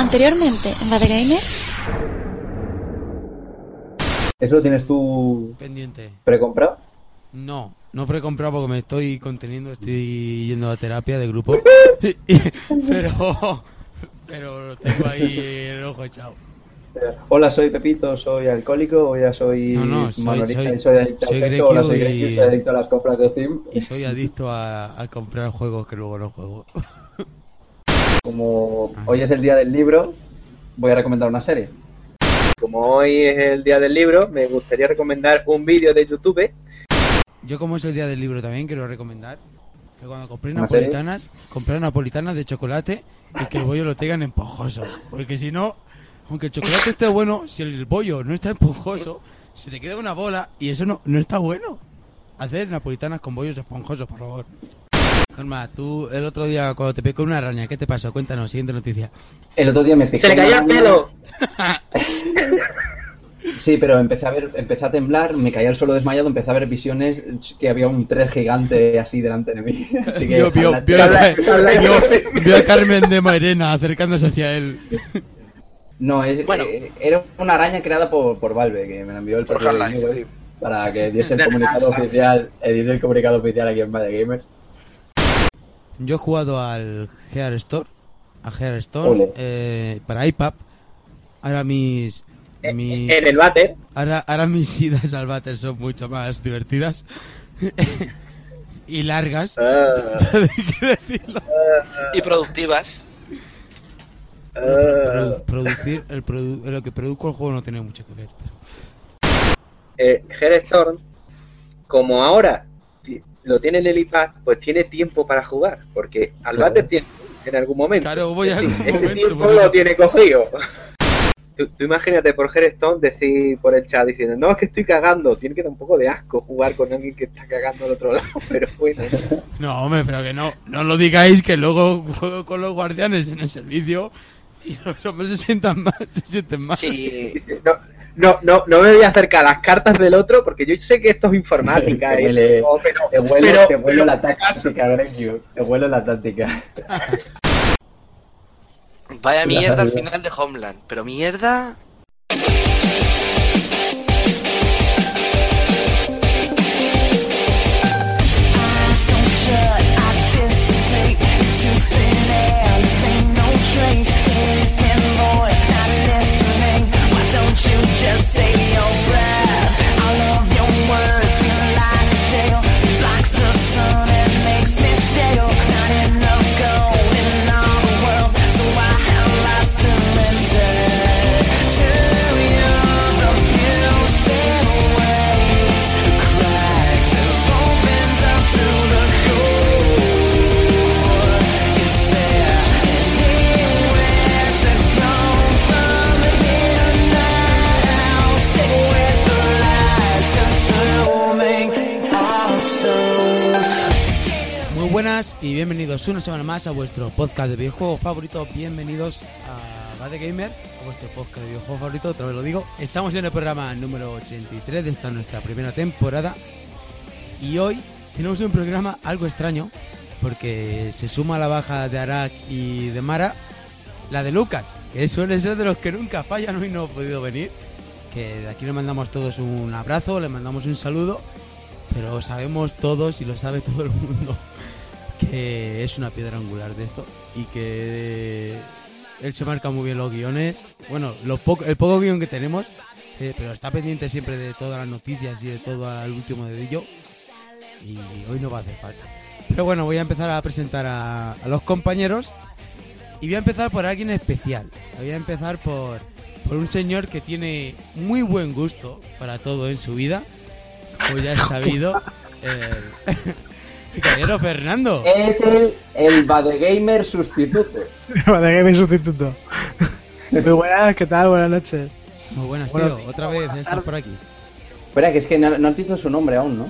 Anteriormente, en Bad Gamer. ¿Eso lo tienes tú Pendiente. precomprado? No, no precomprado porque me estoy conteniendo, estoy yendo a terapia de grupo. pero pero tengo ahí el ojo echado. Hola, soy Pepito, soy alcohólico, o ya soy No, no, soy- soy- y soy adicto soy al sexo, hola, soy Grequio Grequio y y- soy adicto a las compras de Steam. Y soy adicto a, a comprar juegos que luego no juego. Como hoy es el día del libro, voy a recomendar una serie. Como hoy es el día del libro, me gustaría recomendar un vídeo de YouTube. Yo como es el día del libro también quiero recomendar que cuando compré ¿Una serie? napolitanas, comprar napolitanas de chocolate y que el bollo lo tengan esponjoso. Porque si no, aunque el chocolate esté bueno, si el bollo no está esponjoso, se te queda una bola y eso no, no está bueno. Hacer napolitanas con bollos esponjosos, por favor. Norma, tú el otro día cuando te picó una araña, ¿qué te pasó? Cuéntanos, siguiente noticia. El otro día me picó ¡Se le cayó el pelo! Sí, pero empecé a ver, empecé a temblar, me caí al suelo desmayado, empecé a ver visiones que había un tres gigante así delante de mí. Así que, Vio, vio, vio, a Carmen de Mairena acercándose hacia él. No, es, Bueno. eh, era una araña creada por, por Valve, que me la envió el Por propio para que diese el comunicado oficial, eh, el comunicado oficial aquí en Bad Gamers. Yo he jugado al Gear Store, a. Store, eh, para iPad. Ahora mis, Eh, mi- En el váter. ahora, ahora mis idas al váter son mucho más divertidas y largas. Ah, decirlo. Y productivas. ah. Produ- producir el produ- lo que produzco el juego no tiene mucho que ver. eh, Hearthstone, como ahora lo tiene en el iPad, pues tiene tiempo para jugar, porque al Claro. váter tiene en algún momento. Claro, voy a algún Ese momento. tiempo lo tiene cogido. Tú, tú imagínate por Hearthstone decir por el chat diciendo, no, es que estoy cagando. Tiene que dar un poco de asco jugar con alguien que está cagando al otro lado, pero bueno. No, hombre, pero que no, no lo digáis que luego juego con los guardianes en el servicio y los hombres se sientan mal, se sienten mal. Sí. No, no, no, no me voy a acercar a las cartas del otro porque yo sé que esto es informática. Te ¿eh? huele- No, pero, Te huele, pero- te huele pero- la táctica, Grequio. Te huele la táctica. Vaya mierda al final de Homeland. Pero mierda. Won't you just say your prayer? Y bienvenidos una semana más a vuestro podcast de videojuegos favorito. Bienvenidos a Bad Gamer, a vuestro podcast de videojuegos favorito, otra vez lo digo. Estamos en el programa número 83 de esta nuestra primera temporada y hoy tenemos un programa algo extraño porque se suma a la baja de Arak y de Mara la de Lucas, que suele ser de los que nunca fallan, hoy no ha podido venir. Que de aquí le mandamos todos un abrazo, le mandamos un saludo, pero sabemos todos y lo sabe todo el mundo que es una piedra angular de esto y que él se marca muy bien los guiones. Bueno, lo poco, el poco guion que tenemos, eh, pero está pendiente siempre de todas las noticias y de todo al último dedillo. Y hoy no va a hacer falta. Pero bueno, voy a empezar a presentar a, a los compañeros. Y voy a empezar por alguien especial. Voy a empezar por, por un señor que tiene muy buen gusto para todo en su vida. Como ya es sabido. El caballero Fernando. Es el, el Bad Gamer sustituto. Que mi sustituto. Muy buenas, ¿qué tal? Buenas noches. Muy buenas, Bueno, tío. Otra vez estás por aquí. Espera, que es que no, no has dicho su nombre aún, ¿no?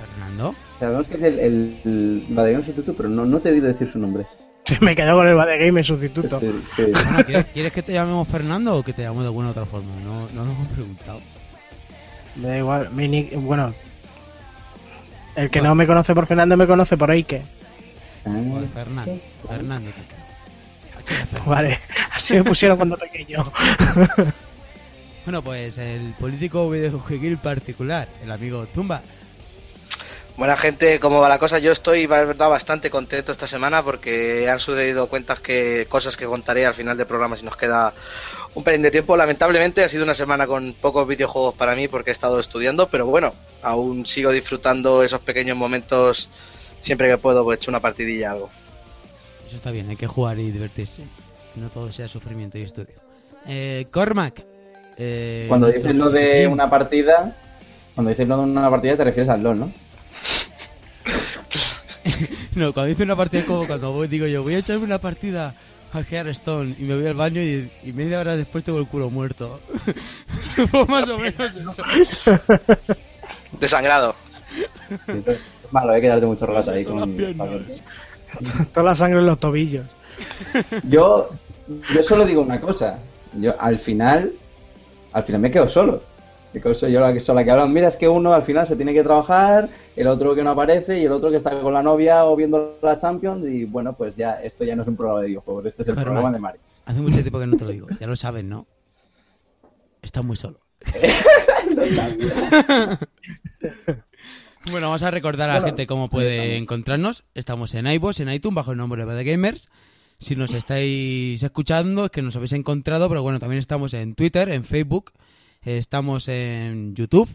Fernando. Sabemos que es el, el, el Bad Gamer sustituto, pero no, no te he oído decir su nombre. Me quedo con el Bad Gamer sustituto. Sí, sí. Bueno, ¿quieres, quieres que te llamemos Fernando o que te llamemos de alguna otra forma? No, no nos han preguntado. Me da igual. Mi nick, bueno. El que no me conoce por Fernando me conoce por Ike. Fernando. Fernando. Vale, así Así me pusieron cuando pequeño. Bueno, pues el político videojueguil particular, el amigo Tumba. Buena gente, ¿cómo va la cosa? Yo estoy, la verdad, bastante contento esta semana porque han sucedido cuentas que cosas que contaré al final del programa si nos queda un pelín de tiempo. Lamentablemente ha sido una semana con pocos videojuegos para mí porque he estado estudiando, pero bueno, aún sigo disfrutando esos pequeños momentos siempre que puedo, pues he hecho una partidilla algo. Eso está bien, hay que jugar y divertirse. No todo sea sufrimiento y estudio. Eh, Cormac. eh, Cuando dices lo de una partida, cuando dices lo de una partida te refieres al LOL, ¿no? No, cuando dice una partida es como cuando voy, digo yo, voy a echarme una partida a Hearthstone y me voy al baño y, y media hora después tengo el culo muerto. Más o menos eso. Desangrado. Sí, es malo, hay que darte mucho rato ahí con... Toda la sangre en los tobillos. Yo, yo solo digo una cosa. Yo al final, al final me quedo solo. Soy yo la que sola que hablan. Mira, es que uno al final se tiene que trabajar, el otro que no aparece y el otro que está con la novia o viendo la Champions y bueno, pues ya esto ya no es un programa de videojuegos, este es el programa de Mario. Hace mucho tiempo que no te lo digo, ya lo sabes, ¿no? Estás muy solo. Bueno, vamos a recordar a la Bueno, gente cómo puede encontrarnos. Estamos en iVoox, en iTunes, bajo el nombre de The Gamers. Si nos estáis escuchando, es que nos habéis encontrado, pero bueno, también estamos en Twitter, en Facebook, estamos en YouTube,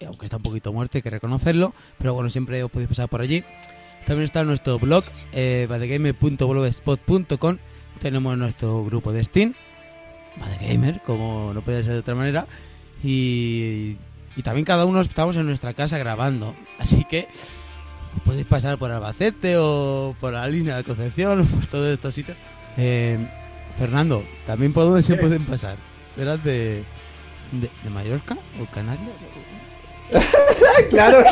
eh, aunque está un poquito muerto, hay que reconocerlo, pero bueno, siempre os podéis pasar por allí. También está nuestro blog, eh. Tenemos nuestro grupo de Steam, Badegamer, como no puede ser de otra manera. Y, y también cada uno estamos en nuestra casa grabando. Así que os podéis pasar por Albacete o por la línea de Concepción o por todos estos sitios. Eh, Fernando, ¿también por dónde se pueden pasar? ¿Tú eras de, de, de Mallorca o Canarias? claro.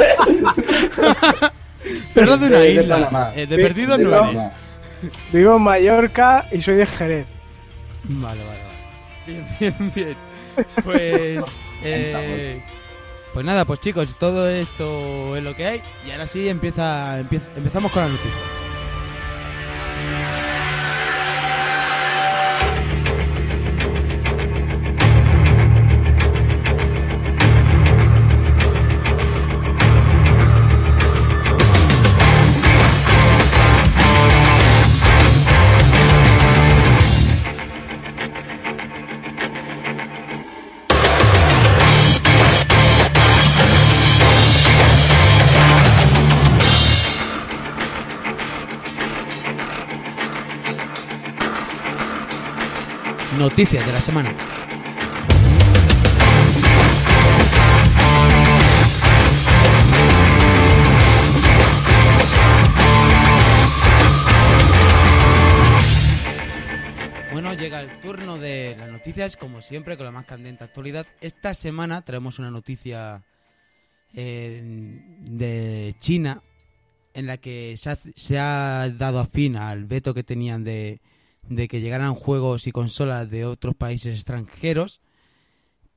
Eras de una De- isla. Eh, de Sí, perdido no eres. Vivo en Mallorca y soy de Jerez. Vale, vale, vale. Bien, bien, bien. Pues. eh, pues nada, pues chicos, todo esto es lo que hay. Y ahora sí empieza, empieza- empezamos con las noticias. Noticias de la semana. Bueno, llega el turno de las noticias, como siempre, con la más candente actualidad. Esta semana traemos una noticia eh, de China en la que se ha, se ha dado fin al veto que tenían de, de que llegaran juegos y consolas de otros países extranjeros,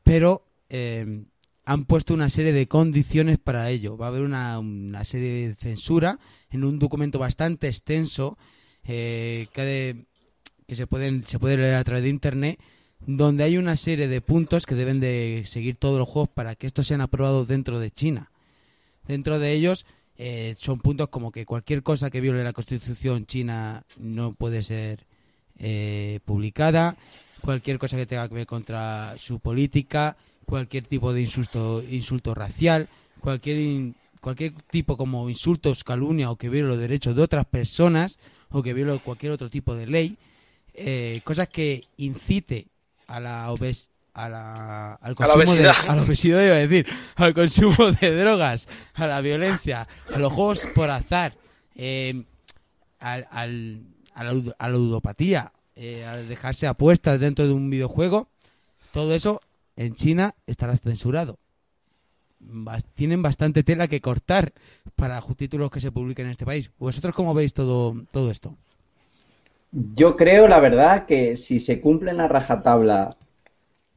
pero eh, han puesto una serie de condiciones para ello. Va a haber una, una serie de censura en un documento bastante extenso eh, que, de- que se pueden se puede leer a través de internet donde hay una serie de puntos que deben de seguir todos los juegos para que estos sean aprobados dentro de China. Dentro de ellos eh, son puntos como que cualquier cosa que viole la constitución china no puede ser eh, publicada, cualquier cosa que tenga que ver contra su política, cualquier tipo de insulto, insulto racial, cualquier, in- cualquier tipo como insultos, calumnia o que viole los derechos de otras personas o que viole cualquier otro tipo de ley, eh, cosas que incite a la obes a la, al A la consumo de, obesidad. a la obesidad iba a decir, al consumo de drogas, a la violencia, a los juegos por azar, eh, al, al- a, la, a la ludopatía, eh, a dejarse apuestas dentro de un videojuego, todo eso en China estará censurado. Tienen bastante tela que cortar para títulos que se publiquen en este país. ¿Vosotros cómo veis todo, todo esto? Yo creo, la verdad, que si se cumplen a rajatabla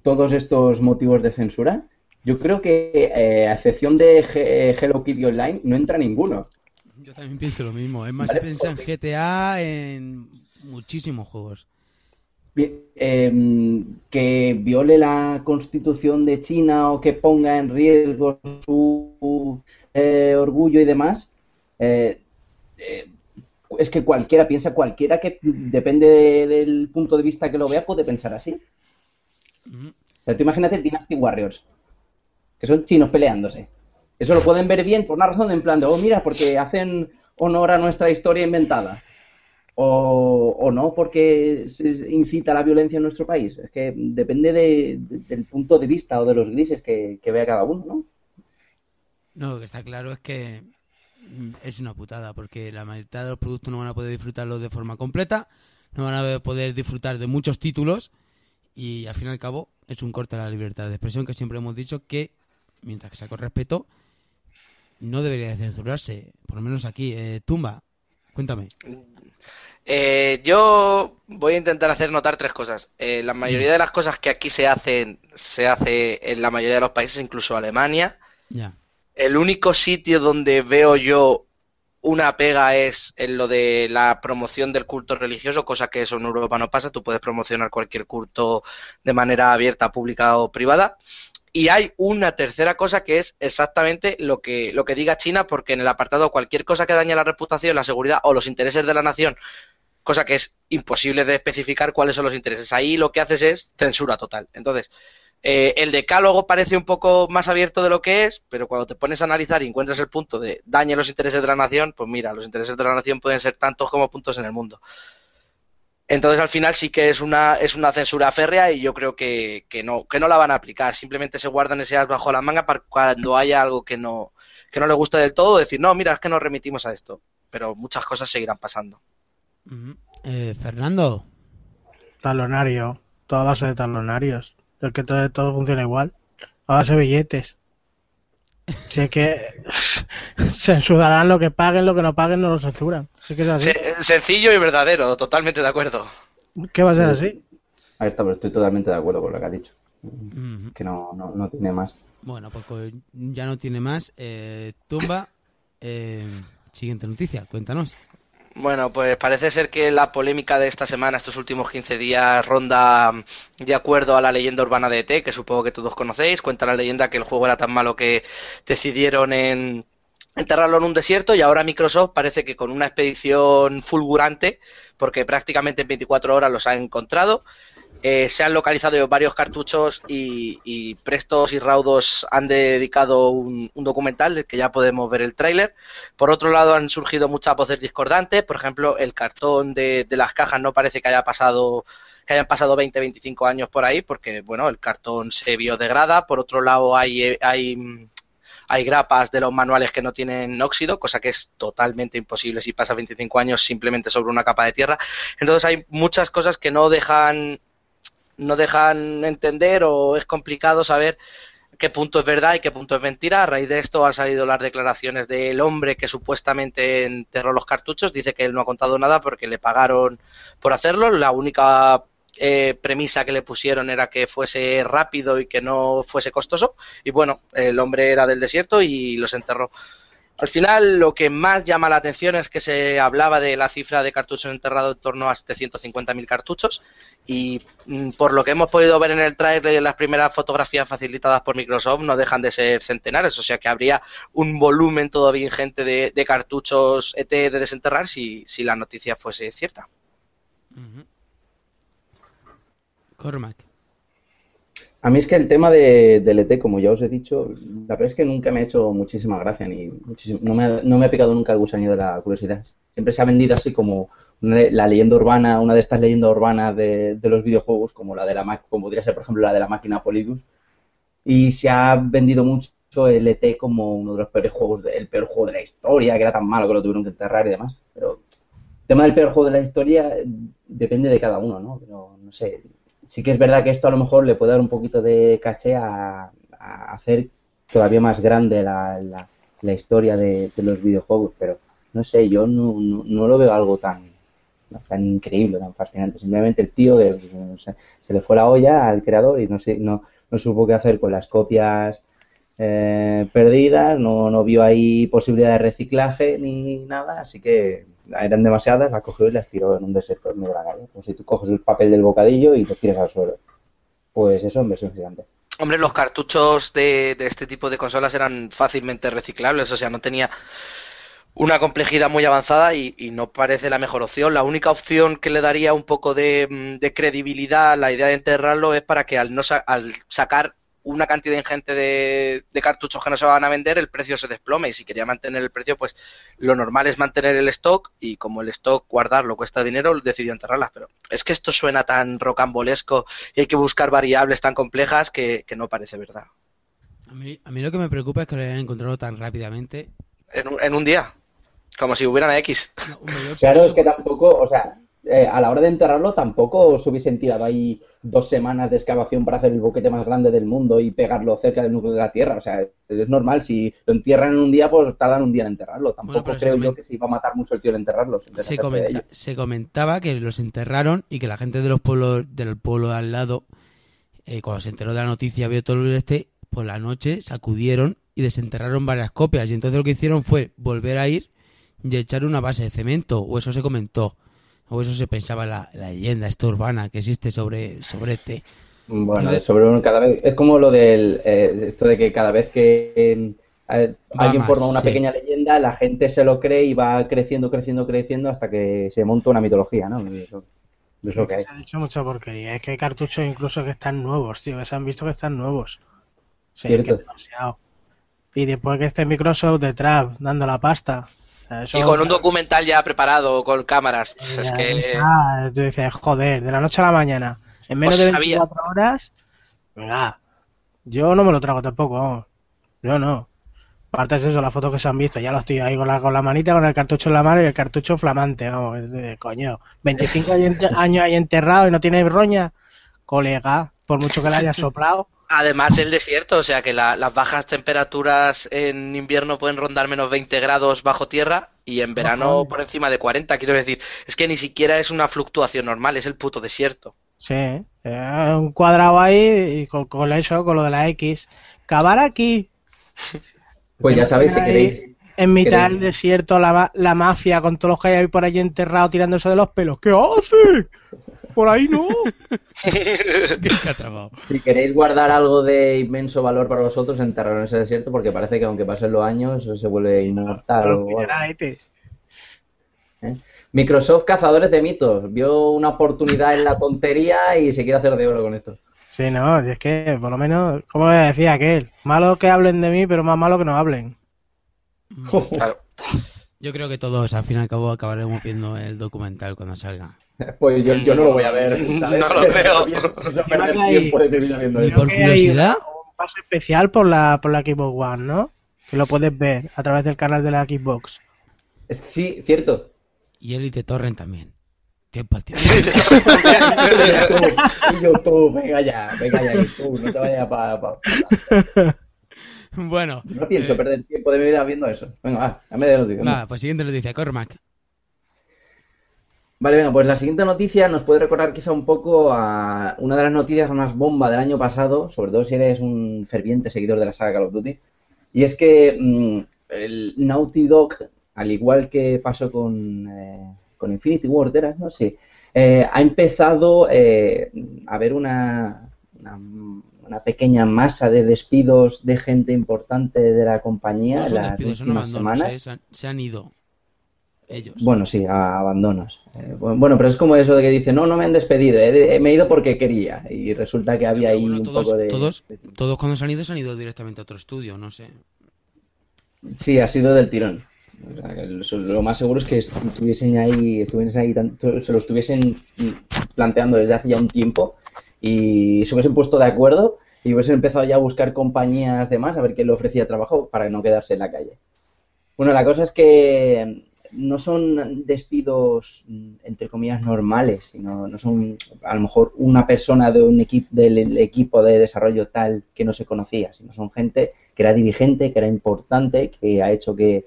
todos estos motivos de censura, yo creo que, eh, a excepción de Ge- Hello Kitty Online, no entra ninguno. Yo también pienso lo mismo. Es más, Vale, se piensa en GTA, en muchísimos juegos. Bien, em, que viole la constitución de China o que ponga en riesgo su eh, orgullo y demás, eh, eh, es que cualquiera piensa, cualquiera que depende de- del punto de vista que lo vea, puede pensar así. O sea, tú imagínate Dynasty Warriors, que son chinos peleándose. Eso lo pueden ver bien por una razón en plan de, oh, mira, porque hacen honor a nuestra historia inventada. O, o no, porque se incita a la violencia en nuestro país. Es que depende de- de- del punto de vista o de los grises que, que vea cada uno, ¿no? No, lo que está claro es que mm, es una putada, porque la mayoría de los productos no van a poder disfrutarlos de forma completa, no van a poder disfrutar de muchos títulos y al fin y al cabo es un corte a la libertad de expresión que siempre hemos dicho que, mientras que sea con respeto, no debería de censurarse, por lo menos aquí. Eh, Tumba, cuéntame. Eh, yo voy a intentar hacer notar tres cosas. Eh, la mayoría de las cosas que aquí se hacen, se hace en la mayoría de los países, incluso Alemania. Ya. El único sitio donde veo yo una pega es en lo de la promoción del culto religioso, cosa que eso en Europa no pasa. Tú puedes promocionar cualquier culto de manera abierta, pública o privada. Y hay una tercera cosa que es exactamente lo que, lo que diga China, porque en el apartado cualquier cosa que dañe la reputación, la seguridad o los intereses de la nación, cosa que es imposible de especificar cuáles son los intereses. Ahí lo que haces es censura total. Entonces, eh, el decálogo parece un poco más abierto de lo que es, pero cuando te pones a analizar y encuentras el punto de dañe los intereses de la nación, pues mira, los intereses de la nación pueden ser tantos como puntos en el mundo. Entonces al final sí que es una, es una censura férrea y yo creo que, que no, que no la van a aplicar. Simplemente se guardan ese as bajo la manga para cuando haya algo que no, que no le guste del todo, decir, no, mira, es que nos remitimos a esto. Pero muchas cosas seguirán pasando. Eh, Fernando, Talonario. Toda base de talonarios. El que todo, todo funciona igual. A base de billetes. Si es que censurarán lo que paguen, lo que no paguen no lo censuran. Es que es así. Se- sencillo y verdadero, totalmente de acuerdo. ¿Qué va a ser así? Ahí está, pero estoy totalmente de acuerdo con lo que has dicho. Ujú. Que no, no, no tiene más. bueno, pues ya no tiene más. Eh, Tumba, eh, siguiente noticia, cuéntanos. Bueno, pues parece ser que la polémica de esta semana, estos últimos 15 días, ronda mm, de acuerdo a la leyenda urbana de ET, que supongo que todos conocéis. Cuenta la leyenda que el juego era tan malo que decidieron en enterrarlo en un desierto y ahora Microsoft parece que con una expedición fulgurante, porque prácticamente en 24 horas los ha encontrado, eh, se han localizado varios cartuchos y, Prestos y Raudos han dedicado un, documental del que ya podemos ver el tráiler. Por otro lado, han surgido muchas voces discordantes. Por ejemplo, el cartón de, de las cajas no parece que haya pasado que hayan pasado 20, 25 años por ahí, porque bueno, el cartón se biodegrada. Por otro lado, hay, hay, mm, hay grapas de los manuales que no tienen óxido, cosa que es totalmente imposible si pasa 25 años simplemente sobre una capa de tierra. Entonces hay muchas cosas que no dejan no dejan entender o es complicado saber qué punto es verdad y qué punto es mentira. A raíz de esto han salido las declaraciones del hombre que supuestamente enterró los cartuchos. Dice que él no ha contado nada porque le pagaron por hacerlo. La única eh, premisa que le pusieron era que fuese rápido y que no fuese costoso. Y bueno, el hombre era del desierto y los enterró. Al final, lo que más llama la atención es que se hablaba de la cifra de cartuchos enterrados en torno a 750.000 cartuchos y mm, por lo que hemos podido ver en el trailer y las primeras fotografías facilitadas por Microsoft no dejan de ser centenares, o sea que habría un volumen todavía ingente de, de cartuchos ET de desenterrar si, si la noticia fuese cierta. A mí es que el tema de, del ET, como ya os he dicho, la verdad es que nunca me ha hecho muchísima gracia, ni muchísimo- no, me ha, no me ha picado nunca el gusanillo de la curiosidad. Siempre se ha vendido así como una- la leyenda urbana, una de estas leyendas urbanas de, de los videojuegos, como la de la como podría ser, por ejemplo, la de la máquina Polybius. Y se ha vendido mucho el ET como uno de los peores juegos, de- el peor juego de la historia, que era tan malo que lo tuvieron que enterrar y demás. Pero el tema del peor juego de la historia depende de cada uno, ¿no? Pero no sé, sí que es verdad que esto a lo mejor le puede dar un poquito de caché a, hacer todavía más grande la, la- historia de, de los videojuegos, pero no sé, yo no, no, lo veo algo tan, tan increíble, tan fascinante. Simplemente el tío sé, se le fue la olla al creador y no, no supo qué hacer con las copias eh, perdidas, no, no vio ahí posibilidad de reciclaje ni nada, así que eran demasiadas, las cogió y las tiró en un desierto en medio. Como si tú coges el papel del bocadillo y lo tiras al suelo. Pues eso en versión gigante. Hombre, los cartuchos de, de este tipo de consolas eran fácilmente reciclables, o sea, no tenía una complejidad muy avanzada y, y no parece la mejor opción. La única opción que le daría un poco de, mm, de credibilidad a la idea de enterrarlo es para que al, no sa- al sacar una cantidad ingente de, de cartuchos que no se van a vender, el precio se desplome. Y si quería mantener el precio, pues lo normal es mantener el stock y como el stock guardarlo cuesta dinero, decidió enterrarlas. Pero es que esto suena tan rocambolesco y hay que buscar variables tan complejas que, que no parece verdad. A mí, a mí lo que me preocupa es que lo hayan encontrado tan rápidamente. En un, en un día, como si hubiera una X. No, Claro, es que tampoco, o sea, eh, a la hora de enterrarlo tampoco se hubiesen tirado ahí dos semanas de excavación para hacer el boquete más grande del mundo y pegarlo cerca del núcleo de la Tierra. O sea, es normal, si lo entierran en un día, pues tardan un día en enterrarlo. Tampoco creo yo que se iba a matar mucho el tío en enterrarlo. se, comenta- se comentaba que los enterraron y que la gente de los pueblos del pueblo de al lado, eh, cuando se enteró de la noticia, vio todo el este, por la noche sacudieron y desenterraron varias copias. Y entonces lo que hicieron fue volver a ir y echar una base de cemento, o eso se comentó, o eso se pensaba en la, la leyenda esta urbana que existe sobre, sobre este. Bueno, Entonces- sobre un- cada vez es como lo del eh, esto de que cada vez que eh, alguien más, forma una sí. pequeña leyenda, la gente se lo cree y va creciendo, creciendo, creciendo hasta que se monta una mitología, ¿no? Eso, es lo que hay. Se ha dicho mucha porquería. Es que hay cartuchos incluso que están nuevos, tío, que se han visto que están nuevos. Sí, Cierto. que demasiado. Y después que esté Microsoft detrás dando la pasta. O sea, eso- Y con un documental ya preparado, con cámaras. Pues es que. está. Tú dices, joder, de la noche a la mañana, en menos Pues de sabía. 24 horas, venga, yo no me lo trago tampoco, vamos. yo no. Aparte es eso, las fotos que se han visto, ya los tíos ahí con la, con la manita, con el cartucho en la mano y el cartucho flamante, vamos, de coño. 25 años ahí enterrado y no tiene roña, colega, por mucho que le hayas soplado. Además, el desierto, o sea que la- las bajas temperaturas en invierno pueden rondar menos 20 grados bajo tierra y en verano por encima de 40. Quiero decir, es que ni siquiera es una fluctuación normal, es el puto desierto. Sí, eh, un cuadrado ahí y con, con eso, con lo de la X. Cavar aquí. Pues ya sabéis, si queréis, En mitad queréis- del desierto, la, la mafia con todos los que hay ahí por allí enterrados tirándose de los pelos. ¿Qué hace? Por ahí no. Si queréis guardar algo de inmenso valor para vosotros, enterrarlo en ese desierto, porque parece que aunque pasen los años, eso se vuelve inmortal. O este. ¿eh? Microsoft Cazadores de Mitos vio una oportunidad en la tontería y se quiere hacer de oro con esto. Sí, no, y es que por lo menos, como decía aquel, malo que hablen de mí, pero más malo que no hablen. Claro. Yo creo que todos al fin y al cabo acabaremos viendo el documental cuando salga. Pues yo, yo no lo voy a ver. ¿sabes? No lo creo. Que hay- tiempo de mi vida viendo Y por curiosidad, un pase especial por la, por la Xbox One, ¿no? Que lo puedes ver a través del canal de la Xbox. Sí, cierto. y Elite Torrent también. Tiempo al tiempo. YouTube, YouTube, venga ya, venga ya, YouTube, no te vayas para... Pa, bueno, no pienso perder tiempo de mi vida viendo eso. Venga, va, dame de noticia. nada, pues siguiente noticia, Cormac. Vale, venga, pues la siguiente noticia nos puede recordar quizá un poco a una de las noticias más bomba del año pasado, sobre todo si eres un ferviente seguidor de la saga Call of Duty, y es que mm, el Naughty Dog, al igual que pasó con, eh, con Infinity Ward, ¿era? no sé, eh, ha empezado eh, a haber una, una, una pequeña masa de despidos de gente importante de la compañía No en las últimas semanas. eh, se han ido ellos. Bueno, sí, a abandonos. Eh, bueno, pero es como eso de que dice, no, no me han despedido, he- me he ido porque quería. Y resulta que había Pero ahí bueno, un todos, poco de... todos, todos cuando se han ido se han ido directamente a otro estudio, no sé. Sí, ha sido del tirón. O sea, que lo, más seguro es que estuviesen ahí, estuviesen ahí tanto- se lo estuviesen planteando desde hace ya un tiempo y se hubiesen puesto de acuerdo y hubiesen empezado ya a buscar compañías de más a ver quién le ofrecía trabajo para no quedarse en la calle. Bueno, la cosa es que no son despidos entre comillas normales, sino no son a lo mejor una persona de un equipo del equipo de desarrollo tal que no se conocía, sino son gente que era dirigente, que era importante, que ha hecho que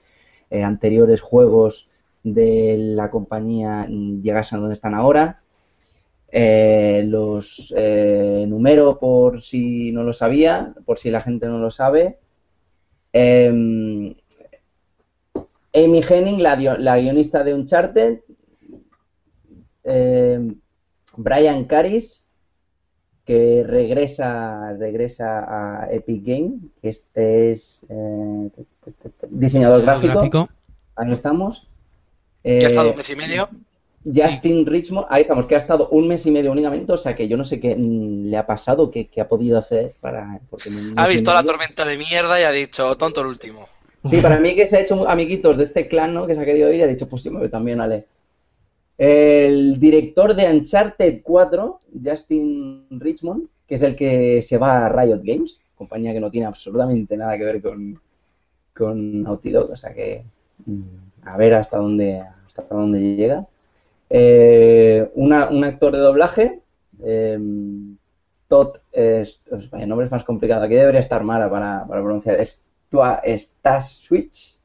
eh, anteriores juegos de la compañía llegasen a donde están ahora. Eh, los eh, enumero por si no lo sabía, por si la gente no lo sabe. Em, Amy Henning, la, guionista de Uncharted. Eh, Brian Caris, que regresa, regresa a Epic Game, que este es eh, diseñador gráfico. Ahí estamos. Que ha estado Eh, un mes y medio. Justin Richmond, ahí estamos, que ha estado un mes y medio únicamente, o sea que yo no sé qué mm, le ha pasado, qué, qué ha podido hacer para... Porque Ha visto la tormenta de mierda y ha dicho, tonto el último. Sí, para mí que se ha hecho amiguitos de este clan, ¿no? Que se ha querido ir y ha dicho, pues sí, me voy también, Ale. El director de Uncharted 4, Justin Richmond, que es el que se va a Riot Games, compañía que no tiene absolutamente nada que ver con, con Naughty Dog, o sea que mm, a ver hasta dónde, hasta dónde llega. Eh, una- un actor de doblaje, eh, Todd, eh, vaya, nombre es más complicado, aquí debería estar Mara para, para pronunciar, Stas Switch,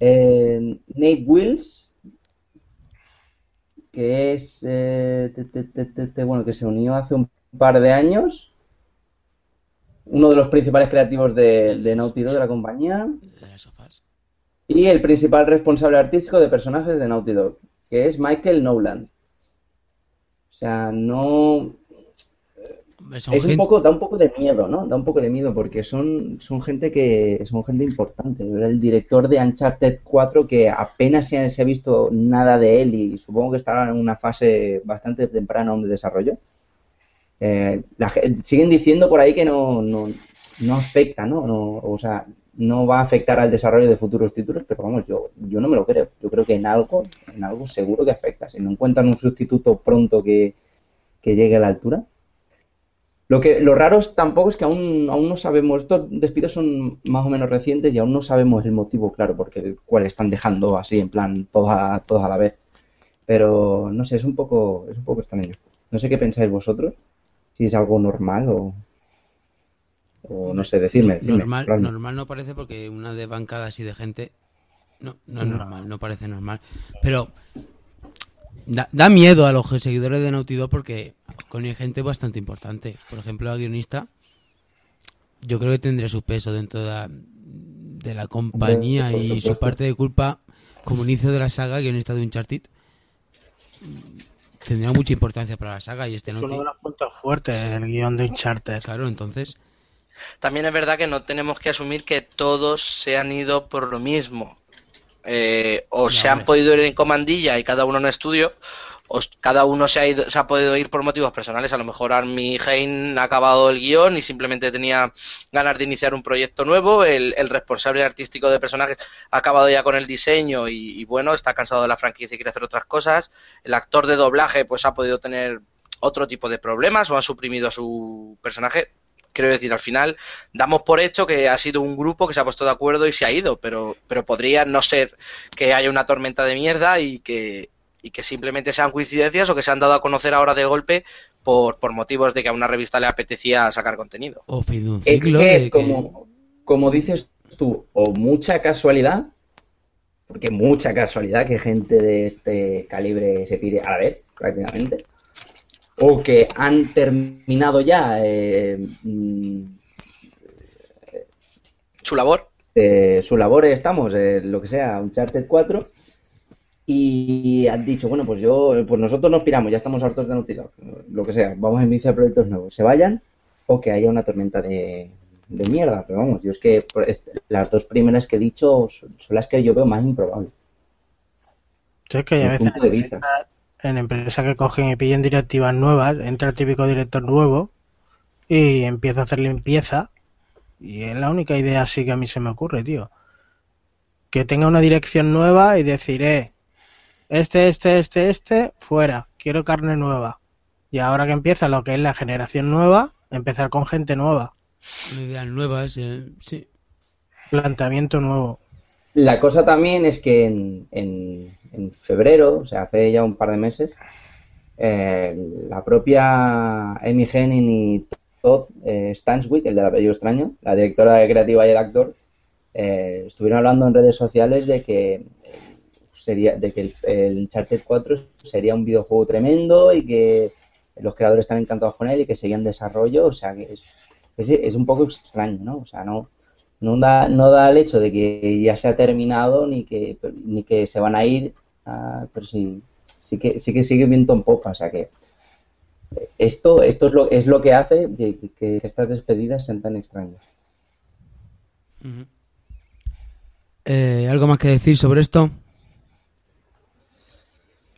eh, Nate Wills, que es, eh, bueno, que se unió hace un par de años, uno de los principales creativos de, de Naughty Dog de la compañía, y el principal responsable artístico de personajes de Naughty Dog, que es Michael Nolan. O sea, no, son es un poco, da un poco de miedo, ¿no? Da un poco de miedo porque son, son gente que son gente importante. El director de Uncharted 4 que apenas se ha, se ha visto nada de él y supongo que estará en una fase bastante temprana de desarrollo. Eh, la siguen diciendo por ahí que no, no, no afecta, ¿no? No, O sea, no va a afectar al desarrollo de futuros títulos, pero vamos, yo, yo no me lo creo. Yo creo que en algo, en algo seguro que afecta. Si no encuentran un sustituto pronto que, que llegue a la altura. Lo que lo raro es tampoco es que aún, aún no sabemos, estos despidos son más o menos recientes y aún no sabemos el motivo claro porque el cual están dejando así en plan todos a, todos a la vez. Pero no sé, es un poco, es un poco extraño. No sé qué pensáis vosotros, si es algo normal o, o no sé, decidme, decidme, normal, normal no parece porque una de bancada así de gente no, no es No. normal, no parece normal. Pero da, da miedo a los seguidores de Naughty Dog porque con gente bastante importante. Por ejemplo, la guionista, yo creo que tendría su peso dentro de la, de la compañía y su parte de culpa como inicio de la saga, guionista de Uncharted. Tendría mucha importancia para la saga y este Es Naughty. uno de los puntos fuertes el guion de Uncharted. Claro, entonces, También es verdad que no tenemos que asumir que todos se han ido por lo mismo. Eh, o Ya, se han hombre. podido ir en comandilla y cada uno en estudio, o s- cada uno se ha, ido, se ha podido ir por motivos personales. A lo mejor Armie Hein ha acabado el guion y simplemente tenía ganas de iniciar un proyecto nuevo. El, el responsable artístico de personajes ha acabado ya con el diseño y, y, bueno, está cansado de la franquicia y quiere hacer otras cosas. El actor de doblaje pues ha podido tener otro tipo de problemas o ha suprimido a su personaje. Quiero decir, al final damos por hecho que ha sido un grupo que se ha puesto de acuerdo y se ha ido, pero, pero podría no ser que haya una tormenta de mierda y que, y que simplemente sean coincidencias o que se han dado a conocer ahora de golpe por, por motivos de que a una revista le apetecía sacar contenido. o fin de un Es ciclo. que es que- como, como dices tú, o mucha casualidad, porque mucha casualidad que gente de este calibre se pide a la vez, prácticamente, o que han terminado ya eh, mm, Su labor. eh, su labor, estamos, eh, lo que sea, Uncharted 4, y han dicho, bueno, pues yo, pues nosotros nos piramos, ya estamos hartos de Dog, lo que sea, vamos a iniciar proyectos nuevos, se vayan, o que haya una tormenta de, de mierda, pero vamos, yo es que las dos primeras que he dicho son, son las que yo veo más improbables. Sí, es que hay a veces de vista. en empresas que cogen y pillen directivas nuevas, entra el típico director nuevo y empieza a hacer limpieza. Y es la única idea así que a mí se me ocurre, tío. Que tenga una dirección nueva y decir, eh, este, este, este, este, fuera, quiero carne nueva. Y ahora que empieza lo que es la generación nueva, empezar con gente nueva, Con ideas nuevas, eh, sí. planteamiento nuevo. La cosa también es que en, en, en febrero, o sea, hace ya un par de meses, eh, la propia Amy Henning y Todd eh, Stanswick, el del apellido extraño, la directora de creativa y el actor, eh, estuvieron hablando en redes sociales de que sería de que el, el Uncharted 4 sería un videojuego tremendo y que los creadores están encantados con él y que seguían desarrollo, o sea que es, es, un poco extraño, ¿no? O sea, no No da, no da el hecho de que ya se ha terminado ni que, ni que se van a ir, ah, pero sí, sí que, sí que sigue viento en popa, o sea que esto, esto es lo, es lo que hace que, estas despedidas sean tan extrañas. Eh, ¿Algo más que decir sobre esto?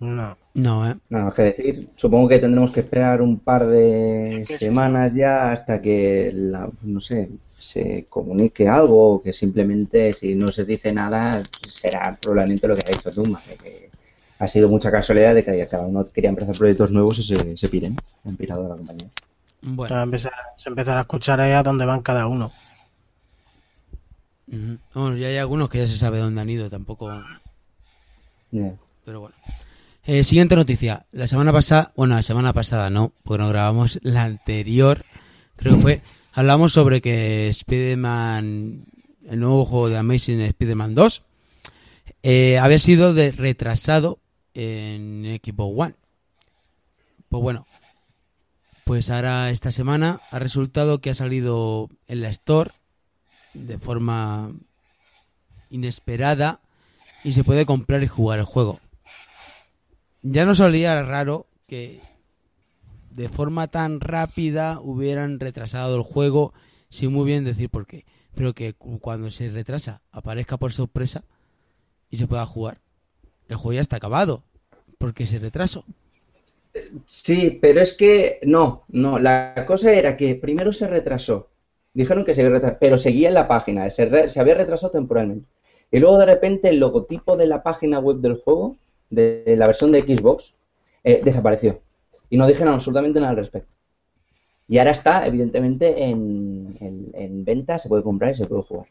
No. No, ¿eh? Nada más que decir. Supongo que tendremos que esperar un par de Es que semanas ya hasta que, la, no sé, se comunique algo o que simplemente si no se dice nada será probablemente lo que ha dicho Duma, de que ha sido mucha casualidad de que cada uno quería empezar proyectos nuevos y se, se piren, han pirado de la compañía. Bueno. Se empezar, se empezará a escuchar ahí a dónde van cada uno. Ujú. Bueno, ya hay algunos que ya se sabe dónde han ido, tampoco... Pero bueno. Eh, siguiente noticia. La semana pasada, bueno, la semana pasada no, porque no grabamos la anterior, creo que fue, hablamos sobre que Spider-Man, el nuevo juego de Amazing Spider-Man 2, eh, había sido de retrasado en equipo One. Pues bueno, pues ahora esta semana ha resultado que ha salido en la Store de forma inesperada y se puede comprar y jugar el juego. Ya no solía raro que de forma tan rápida hubieran retrasado el juego sin muy bien decir por qué, pero que cu- cuando se retrasa aparezca por sorpresa y se pueda jugar. El juego ya está acabado porque se retrasó. Sí, pero es que no, no, la cosa era que primero se retrasó, dijeron que se retrasó, pero seguía en la página, se, re- se había retrasado temporalmente. Y luego de repente el logotipo de la página web del juego, de, la versión de Xbox, eh, desapareció. Y no dijeron absolutamente nada al respecto. Y ahora está, evidentemente, en, en- en venta, se puede comprar y se puede jugar.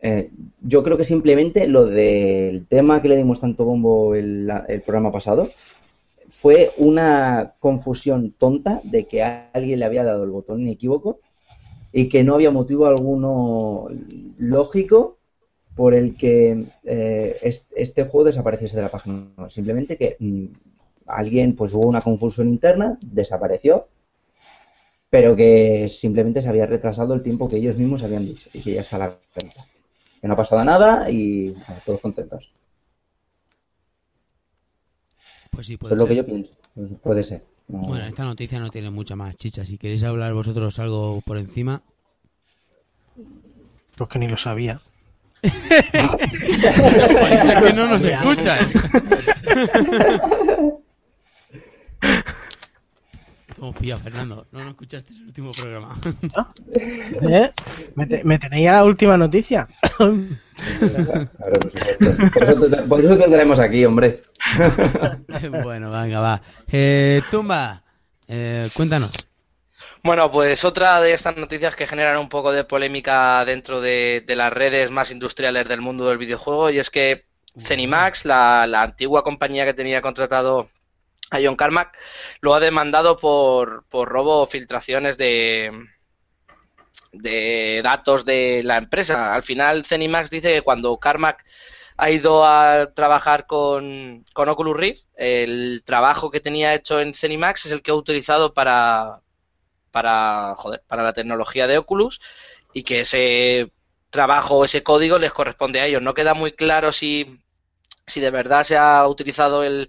Eh, yo creo que simplemente lo del tema que le dimos tanto bombo el, el programa pasado, fue una confusión tonta de que alguien le había dado el botón inequívoco y que no había motivo alguno lógico por el que eh, es- este juego desapareciese de la página. No, simplemente que mm, alguien, pues hubo una confusión interna, desapareció, pero que simplemente se había retrasado el tiempo que ellos mismos habían dicho y que ya está la venta. Que no ha pasado nada y bueno, todos contentos. Pues sí, puede es lo que yo pienso. Puede ser. No- Bueno, esta noticia no tiene mucha más chicha. Si queréis hablar vosotros algo por encima. Pues que ni lo sabía. Es que no nos escuchas. Hemos pillado, Fernando. No nos escuchaste el último programa. ¿Eh? ¿Me, te- me tenéis a la última noticia? Por eso te, por eso te tenemos aquí, hombre. bueno, venga, va. Eh, Tumba, eh, cuéntanos. Bueno, pues otra de estas noticias que generan un poco de polémica dentro de, de las redes más industriales del mundo del videojuego y es que Zenimax, la, la antigua compañía que tenía contratado a John Carmack, lo ha demandado por, por robo o filtraciones de, de datos de la empresa. Al final, Zenimax dice que cuando Carmack ha ido a trabajar con, con Oculus Rift, el trabajo que tenía hecho en Zenimax es el que ha utilizado para, para, joder, para la tecnología de Oculus y que ese trabajo, ese código les corresponde a ellos. No queda muy claro si, si de verdad se ha utilizado el,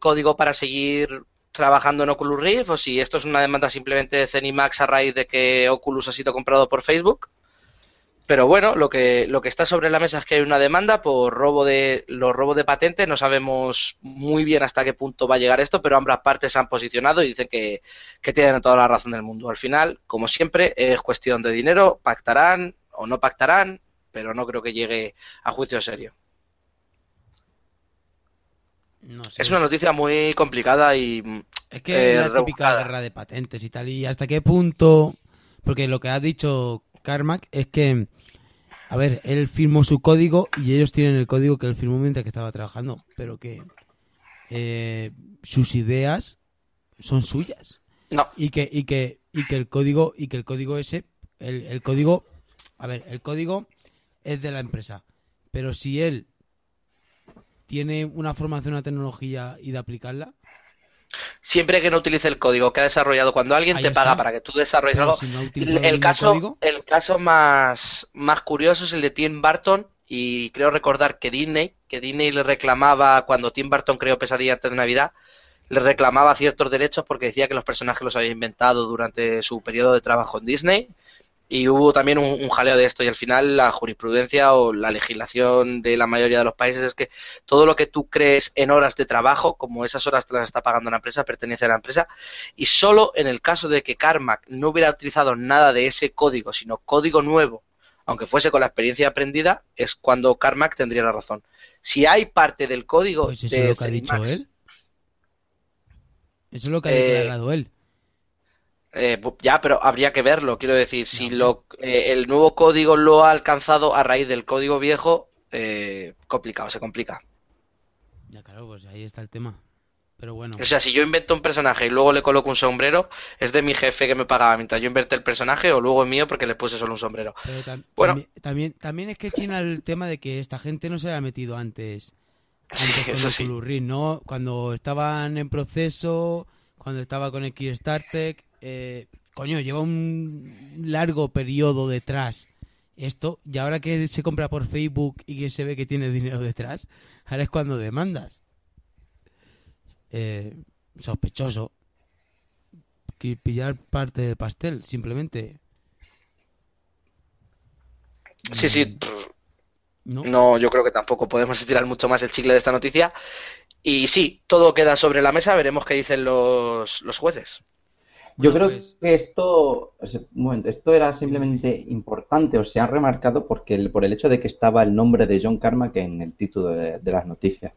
código para seguir trabajando en Oculus Rift o si esto es una demanda simplemente de Zenimax a raíz de que Oculus ha sido comprado por Facebook. Pero bueno, lo que, lo que está sobre la mesa es que hay una demanda por robo de los robos de patentes. No sabemos muy bien hasta qué punto va a llegar esto, pero ambas partes se han posicionado y dicen que, que tienen toda la razón del mundo. Al final, como siempre, es cuestión de dinero, pactarán o no pactarán, pero no creo que llegue a juicio serio. No sé. Es una noticia muy complicada y Es que eh, es la típica guerra de patentes y tal. ¿Y hasta qué punto? Porque lo que ha dicho Carmack es que, a ver, él firmó su código y ellos tienen el código que él firmó mientras que estaba trabajando, pero que eh, sus ideas son suyas. No, y que y que y que el código y que el código ese, el, el código, a ver, el código es de la empresa, pero si él tiene una formación, una tecnología y de aplicarla, Siempre que no utilice el código que ha desarrollado, cuando alguien Ahí te está. paga para que tú desarrolles algo, si no el, caso, código. el caso más, más curioso es el de Tim Burton y creo recordar que Disney, que Disney le reclamaba cuando Tim Burton creó Pesadilla antes de Navidad, le reclamaba ciertos derechos porque decía que los personajes los había inventado durante su periodo de trabajo en Disney y hubo también un, un jaleo de esto y al final la jurisprudencia o la legislación de la mayoría de los países es que todo lo que tú crees en horas de trabajo, como esas horas te las está pagando la empresa, pertenece a la empresa y solo en el caso de que Carmack no hubiera utilizado nada de ese código, sino código nuevo, aunque fuese con la experiencia aprendida, es cuando Carmack tendría la razón. Si hay parte del código Pues eso de es lo que ha dicho él. Eso es lo que ha Eh, declarado él. Eh, ya, pero habría que verlo. Quiero decir, si lo, eh, el nuevo código lo ha alcanzado a raíz del código viejo, eh, complicado, se complica. Ya, claro, pues ahí está el tema. Pero bueno. O sea, si yo invento un personaje y luego le coloco un sombrero, es de mi jefe que me pagaba mientras yo inventé el personaje o luego es mío porque le puse solo un sombrero. Pero tam- Bueno. también, también, también es que China el tema de que esta gente no se había metido antes, antes Sí, con eso el sí. ¿no? Cuando estaban en proceso, cuando estaba con el Kickstarter, eh, coño, lleva un largo periodo detrás esto, y ahora que se compra por Facebook y que se ve que tiene dinero detrás, ahora es cuando demandas. Eh, sospechoso. Que pillar parte del pastel, simplemente. Sí, sí, ¿No? no, yo creo que tampoco podemos estirar mucho más el chicle de esta noticia. Y sí, todo queda sobre la mesa, veremos qué dicen los, los jueces. Yo creo pues- que esto, un momento, esto era simplemente importante o se ha remarcado porque el- por el hecho de que estaba el nombre de John Carmack en el título de, de las noticias.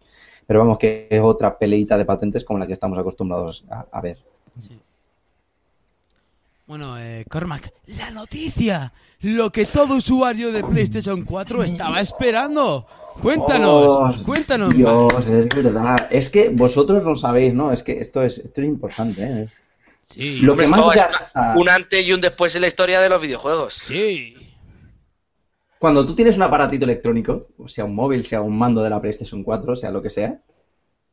Pero vamos, que es otra peleita de patentes como la que estamos acostumbrados a, a ver. Sí. Bueno, eh, Cormac, la noticia, lo que todo usuario de PlayStation 4 estaba esperando. Cuéntanos, Oh, cuéntanos. Dios, es verdad. Es que vosotros no sabéis, ¿no? Es que esto es, esto es importante, ¿eh? Sí, Lo Hombre, que más es gasta... Un antes y un después en la historia de los videojuegos. sí. Cuando tú tienes un aparatito electrónico, sea un móvil, sea un mando de la PlayStation 4, sea lo que sea,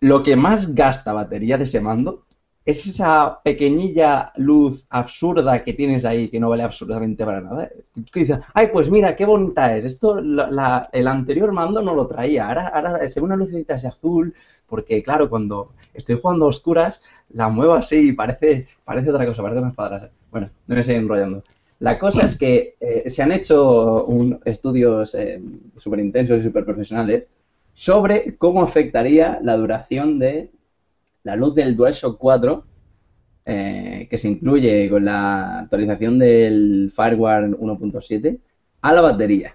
lo que más gasta batería de ese mando es esa pequeñilla luz absurda que tienes ahí que no vale absolutamente para nada. Que dices, ay, pues mira, qué bonita es. Esto, la- la- el anterior mando no lo traía. Ahora, ahora ve una lucecita así azul, porque claro, cuando estoy jugando a oscuras, la muevo así parece, parece otra cosa, parece una espada. Bueno, no me estoy enrollando. La cosa es que eh, se han hecho un- estudios súper intensos y súper profesionales sobre cómo afectaría la duración de la luz del DualShock 4, eh, que se incluye con la actualización del firmware 1.7, a la batería.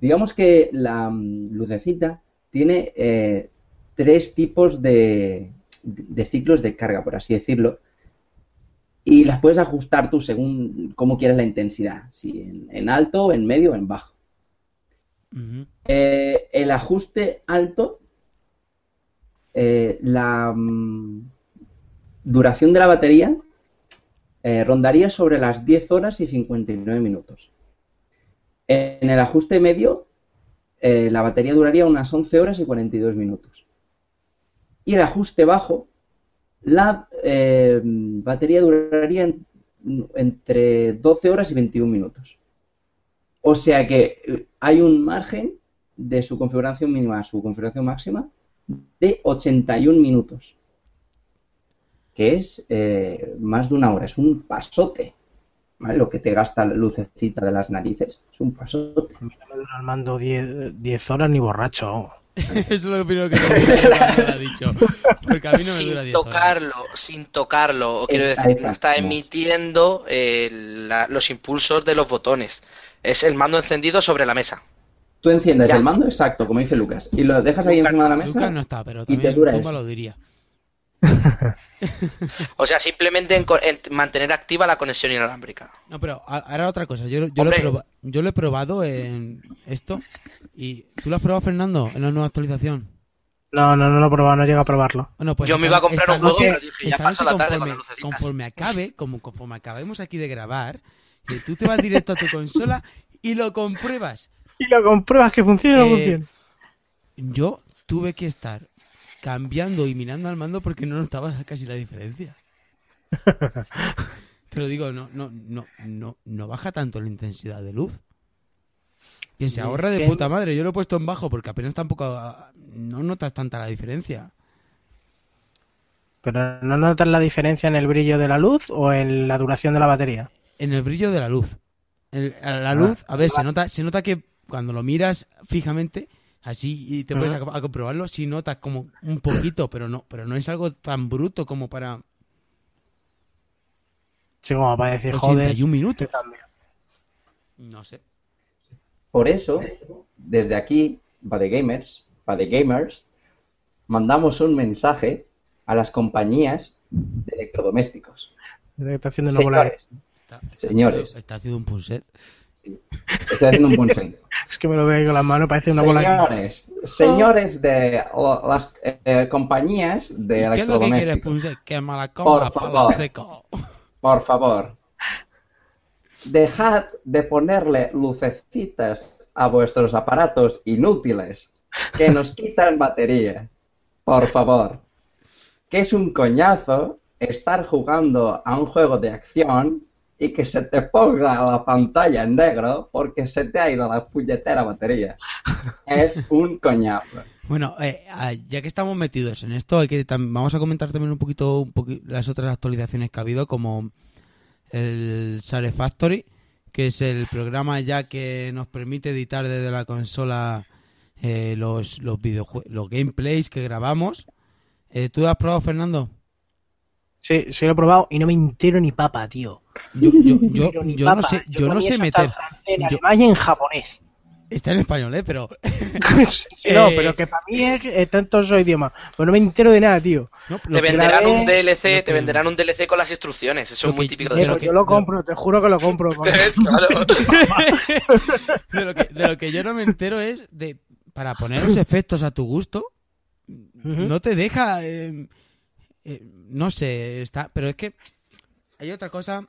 Digamos que la mm, lucecita tiene eh, tres tipos de, de ciclos de carga, por así decirlo, y las puedes ajustar tú según cómo quieras la intensidad, si en, en alto, en medio o en bajo. Eh, el ajuste alto, eh, la mm, duración de la batería eh, rondaría sobre las 10 horas y 59 minutos. En el ajuste medio, la batería duraría unas 11 horas y 42 minutos. Y el ajuste bajo, la eh, batería duraría en- entre 12 horas y 21 minutos. O sea que eh, hay un margen de su configuración mínima a su configuración máxima de 81 minutos. Que es eh, más de una hora, es un pasote. Lo que te gasta la lucecita de las narices es un pasote. A mí no me mando 10 10 horas ni borracho. Eso es lo primero que me ha dicho. Porque a mí no me dura sin 10 horas. tocarlo, sin tocarlo. O quiero decir, no está emitiendo eh, la- los impulsos de los botones. Es el mando encendido sobre la mesa. Tú enciendes Ya. el mando, exacto, como dice Lucas, y lo dejas ahí Lucas- encima de la mesa. Lucas no está, pero y te también dura Tumba eso. lo diría. O sea, simplemente en mantener activa la conexión inalámbrica. No, pero ahora otra cosa. Yo, yo, lo he Hombre. proba- yo lo he probado en esto. ¿Y tú lo has probado, Fernando, en la nueva actualización? No, no, no lo he probado, no llega a probarlo. Bueno, pues Yo me iba a comprar un juego, pero dije, ya la tarde conforme acabe, como conforme acabemos aquí de grabar, que tú te vas directo a tu consola y lo compruebas. Y lo compruebas que funciona o no Eh, funciona. Yo tuve que estar cambiando y mirando al mando porque no notaba casi la diferencia. Pero digo, no, no, no, no, no baja tanto la intensidad de luz. Quien se ahorra de puta madre. Yo lo he puesto en bajo porque apenas tampoco ah, no notas tanta la diferencia. ¿Pero no notas la diferencia en el brillo de la luz o en la duración de la batería? En el brillo de la luz. El- la Ah, luz, a ver, se nota, se nota que cuando lo miras fijamente, así y te pones Ujú. a, a comprobarlo, sí notas como un poquito, pero no, pero no es algo tan bruto como para Sí, como para decir, joder. 81 minutos. qué cambio. No sé. Por eso, desde aquí, de gamers, de gamers, mandamos un mensaje a las compañías de electrodomésticos. Está haciendo Señores, Está, está Señores. haciendo- está haciendo un punset. Estoy haciendo un. Es que me lo veo ahí con las manos, parece una bola de- Señores, señores de o- las eh, compañías de ¿Qué es lo que quieres? Que me la coma Por favor. seco. por favor, dejad de ponerle lucecitas a vuestros aparatos inútiles que nos quitan batería. Por favor. Que es un coñazo estar jugando a un juego de acción y que se te ponga la pantalla en negro porque se te ha ido la puñetera batería. Es un coñazo. Bueno, eh, ah, ya que estamos metidos en esto, hay que vamos a comentar también un poquito, las otras actualizaciones que ha habido, como el Share Factory, que es el programa ya que nos permite editar desde la consola eh, los los los gameplays que grabamos. Eh, ¿Tú has probado, Fernando? Sí, sí lo he probado y no me entero ni papa, tío. Yo, yo, yo, Pero ni yo no papa. sé, yo no sé meter. En francés, en japonés. Está en español, ¿eh? Pero Sí, no, pero que para mí es, está en todos esos idiomas. Pues no me entero de nada, tío. no, Te venderán un DLC, te venderán un DLC con las instrucciones. Eso lo es muy típico de Eso, yo lo compro, te juro que lo compro. con- Claro. de, lo que, de lo que yo no me entero es de para poner los efectos a tu gusto no te deja eh, eh, no sé está pero es que hay otra cosa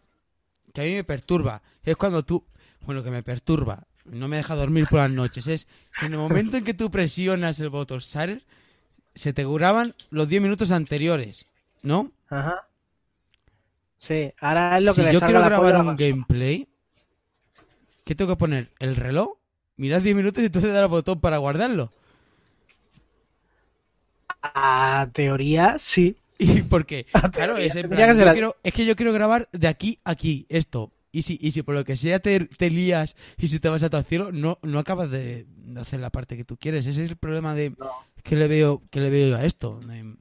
que a mí me perturba es cuando tú bueno que me perturba no me deja dormir por las noches es en el momento en que tú presionas el botón share se te graban los 10 minutos anteriores ¿no? Ajá. Sí, ahora es lo que si le yo quiero la grabar un la gameplay, ¿qué tengo que poner? ¿El reloj? Mirar 10 minutos y entonces dar al botón para guardarlo. A teoría, sí. Y porque, claro, es, en plan, yo quiero- es que yo quiero grabar de aquí a aquí esto. Y si, y si por lo que sea te, te lías y si te vas a tu cielo, no, no acabas de, hacer la parte que tú quieres. Ese es el problema de que le veo que le veo yo a esto. de-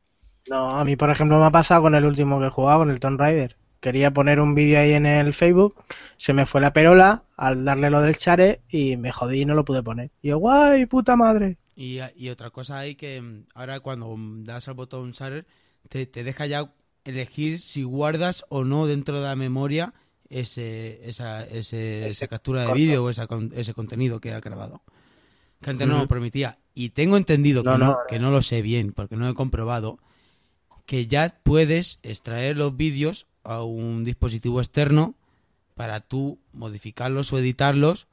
No, a mí, por ejemplo, me ha pasado con el último que he jugado, con el Tomb Raider. Quería poner un vídeo ahí en el Facebook, se me fue la perola al darle lo del chare y me jodí y no lo pude poner. Y yo, guay, puta madre. Y, y otra cosa hay que mm, ahora cuando das al botón share te, te deja ya elegir si guardas o no dentro de la memoria ese, esa, ese, esa captura de vídeo o esa ese contenido que ha grabado. Que antes no lo permitía. Y tengo entendido que No, que no lo sé bien, porque no he comprobado, que ya puedes extraer los vídeos a un dispositivo externo para tú modificarlos o editarlos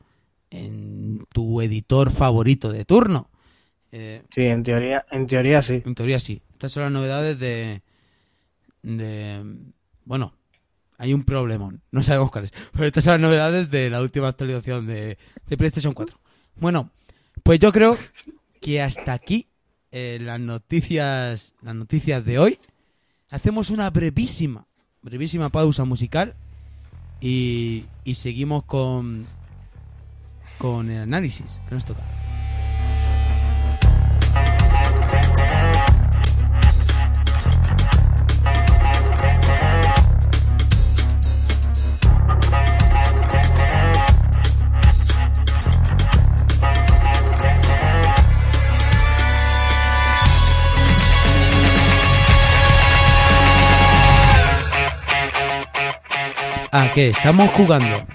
en tu editor favorito de turno. Eh, Sí, en teoría, en teoría sí. en teoría sí. Estas son las novedades de. de. Bueno, hay un problemón. No sabemos cuál es. Pero estas son las novedades de la última actualización de, de PlayStation 4. Bueno, pues yo creo que hasta aquí eh, las noticias. Las noticias de hoy. Hacemos una brevísima. Brevísima pausa musical. Y, y seguimos con. con el análisis que nos toca. a que estamos jugando.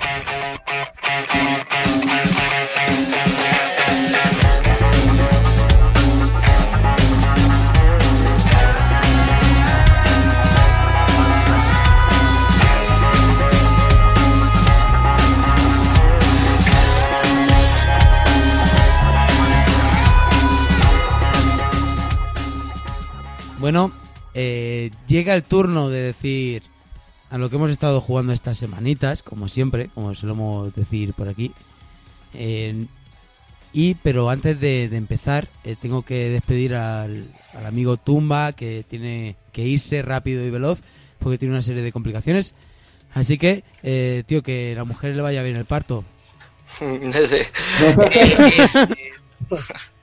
Bueno, eh, llega el turno de decir a lo que hemos estado jugando estas semanitas, como siempre, como solemos decir por aquí. Eh, y, pero antes de, de empezar, eh, tengo que despedir al, al amigo Tumba, que tiene que irse rápido y veloz, porque tiene una serie de complicaciones. Así que, eh, tío, que a la mujer le vaya bien el parto.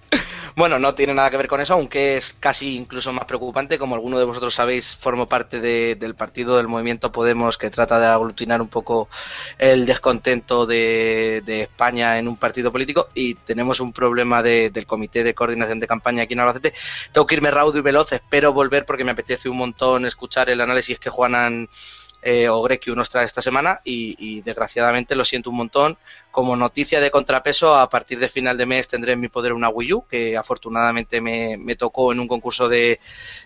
Bueno, no tiene nada que ver con eso, aunque es casi incluso más preocupante. Como alguno de vosotros sabéis, formo parte de- del partido del movimiento Podemos que trata de aglutinar un poco el descontento de, de España en un partido político y tenemos un problema de- del comité de coordinación de campaña aquí en Albacete. Tengo que irme raudo y veloz, espero volver porque me apetece un montón escuchar el análisis que Juanan eh, o Grekiu nos trae esta semana y, desgraciadamente lo siento un montón. Como noticia de contrapeso, a partir de final de mes tendré en mi poder una Wii U que afortunadamente me, tocó en un concurso de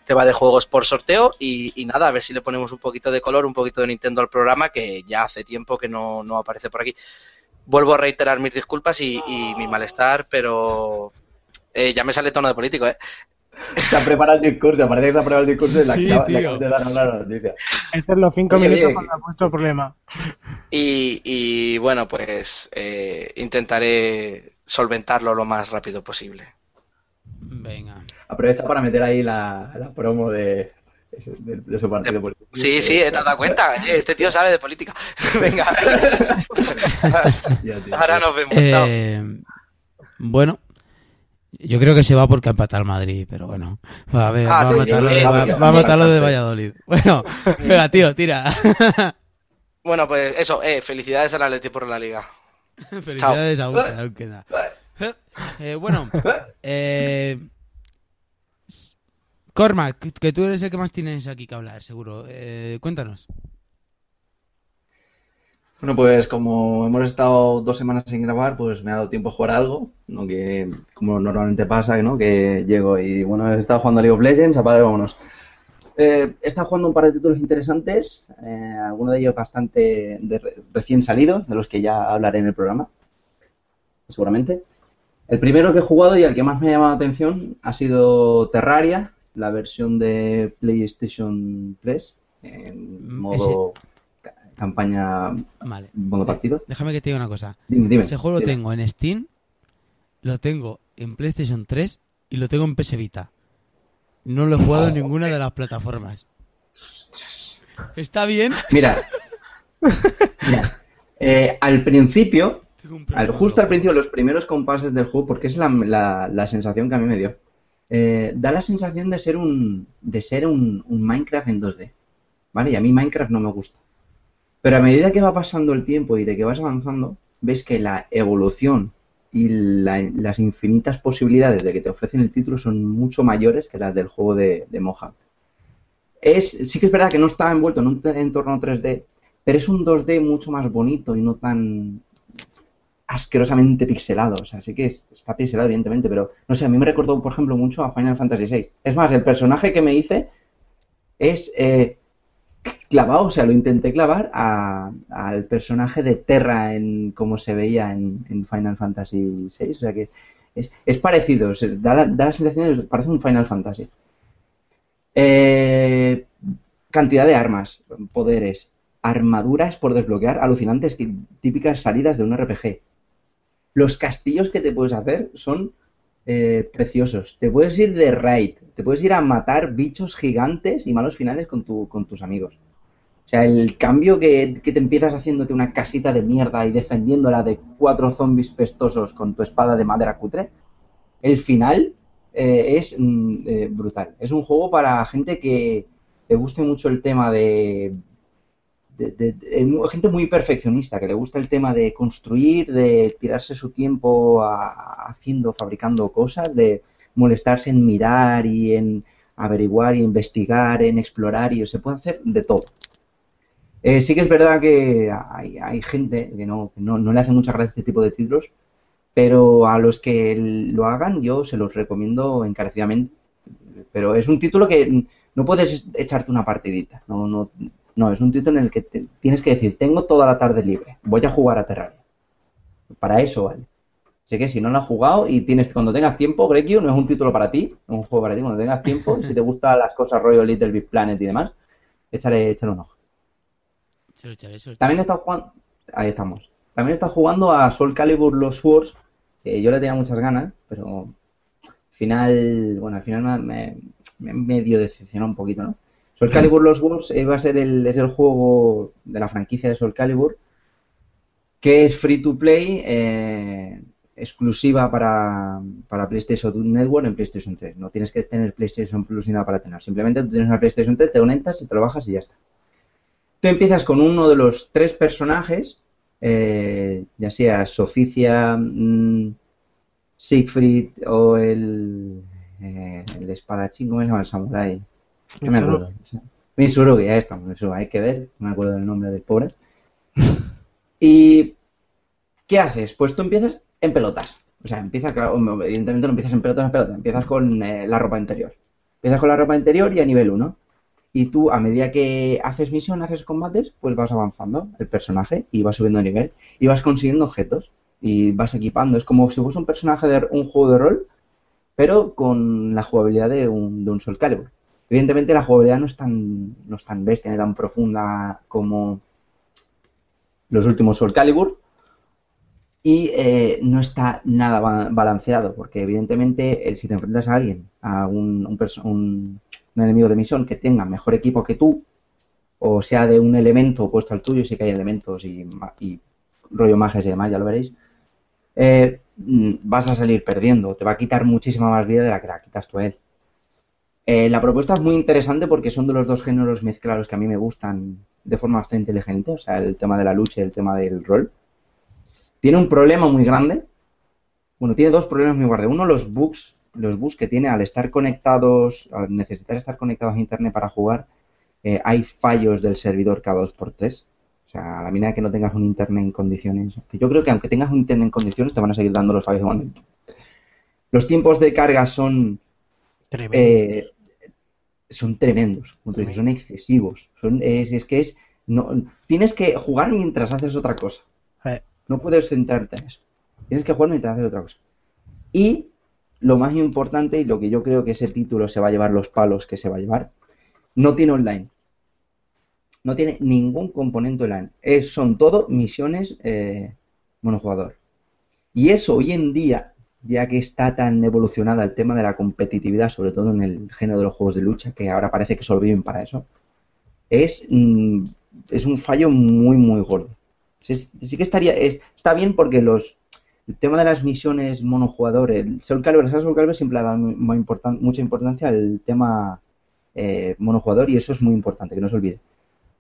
tema de juegos por sorteo y, nada, a ver si le ponemos un poquito de color, un poquito de Nintendo al programa que ya hace tiempo que no, no aparece por aquí. Vuelvo a reiterar mis disculpas y, y mi malestar, pero eh, ya me sale tono de político, ¿eh? Se ha preparado el discurso, parece que se ha preparado el discurso y la, Sí, tío. acabas de dar a la noticia. Estos son los cinco Oye, minutos oye, cuando ha puesto el problema. Y, y, bueno, pues eh, intentaré solventarlo lo más rápido posible. Venga. Aprovecha para meter ahí la, la promo de, de, de su partido político. Sí, sí, te has dado cuenta. Este tío sabe de política. Venga. Ahora nos vemos. Chao. Eh, bueno, yo creo que se va porque empata el Madrid, pero bueno, va a, ver, Ah, va a matarlo, va, a matarlo de. Valladolid. Bueno, venga, tío, tira. Bueno, pues eso, eh, felicidades al Atleti por la liga. Felicidades, aún queda, aún queda. Eh, bueno, eh, s- Cormac, que- que tú eres el que más tienes aquí que hablar, seguro. Eh, cuéntanos. Bueno, pues como hemos estado dos semanas sin grabar, pues me ha dado tiempo a jugar algo, ¿no? Que como normalmente pasa, ¿no? Que llego y bueno, he estado jugando a League of Legends, apaga vámonos. Eh, he estado jugando un par de títulos interesantes, eh, algunos de ellos bastante de re- recién salidos, de los que ya hablaré en el programa, seguramente. El primero que he jugado y el que más me ha llamado la atención ha sido Terraria, la versión de PlayStation 3, en Mm, modo campaña Vale. modo partido. Déjame que te diga una cosa. Dime, dime. Ese juego lo tengo en Steam, lo tengo en PlayStation 3 y lo tengo en PS Vita. No lo he jugado en ninguna de las plataformas. ¿Está bien? Mira, mira, eh, al principio, al, justo al principio, los primeros compases del juego, porque es la, la- la sensación que a mí me dio, eh, da la sensación de ser un de ser un, un Minecraft en 2D, ¿vale? Y a mí Minecraft no me gusta. Pero a medida que va pasando el tiempo y de que vas avanzando, ves que la evolución y la- las infinitas posibilidades de que te ofrecen el título son mucho mayores que las del juego de, de Mojang. Es, sí que es verdad que no está envuelto en un entorno 3D, pero es un 2D mucho más bonito y no tan asquerosamente pixelado. O sea, sí que es- está pixelado, evidentemente, pero no sé, a mí me recordó, por ejemplo, mucho a Final Fantasy VI. Es más, el personaje que me hice es eh, clavado, o sea, lo intenté clavar a- al personaje de Terra en como se veía en, Final Fantasy VI. O sea que es, es parecido, da, la, da la sensación de parece un Final Fantasy. Eh, cantidad de armas, poderes, armaduras por desbloquear, alucinantes, típicas salidas de un RPG. Los castillos que te puedes hacer son eh, preciosos. Te puedes ir de raid, te puedes ir a matar bichos gigantes y malos finales con, tu, con tus amigos. O sea, el cambio que, que te empiezas haciéndote una casita de mierda y defendiéndola de cuatro zombies pestosos con tu espada de madera cutre, el final eh, es mm, eh, brutal. Es un juego para gente que le guste mucho el tema de, de- de- gente muy perfeccionista, que le gusta el tema de construir, de tirarse su tiempo a- haciendo, fabricando cosas, de molestarse en mirar y en averiguar y investigar, en explorar y se puede hacer de todo. Eh, sí que es verdad que hay, hay gente que, no, que no, no le hace mucha gracia este tipo de títulos, pero a los que lo hagan yo se los recomiendo encarecidamente. Pero es un título que no puedes echarte una partidita, no, no, no, es un título en el que te- tienes que decir, tengo toda la tarde libre, voy a jugar a Terraria. Para eso vale. Así que si no lo has jugado y tienes cuando tengas tiempo, Grekio no es un título para ti, no es un juego para ti, cuando tengas tiempo, si te gustan las cosas rollo Little Big Planet y demás, échale, échale un ojo. Se lo echaré, se lo echaré. También está jugando, ahí estamos. También está jugando a Soul Calibur Los Swords, que yo le tenía muchas ganas, pero al final, bueno, al final me, me, me medio decepcionó un poquito, ¿no? Soul Calibur Los Swords iba a ser el, es el juego de la franquicia de Soul Calibur, que es free to play, eh, exclusiva para, para PlayStation Network en PlayStation 3. No tienes que tener PlayStation Plus ni nada para tener. Simplemente tú tienes una PlayStation 3, te conectas y te lo bajas y ya está. Tú empiezas con uno de los tres personajes, eh, ya sea Soficia, mm, Siegfried o el, eh, el espadachín, ¿cómo se llama? El samurái. No me acuerdo. Mitsurugi, ya estamos, eso hay que ver, no me acuerdo del nombre del pobre. ¿Y qué haces? Pues tú empiezas en pelotas. O sea, empiezas, claro, evidentemente no empiezas en pelotas, en pelotas, empiezas con eh, la ropa interior. Empiezas con la ropa interior y a nivel 1. Y tú, a medida que haces misión, haces combates, pues vas avanzando el personaje y vas subiendo de nivel y vas consiguiendo objetos y vas equipando. Es como si fuese un personaje de un juego de rol, pero con la jugabilidad de un, de un Soul Calibur. Evidentemente la jugabilidad no es tan, no es tan bestia ni tan profunda como los últimos Soul Calibur y eh, no está nada ba- balanceado porque evidentemente eh, si te enfrentas a alguien, a un, un, un- enemigo de misión que tenga mejor equipo que tú o sea de un elemento opuesto al tuyo, sí que hay elementos y rollo magias y demás, ya lo veréis, eh, mm, vas a salir perdiendo, te va a quitar muchísima más vida de la que la quitas tú a él. Eh, la propuesta es muy interesante porque son de los dos géneros mezclados que a mí me gustan de forma bastante inteligente, o sea, el tema de la lucha y el tema del rol. Tiene un problema muy grande. Bueno, tiene dos problemas muy grandes. Uno, los bugs, los bugs que tiene al estar conectados, al necesitar estar conectados a internet para jugar, eh, hay fallos del servidor cada dos por tres. O sea, a la mina que no tengas un internet en condiciones, que yo creo que aunque tengas un internet en condiciones te van a seguir dando los fallos momento. Los tiempos de carga son eh, son tremendos, como tú dices, son excesivos. Son, es, es que es. No, tienes que jugar mientras haces otra cosa. No puedes centrarte en eso. Tienes que jugar mientras haces otra cosa. Y lo más importante, y lo que yo creo que ese título se va a llevar los palos que se va a llevar, no tiene online. No tiene ningún componente online. Es, son todo misiones eh, monojugador. Y eso hoy en día, ya que está tan evolucionada el tema de la competitividad, sobre todo en el género de los juegos de lucha, que ahora parece que solo viven para eso, es, mm, es un fallo muy, muy gordo. Sí, sí que estaría, es- está bien porque los el tema de las misiones monojugador, el Soul Calibur, Soul Calibur siempre ha dado mucha importancia al tema eh, monojugador y eso es muy importante, que no se olvide.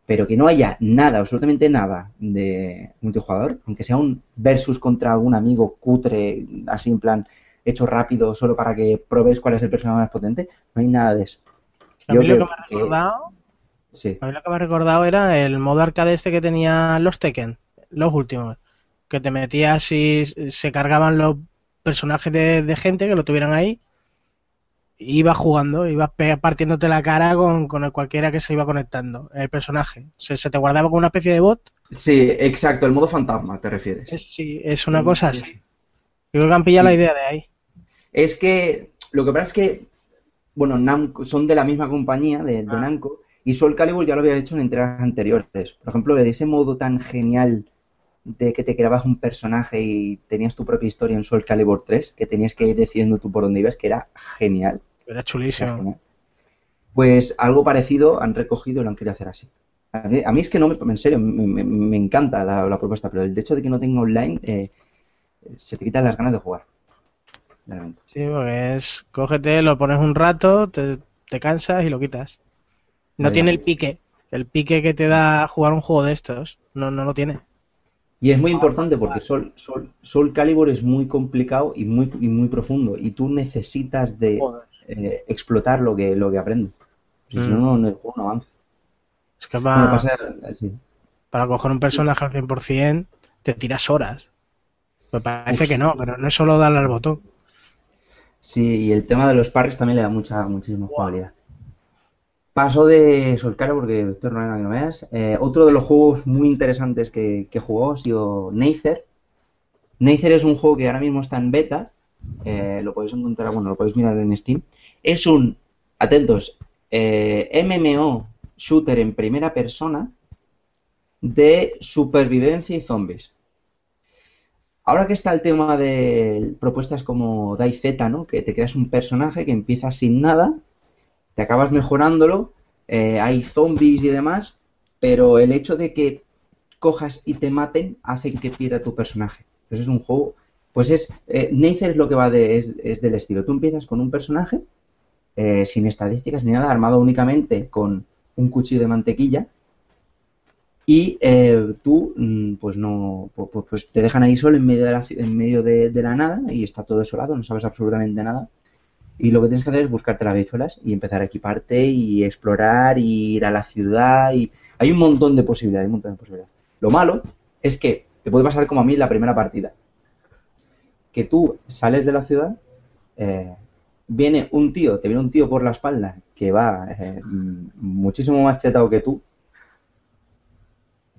Pero que no haya nada, absolutamente nada de multijugador, aunque sea un versus contra algún amigo cutre, así en plan hecho rápido, solo para que probes cuál es el personaje más potente, no hay nada de eso. a Yo mí lo que me ha recordado, Sí. a mí lo que me ha recordado era el modo arcade este que tenía los Tekken, los últimos, que te metías y se cargaban los personajes de, de gente que lo tuvieran ahí, ibas jugando, ibas partiéndote la cara con, con el cualquiera que se iba conectando, el personaje. Se, se te guardaba como una especie de bot. Sí, exacto, el modo fantasma, te refieres. Es, sí, es una Sí, cosa sí, así. sí. Yo creo que han pillado Sí. la idea de ahí. Es que lo que pasa es que, bueno, Namco, son de la misma compañía, de, de Ah. Namco, y Soul Calibur ya lo había hecho en entregas anteriores. Por ejemplo, de ese modo tan genial de que te creabas un personaje y tenías tu propia historia en Soul Calibur 3, que tenías que ir decidiendo tú por dónde ibas, que era genial. Era era chulísimo. genial. Pues algo parecido han recogido y lo han querido hacer así. A mí, a mí es que no me, en serio, me, me- me encanta la, la propuesta, pero el hecho de que no tenga online, eh, se te quitan las ganas de jugar. Realmente. Sí, porque es, cógete, lo pones un rato, te, te cansas y lo quitas. No tiene el pique, el pique que te da jugar un juego de estos, no, no lo tiene. Y es muy importante porque Soul, Soul, Soul Calibur es muy complicado y muy, y muy profundo y tú necesitas de eh, explotar lo que, lo que aprendes. Si Mm. no, no, el juego no avanza. Es que para, pasa así. para coger un personaje al 100% te tiras horas. Me parece Uf. que no, pero no es solo darle al botón. Sí, y el tema de los parries también le da mucha, muchísima jugabilidad. Paso de Calibur porque estoy rolando que no veas. Eh, otro de los juegos muy interesantes que, que jugado ha sido Neither. Nacer es un juego que ahora mismo está en beta, eh, lo podéis encontrar, bueno, lo podéis mirar en Steam. Es un, atentos, eh, MMO shooter en primera persona de supervivencia y zombies. Ahora que está el tema de propuestas como DayZ, ¿no? Que te creas un personaje que empieza sin nada, te acabas mejorándolo, eh, hay zombies y demás, pero el hecho de que cojas y te maten hace que pierda tu personaje. Entonces es un juego, pues es, eh, Nacer es lo que va de, es, del estilo. Tú empiezas con un personaje eh, sin estadísticas ni nada, armado únicamente con un cuchillo de mantequilla y eh, tú mm, pues no pu- pu- pues te dejan ahí solo en medio de la, en medio de la nada y está todo desolado, no sabes absolutamente nada. Y lo que tienes que hacer es buscarte las habichuelas y empezar a equiparte y explorar y ir a la ciudad y hay un montón de posibilidades, un montón de posibilidades. Lo malo es que te puede pasar como a mí la primera partida. Que tú sales de la ciudad, eh, viene un tío, te viene un tío por la espalda que va eh, muchísimo más chetado que tú,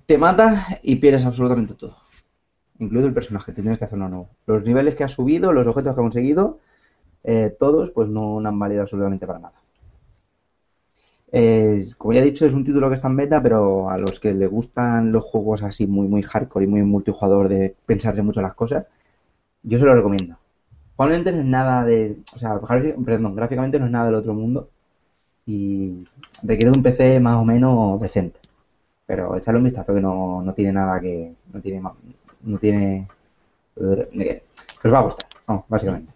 te mata y pierdes absolutamente todo. Incluido el personaje, te tienes que hacer uno nuevo. Los niveles que has subido, los objetos que has conseguido, eh, todos, pues no, no han valido absolutamente para nada. Eh, como ya he dicho, es un título que está en beta, pero a los que les gustan los juegos así muy, muy hardcore y muy multijugador de pensarse mucho las cosas, yo se lo recomiendo. Probablemente no es nada de. O sea, perdón, gráficamente no es nada del otro mundo. Y requiere de un PC más o menos decente. Pero echarle un vistazo que no, no tiene nada que. No tiene. No tiene. Que os va a gustar, vamos, básicamente.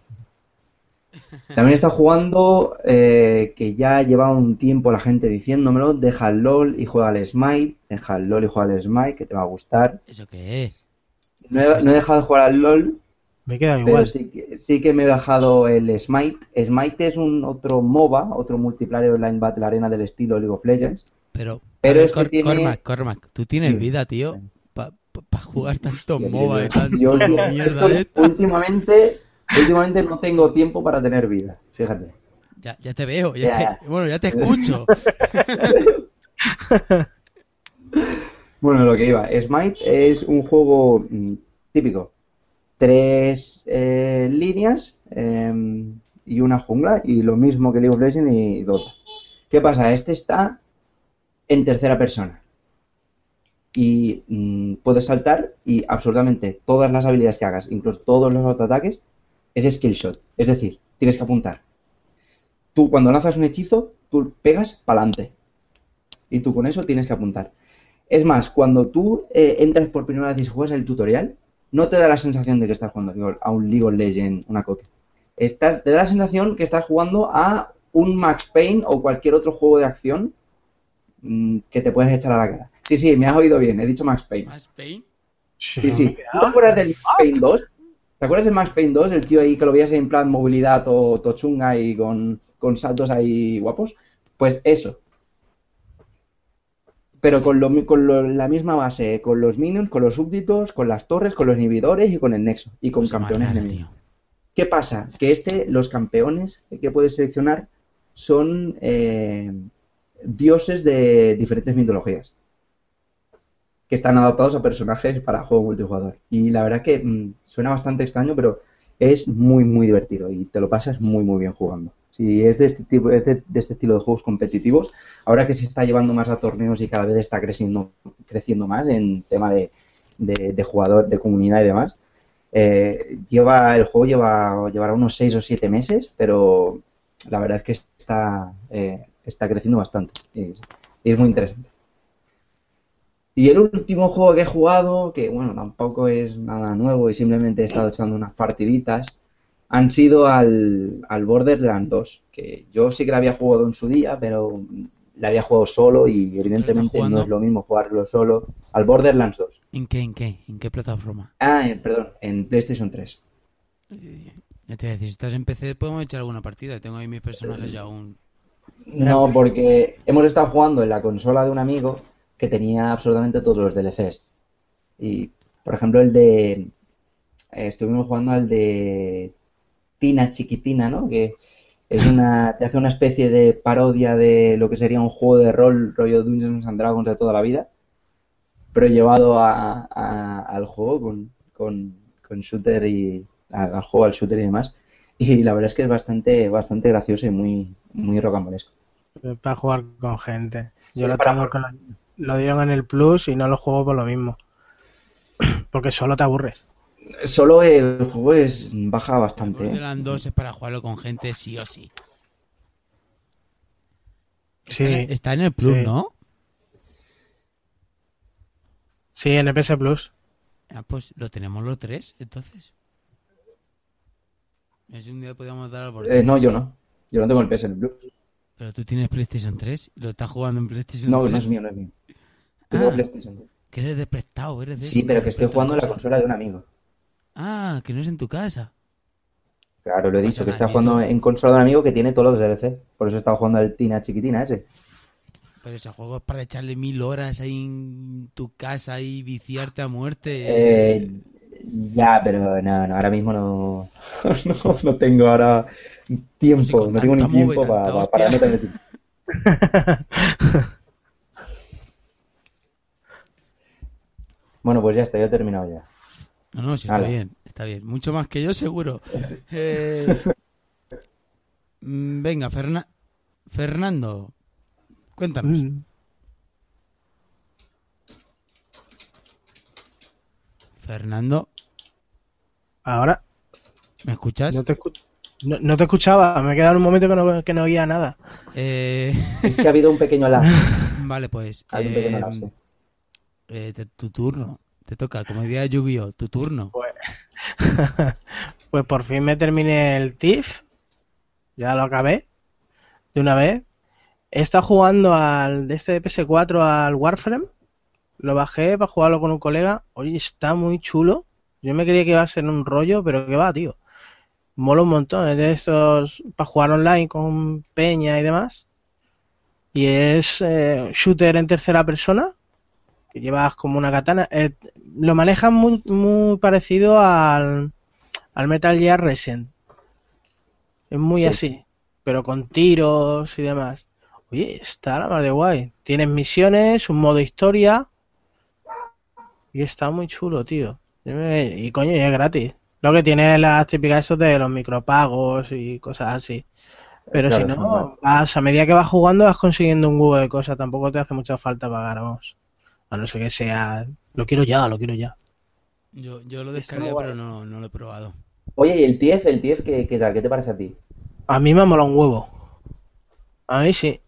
También está jugando, eh, que ya lleva un tiempo la gente diciéndomelo, deja el LOL y juega al Smite, deja el LOL y juega al Smite, que te va a gustar. ¿Eso qué es? No he, no he dejado de jugar al LOL, Me queda pero igual. sí que, sí que me he bajado el Smite. Smite es un otro MOBA, otro multiplayer online battle arena del estilo League of Legends. Pero, Pero ver, es que tiene- Cormac, Cormac, tú tienes Sí. vida, tío, para jugar tanto Yo- MOBA yo- y tanto yo- yo- mierda esto- esta. últimamente, últimamente no tengo tiempo para tener vida, fíjate. Ya, ya te veo, ya te- bueno, ya te escucho. Bueno, lo que iba. Smite es un juego mm, típico. Tres eh, líneas em, y una jungla y lo mismo que League of Legends y Dota. ¿Qué pasa? Este está en tercera persona. Y mm, puedes saltar y absolutamente todas las habilidades que hagas, incluso todos los autoataques, es skill shot. Es decir, tienes que apuntar. Tú cuando lanzas un hechizo, tú pegas para adelante. Y tú con eso tienes que apuntar. Es más, cuando tú eh, entras por primera vez y juegas el tutorial, no te da la sensación de que estás jugando a un League of Legends, una copia. Estás, te da la sensación que estás jugando a un Max Payne o cualquier otro juego de acción mm, que te puedes echar a la cara. Sí, sí, me has oído bien, he dicho Max Payne. ¿Más Pain? Sí, sí. ¿Tú te acuerdas del Max Payne 2? ¿Te acuerdas del Max Payne 2? El tío ahí que lo veías en plan movilidad o tochunga y con, con saltos ahí guapos. Pues eso. Pero con, lo, mi- con lo- la misma base, con los minions, con los súbditos, con las torres, con los inhibidores y con el nexo. Y con más campeones enemigos. tío. ¿Qué pasa? Que este, los campeones que puedes seleccionar son eh, dioses de diferentes mitologías que están adaptados a personajes para juego multijugador. Y la verdad que mm, suena bastante extraño, pero es muy, muy divertido y te lo pasas muy, muy bien jugando. Si es de este tipo, es de, este estilo de juegos competitivos, ahora que se está llevando más a torneos y cada vez está creciendo, creciendo más en tema de, de, jugador, de comunidad y demás, eh, lleva, el juego lleva, llevará unos 6 o 7 meses, pero la verdad es que está, eh, está creciendo bastante y es muy interesante. Y el último juego que he jugado, que bueno, tampoco es nada nuevo y simplemente he estado echando unas partiditas, han sido al, al Borderlands 2, que yo sí que la había jugado en su día, pero la había jugado solo y evidentemente no es lo mismo jugarlo solo. Al Borderlands 2. ¿En qué, en qué? ¿En qué plataforma? Ah, eh, perdón, en PlayStation 3. Ya te voy a decir, si estás en PC podemos echar alguna partida. Tengo ahí mis personajes ya aún. No, porque hemos estado jugando en la consola de un amigo que tenía absolutamente todos los DLCs. Y, por ejemplo, el de... eh, estuvimos jugando al de Tina Chiquitina, ¿no? Que es una... te hace una especie de parodia de lo que sería un juego de rol rollo Dungeons and Dragons de toda la vida, pero llevado a, a- al juego con, con, con shooter y al, juego, al shooter y demás. Y la verdad es que es bastante, bastante gracioso y muy, muy rocambolesco. Para jugar con gente. Yo Sí, lo tengo con lo dieron en el Plus y no lo juego por lo mismo. Porque solo te aburres. Solo el juego es baja bastante. ¿eh? Borderlands 2 es para jugarlo con gente sí o sí. Sí, Está en el Plus, Sí. ¿no? sí, en el PS Plus. Ah, pues lo tenemos los tres, entonces. Es un día podíamos dar al Eh, no, yo no. Yo no tengo el PS en el Blue. Pero tú tienes PlayStation 3 y lo estás jugando en PlayStation No, 3. no es mío, no es mío. Tengo Ah. PlayStation 3. Que eres de prestado, eres de Sí, pero que estoy jugando en la consola de un amigo. Ah, que no es en tu casa. Claro, lo he Pasa dicho, que está jugando en consola de un amigo que tiene todos los DLC. Por eso está jugando al Tina chiquitina ese. Pero ese juego es para echarle mil horas ahí en tu casa y viciarte a muerte. Eh, ya, pero no, no, ahora mismo no, no, no tengo ahora Pues tiempo, no tengo ni tiempo para, para meterme tiempo. Bueno, pues ya está, yo he terminado ya. No, no, sí está bien, está bien. Mucho más que yo, seguro. Eh, mm, venga, Ferna- Fernando, cuéntanos. Mm. Fernando, Ahora, ¿me escuchas? no te, escu- no, no te escuchaba. Me he quedado en un momento que no, que no oía nada. Eh, Es que ha habido un pequeño lag. vale, pues. Ha habido un pequeño lag, eh, eh, te- tu turno. Te toca, como diría Yu-Gi-Oh! Tu turno. Pues por fin me terminé el TIF. Ya lo acabé. De una vez. He estado jugando al de este de PS4 al Warframe. Lo bajé para jugarlo con un colega. Oye, está muy chulo. Yo me creía que iba a ser un rollo, pero que va, tío. Mola un montón. Es de estos para jugar online con peña y demás. Y es eh, shooter en tercera persona. Que llevas como una katana. Eh, lo manejan muy, muy parecido al, al Metal Gear Recent. Es muy Sí. así, pero con tiros y demás. Oye, está la mar de guay. Tienes misiones, un modo historia. Y está muy chulo, tío. Y coño, y es gratis. Lo que tiene las típicas esos de los micropagos y cosas así. Pero Claro, si no, vas, a medida que vas jugando vas consiguiendo un huevo de cosas. Tampoco te hace mucha falta pagar, vamos. A no ser que sea... Lo quiero ya, lo quiero ya. Yo, yo lo descargué, pero no, no lo he probado. Oye, ¿y el TF? ¿El TF qué, qué tal? ¿Qué te parece a ti? A mí me ha molado un huevo. A mí sí.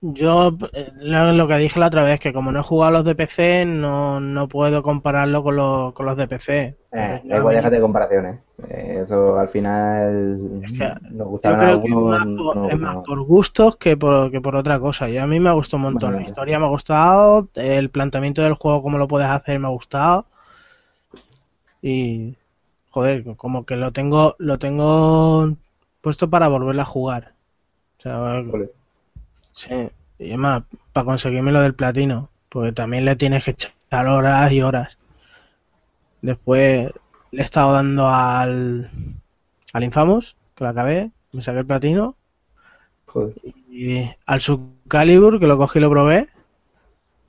Yo, eh, lo, lo que dije la otra vez, que como no he jugado a los de PC, no, no puedo compararlo con los, con los de PC. Eh, igual, déjate de comparaciones. Eh, eso al final Es que nos yo gustaron creo que es algunos. más, por, nos es más gustaron. por gustos que por, que por otra cosa. Y a mí me ha gustado un montón. Bueno, La historia me ha gustado, el planteamiento del juego, cómo lo puedes hacer, me ha gustado. Y, joder, como que lo tengo, lo tengo puesto para volverlo a jugar. O sea, Joder. Sí, y además, para conseguirme lo del platino, porque también le tienes que echar horas y horas. Después le he estado dando al, al Infamous, que lo acabé, me saqué el platino, Joder. y al Subcalibur, que lo cogí y lo probé,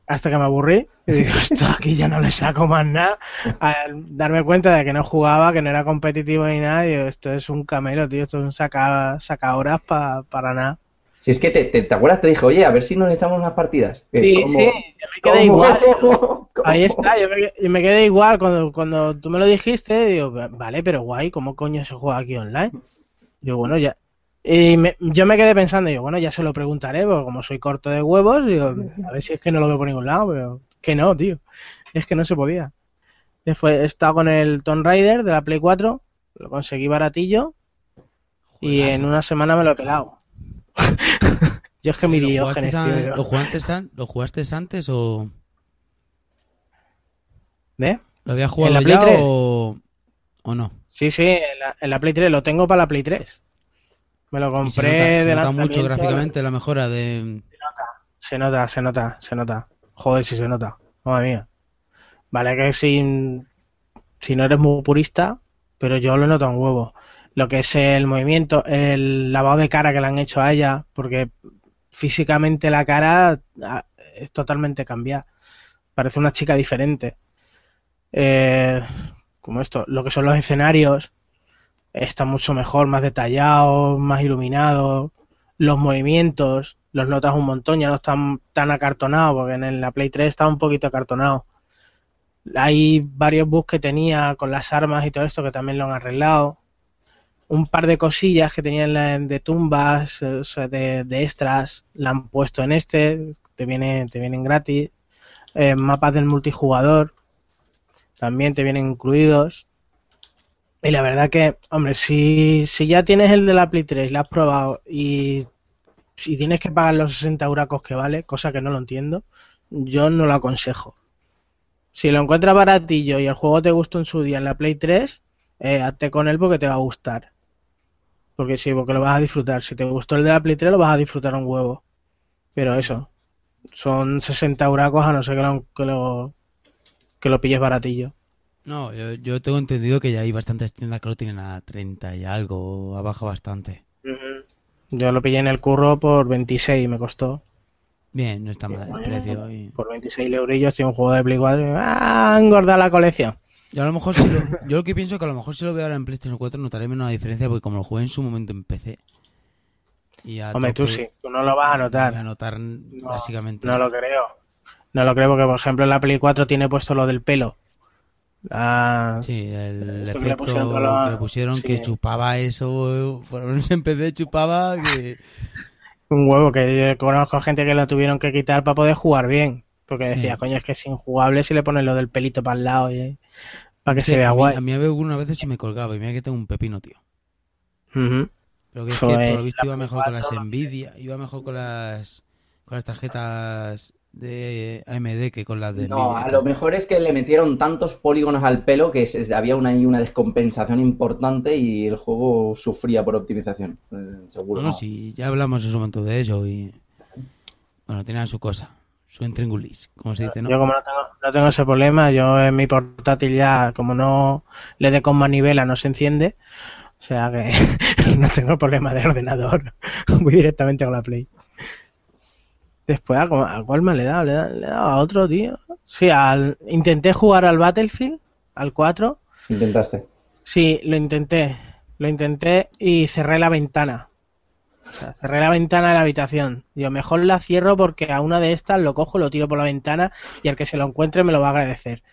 hasta que me aburrí, y digo, esto aquí ya no le saco más nada. Al darme cuenta de que no jugaba, que no era competitivo ni nada, digo, esto es un camelo, tío, esto es un saca, saca horas pa- para nada. Si es que te, te, ¿te acuerdas, te dije, oye, a ver si nos echamos unas partidas. Eh, Sí, ¿cómo? sí, yo me quedé ¿Cómo? igual. ¿Cómo? Ahí está, yo me, yo me quedé igual cuando, cuando tú me lo dijiste, digo, vale, pero guay, ¿cómo coño se juega aquí online? Digo, bueno, ya. Y me- yo me quedé pensando, digo, bueno, ya se lo preguntaré, porque como soy corto de huevos, digo, a ver si es que no lo veo por ningún lado, pero que no, tío. Es que no se podía. Después he estado con el Tomb Raider de la Play 4, lo conseguí baratillo y en una semana me lo he pelado. yo es que mi ¿Lo diógenes, tío. ¿lo, jugaste an- ¿Lo jugaste antes o ¿Eh? lo habías jugado la Play ya 3? o, o no? Sí, sí, en la, en la Play 3, lo tengo para la Play 3. Me lo Y se compré nota, se de nota mucho gráficamente la mejora de... Se nota, se nota, se nota. Joder, si se nota. Madre mía. Vale que si, si no eres muy purista, pero yo lo noto un huevo. Lo que es el movimiento, el lavado de cara que le han hecho a ella, porque físicamente la cara ah, es totalmente cambiada. Parece una chica diferente. Eh, como esto, lo que son los escenarios, está mucho mejor, más detallado, más iluminado, los movimientos, los notas un montón, ya no están tan acartonados, porque en la Play 3 estaba un poquito acartonado. Hay varios bugs que tenía con las armas y todo esto que también lo han arreglado. Un par de cosillas que tenían de tumbas, eh, de, extras, la han puesto en este, te, viene, te vienen gratis. Eh, mapas del multijugador también te vienen incluidos. Y la verdad que, hombre, si, si ya tienes el de la Play 3, lo has probado y si tienes que pagar los 60 euracos que vale, cosa que no lo entiendo, yo no lo aconsejo. Si lo encuentras baratillo y el juego te gustó en su día en la Play 3, eh, hazte con él porque te va a gustar. Porque sí, porque lo vas a disfrutar. Si te gustó el de la Play 3, lo vas a disfrutar un huevo. Pero eso, son 60 euracos a no ser que lo, que lo, que lo pilles baratillo. No, yo, yo tengo entendido que ya hay bastantes tiendas que lo tienen a 30 y algo, ha bajado bastante. Yo lo pillé en el curro por 26 me costó. Bien, no está mal el precio. y- Por 26 eurillos tiene un juego de Play 4. ¡Ah! Engorda la colección. Yo a lo mejor si lo, yo lo que pienso que a lo mejor si lo veo ahora en PlayStation 4 notaré menos la diferencia porque como lo jugué en su momento en PC. Y a Hombre, tú sí, tú no lo vas a notar. voy a notar básicamente. No lo creo. No lo creo porque, por ejemplo, en la Play 4 tiene puesto lo del pelo. Sí, el Esto que le efecto pusieron que le pusieron sí. que chupaba eso, por lo menos en PC chupaba que... un huevo que yo conozco gente que lo tuvieron que quitar para poder jugar bien. Porque Sí. decía, coño, es que es injugable si le ponen lo del pelito para el lado y, para que Sí, se vea a mí, guay. a mí algunas veces sí me colgaba y mira que tengo un pepino, tío. Ujú. Pero que es Joder, que por lo visto iba mejor con las 4, Nvidia, iba mejor con las con las tarjetas de AMD que con las de No, Nvidia. a lo mejor es que le metieron tantos polígonos al pelo que se- había una, ahí una descompensación importante y el juego sufría por optimización. eh, seguro. No, no, sí, ya hablamos en su momento de ello y bueno, tenía su cosa, su intríngulis, como se dice, ¿no? Yo como no tengo, no tengo ese problema, yo en mi portátil ya, como no le dé con manivela, no se enciende. O sea que no tengo problema de ordenador. Voy directamente con la Play. Después, ¿a, cu- a cuál me le he dado? ¿Le he dado, le he dado a otro, tío? Sí, al, intenté jugar al Battlefield, al 4. Intentaste. Sí, lo intenté. Lo intenté y cerré la ventana. O sea, cerré la ventana de la habitación. Yo mejor la cierro porque a una de estas lo cojo, lo tiro por la ventana y al que se lo encuentre me lo va a agradecer.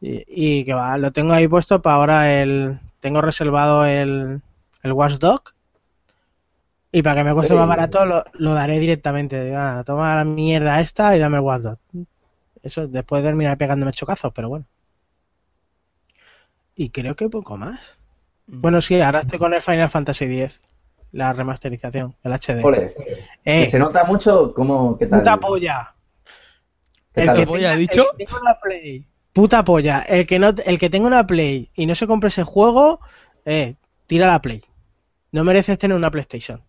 Y, y que va, lo tengo ahí puesto para ahora el... Tengo reservado el, el Watchdog. Y para que me cueste más barato lo, lo daré directamente. Digo, "Ah, toma la mierda esta y dame el Watchdog. Eso después de terminar pegándome chocazos, pero bueno. Y creo que poco más. Bueno, sí, ahora estoy con el Final Fantasy X, la remasterización, el HD. Ole, Eh, que se nota mucho cómo... ¿Qué tal? puta polla. ¿Qué El tal? que, polla, tenga, ha dicho? el que tenga Play. Puta polla. El que, no, el que tenga una Play y no se compre ese juego, eh, tira la Play. No mereces tener una PlayStation.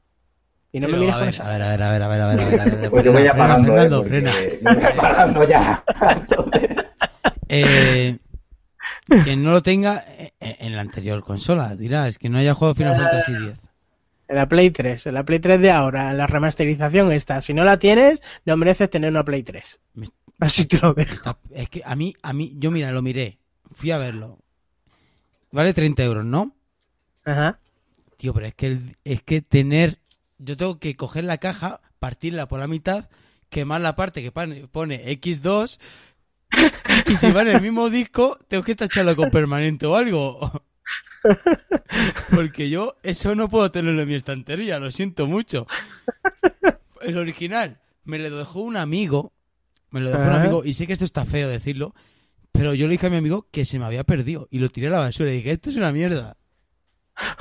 Y no Pero, me mires a ver, esa. a ver, a ver, a ver, a ver, a ver, a ver, a ver, Pues yo voy apagando, eh, Fernando, porque frena. yo voy apagando ya. Eh, que no lo tenga en, en la anterior consola, dirás, que no haya jugado Final Fantasy X. En la Play 3, en la Play 3 de ahora, en la remasterización esta. Si no la tienes, no mereces tener una Play 3. Me- Así te lo dejo. Está- Es que a mí, a mí, yo mira, lo miré, fui a verlo. Vale 30 euros, ¿no? Ajá. Tío, pero es que, el- es que tener, yo tengo que coger la caja, partirla por la mitad, quemar la parte que pone, pone X2 y si va en el mismo disco, tengo que tacharlo con permanente o algo. Porque yo eso no puedo tenerlo en mi estantería, lo siento mucho. El original me lo dejó un amigo, me lo dejó un Ajá. amigo y sé que esto está feo decirlo, pero yo le dije a mi amigo que se me había perdido y lo tiré a la basura y dije, esto es una mierda.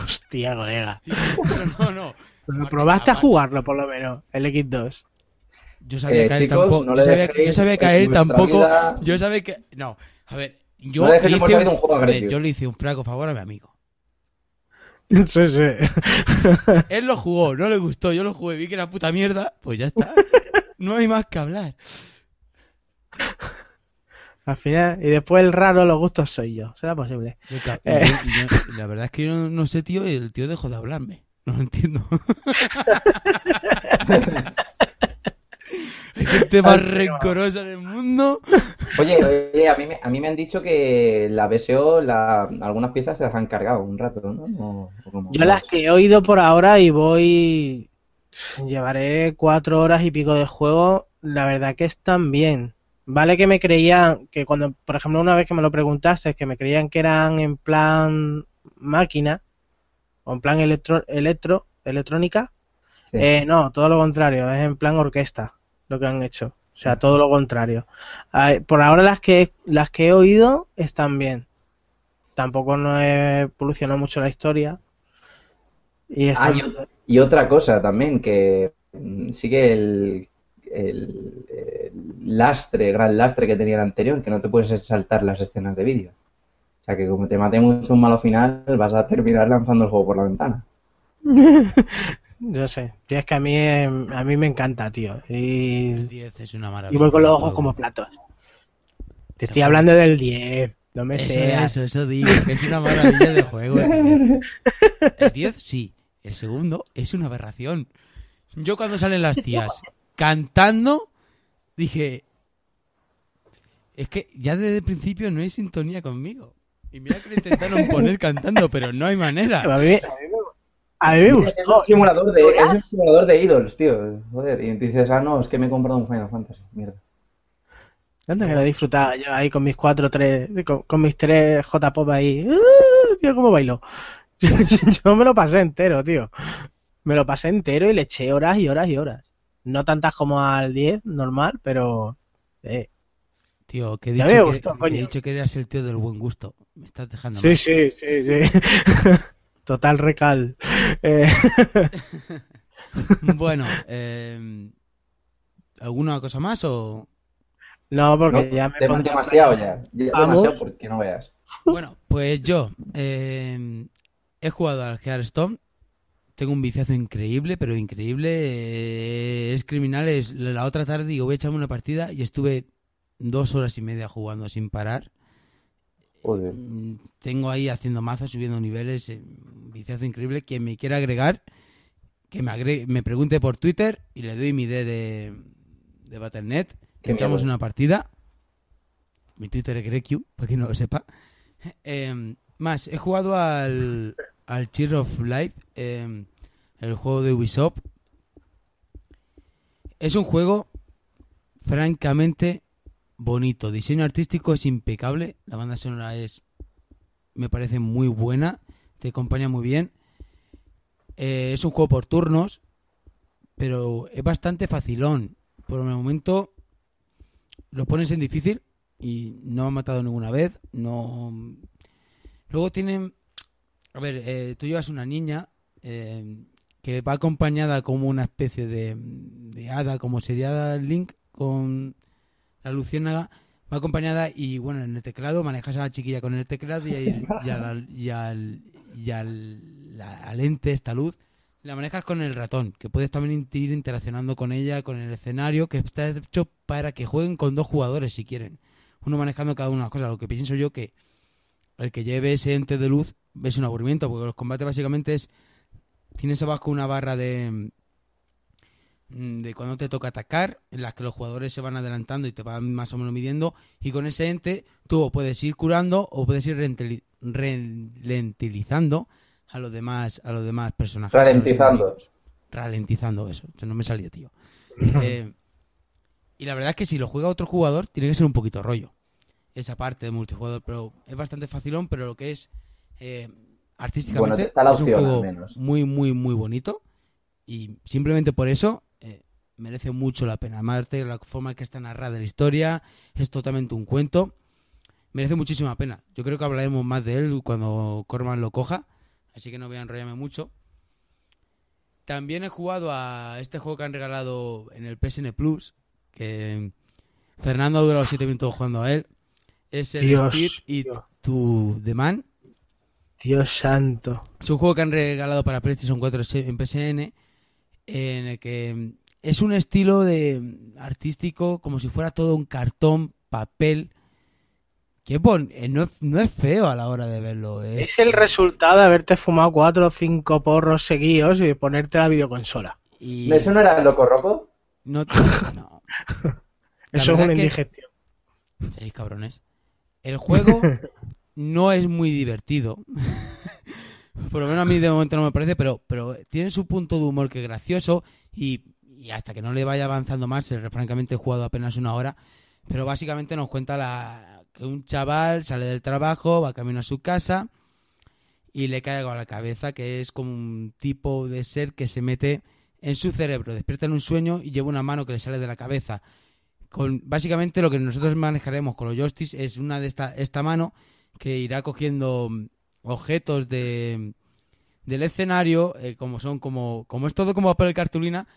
Hostia, colega. No, no. Pero probaste a jugarlo, por lo menos, el X2. Yo sabía Eh, que a él chicos, tampoco. no yo, sabía, yo sabía que a en él vuestra tampoco. vida- Yo sabía que. No, a ver. Yo, No le hice, vida un juego a ver, yo le hice un flaco favor a mi amigo. Sí, sí. Él lo jugó, no le gustó, yo lo jugué, vi que era puta mierda, pues ya está. No hay más que hablar. Al final, y después el raro, los gustos soy yo. ¿Será posible? Yo Eh. yo- la verdad es que yo no, no sé, tío, y el tío dejó de hablarme. No lo entiendo. Gente más rencorosa del mundo. Oye, oye, a mí, me, a mí me han dicho que la BSO, la, algunas piezas se las han cargado un rato, ¿no? O- o como- Yo las que he oído por ahora y voy. Llevaré cuatro horas y pico de juego. La verdad que están bien. Vale que me creían que cuando, por ejemplo, una vez que me lo preguntaste, que me creían que eran en plan máquina o en plan electro, electro electrónica. Sí. Eh, no, todo lo contrario, es en plan orquesta lo que han hecho. O sea, todo lo contrario. Por ahora las que las que he oído están bien. Tampoco no he evolucionado mucho la historia. Y Ah, y, y otra cosa también, que mm, sigue el, el, el lastre, gran lastre que tenía el anterior, que no te puedes saltar las escenas de vídeo. O sea que como te mate mucho un malo final, vas a terminar lanzando el juego por la ventana. Yo sé. Es que a mí, a mí me encanta, tío. Y, El 10 es una maravilla. y voy con los ojos Juego. como platos. Te estoy hablando del 10. No me Eso, seas. eso, eso digo, que es una maravilla de juego. El 10. El 10 sí, el segundo es una aberración. Yo cuando salen las tías cantando, dije, es que ya desde el principio no hay sintonía conmigo. Y mira que lo intentaron poner cantando, pero no hay manera. A mí, a mí me Es gustó. un simulador de, es un simulador de idols, tío. Joder, y dices, ah, no, es que me he comprado un Final Fantasy. Mierda. Anda que lo disfrutaba yo ahí con mis cuatro, tres, con, con mis tres J-pop ahí. ¡Ah! Mira cómo bailo. Yo me lo pasé entero, tío. Me lo pasé entero y le eché horas y horas y horas. No tantas como al 10, normal, pero... eh, Tío, que he dicho, me que, gustó, que he dicho que eras el tío del buen gusto. Me estás dejando Sí, mal. sí, sí, sí. Total recal. Eh, Bueno, eh, ¿alguna cosa más o...? no, porque No, ya me pondría- demasiado ya. Demasiado porque no veas. Bueno, pues yo eh, he jugado al Hearthstone. Tengo un viciazo increíble, pero increíble. eh, es criminal. Es, la otra tarde digo, voy a echarme una partida y estuve dos horas y media jugando sin parar. Joder. Mm, Tengo ahí haciendo mazos, subiendo niveles. eh, un viciazo increíble. Quien me quiera agregar, que me, agregue- me pregunte por Twitter y le doy mi ID de, de Battle.net. Echamos una partida. Mi Twitter es Grecu, para quien no lo sepa. Eh, más, he jugado al, al Cheer of Life, eh, el juego de Ubisoft. Es un juego francamente bonito. Diseño artístico es impecable. La banda sonora es, me parece muy buena. Te acompaña muy bien. Eh, es un juego por turnos, pero es bastante facilón. Por el momento lo pones en difícil y no ha matado ninguna vez. No. Luego tienen. A ver, eh, tú llevas una niña eh, que va acompañada como una especie de, de hada, como sería Link con la luciérnaga. Va acompañada y bueno, en el teclado manejas a la chiquilla con el teclado y, ahí- y, a la- y al, y al- la, al ente, esta luz, la manejas con el ratón, que puedes también ir interaccionando con ella, con el escenario, que está hecho para que jueguen con dos jugadores si quieren. Uno manejando cada una de las cosas. Lo que pienso yo que el que lleve ese ente de luz es un aburrimiento, porque los combates básicamente es. Tienes abajo una barra de. Mm, de cuando te toca atacar, en las que los jugadores se van adelantando y te van más o menos midiendo, y con ese ente tú puedes ir curando o puedes ir ralentizando a los demás, a los demás personajes. Ralentizando. Ralentizando eso, no me salía, tío. Eh, y la verdad es que si lo juega otro jugador, tiene que ser un poquito rollo. Esa parte de multijugador, pero es bastante facilón, pero lo que es eh, artísticamente Bueno, está la es un opción, juego menos. muy, muy, muy bonito. Y simplemente por eso merece mucho la pena. De la forma en que está narrada la historia, es totalmente un cuento. Merece muchísima pena. Yo creo que hablaremos más de él cuando Corman lo coja. Así que no voy a enrollarme mucho. También he jugado a este juego que han regalado en el PSN Plus. Que Fernando ha durado 7 minutos jugando a él. Es el Dios, Speed It Dios. to the Man. Dios santo. Es un juego que han regalado para PlayStation 4 en PSN, en el que es un estilo de artístico como si fuera todo un cartón, papel, que bon- eh, no, es- no es feo a la hora de verlo. Es, Es el resultado de haberte fumado cuatro o cinco porros seguidos y de ponerte la videoconsola. y ¿Eso no era el Loco Roco? no, Eso es una que- indigestión. Seréis cabrones. El juego no es muy divertido. Por lo menos a mí de momento no me parece, pero, pero tiene su punto de humor que es gracioso y, y hasta que no le vaya avanzando más, francamente he jugado apenas una hora, pero básicamente nos cuenta la, que un chaval sale del trabajo, va camino a su casa y le cae algo a la cabeza, que es como un tipo de ser que se mete en su cerebro, despierta en un sueño y lleva una mano que le sale de la cabeza. Con básicamente lo que nosotros manejaremos con los joysticks es una de esta esta mano que irá cogiendo mm, objetos de del escenario eh, como son como como es todo como papel cartulina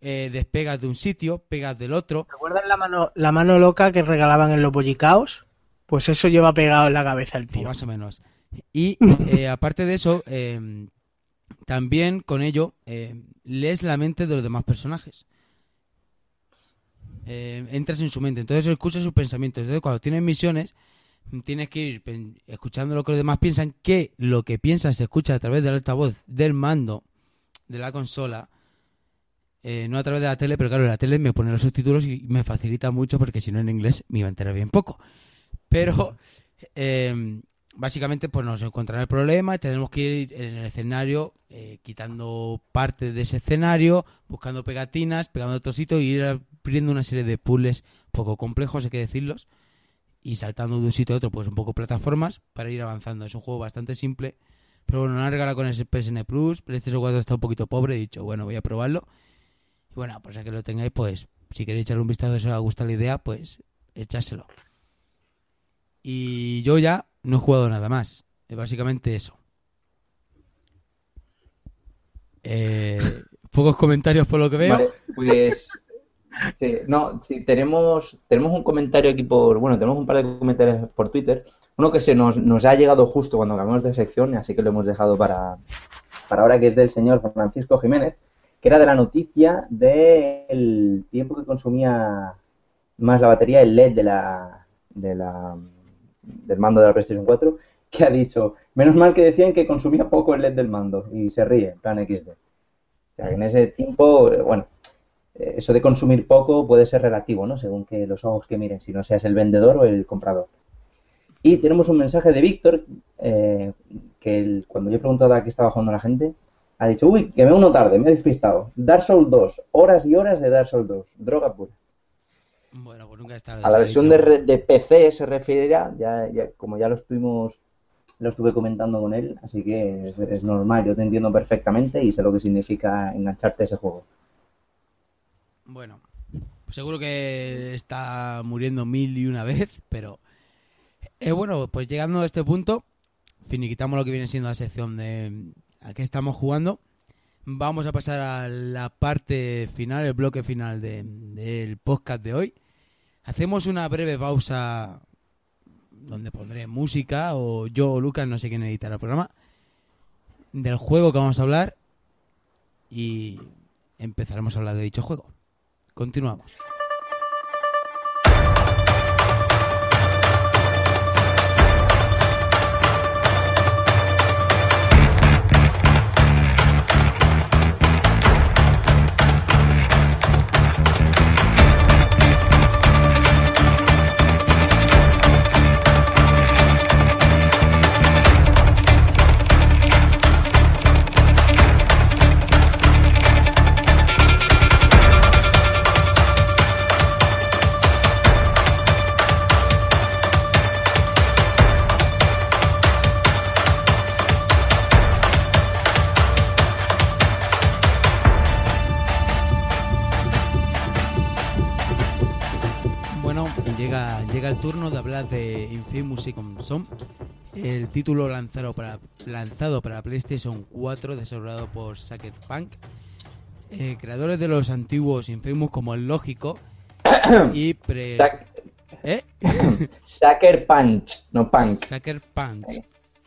eh, despegas de un sitio pegas del otro ¿Recuerdas la mano, la mano loca que regalaban en los bollicaos? Pues eso lleva pegado en la cabeza el pues tío. más o menos y eh, aparte de eso eh, también con ello eh, lees la mente de los demás personajes entras en su mente, entonces escuchas sus pensamientos. Entonces, cuando tienes misiones, tienes que ir escuchando lo que los demás piensan, que lo que piensan se escucha a través del altavoz del mando de la consola, eh, no a través de la tele, pero claro, la tele me pone los subtítulos y me facilita mucho porque si no en inglés me iba a enterar bien poco. Pero eh, básicamente pues nos encontrará el problema y tenemos que ir en el escenario eh, quitando parte de ese escenario, buscando pegatinas, pegando otro sitio y ir abriendo una serie de puzzles poco complejos, hay que decirlos, y saltando de un sitio a otro, pues un poco plataformas para ir avanzando. Es un juego bastante simple, pero bueno, no regala con ese PSN Plus, PlayStation 4 está un poquito pobre, he dicho, bueno, voy a probarlo. Y bueno, pues a que lo tengáis, pues si queréis echarle un vistazo si os gusta la idea, pues echárselo. Y yo ya no he jugado nada más. Es básicamente eso. Eh, pocos comentarios por lo que veo. Vale, pues sí, no, sí, tenemos, tenemos un comentario aquí por, bueno, tenemos un par de comentarios por Twitter. Uno que se nos, nos ha llegado justo cuando cambiamos de sección, así que lo hemos dejado para, para ahora, que es del señor Francisco Jiménez, que era de la noticia del tiempo que consumía más la batería el LED de la, de la, del mando de la PlayStation 4, que ha dicho, menos mal que decían que consumía poco el LED del mando, y se ríe, plan XD. O sea, en ese tiempo, bueno, eh, eso de consumir poco puede ser relativo, ¿no? Según que los ojos que miren, si no seas el vendedor o el comprador. Y tenemos un mensaje de Víctor, eh, que cuando yo he preguntado a qué estaba jugando la gente, ha dicho, uy, que me uno tarde, me he despistado. Dark Souls 2, horas y horas de Dark Souls 2, droga pura. Bueno, pues nunca es tarde. A la versión de, PC se referirá, ya, ya, como ya lo estuvimos, lo estuve comentando con él, así que es, es normal, yo te entiendo perfectamente y sé lo que significa engancharte a ese juego. Bueno, pues seguro que está muriendo mil y una vez, pero... Eh, bueno, pues llegando a este punto, finiquitamos lo que viene siendo la sección de a qué estamos jugando. Vamos a pasar a la parte final, el bloque final de- del podcast de hoy. Hacemos una breve pausa donde pondré música o yo o Lucas, no sé quién editará el programa, del juego que vamos a hablar y empezaremos a hablar de dicho juego. Continuamos. Bueno, llega, llega el turno de hablar de Infamous Second Son, el título lanzado para, lanzado para PlayStation 4, desarrollado por Sucker Punk, eh, creadores de los antiguos Infamous como el lógico y pre... Sac- ¿Eh? Sucker Punch, no Punk. Sucker Punch.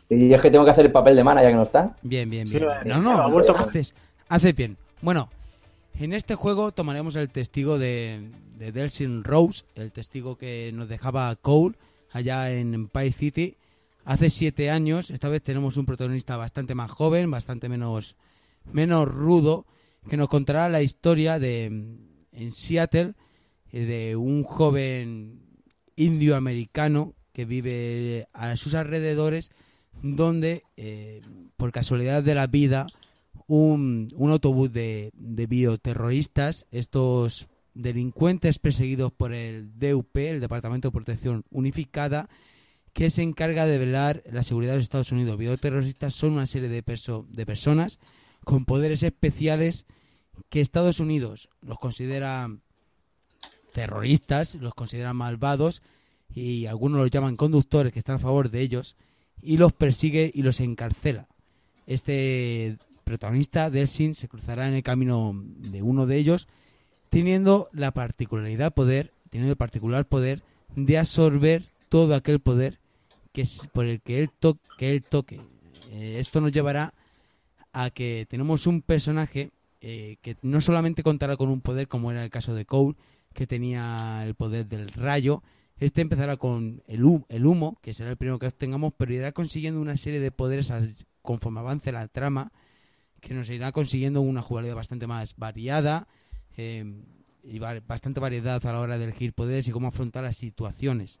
Y yo es que tengo que hacer el papel de mana ya que no está. Bien, bien, Sí, bien. no, no, Ha vuelto. haces, haces bien. Bueno, en este juego tomaremos el testigo de, de Delsin Rose, el testigo que nos dejaba Cole allá en Empire City hace siete años. Esta vez tenemos un protagonista bastante más joven, bastante menos, menos rudo, que nos contará la historia de en Seattle eh, de un joven indio-americano que vive a sus alrededores, donde, eh, por casualidad de la vida, un, un autobús de, de bioterroristas, estos delincuentes perseguidos por el DUP, el Departamento de Protección Unificada, que se encarga de velar la seguridad de los Estados Unidos. Bioterroristas son una serie de, perso de personas con poderes especiales que Estados Unidos los considera terroristas, los considera malvados y algunos los llaman conductores que están a favor de ellos y los persigue y los encarcela. Este protagonista, Delsin, se cruzará en el camino de uno de ellos teniendo la particularidad poder, teniendo el particular poder de absorber todo aquel poder que es por el que él, que él toque. Eh, esto nos llevará a que tenemos un personaje eh, que no solamente contará con un poder como era el caso de Cole, que tenía el poder del rayo, este empezará con el, el humo, que será el primero que obtengamos, pero irá consiguiendo una serie de poderes conforme avance la trama, que nos irá consiguiendo una jugabilidad bastante más variada eh, y bastante variedad a la hora de elegir poderes y cómo afrontar las situaciones.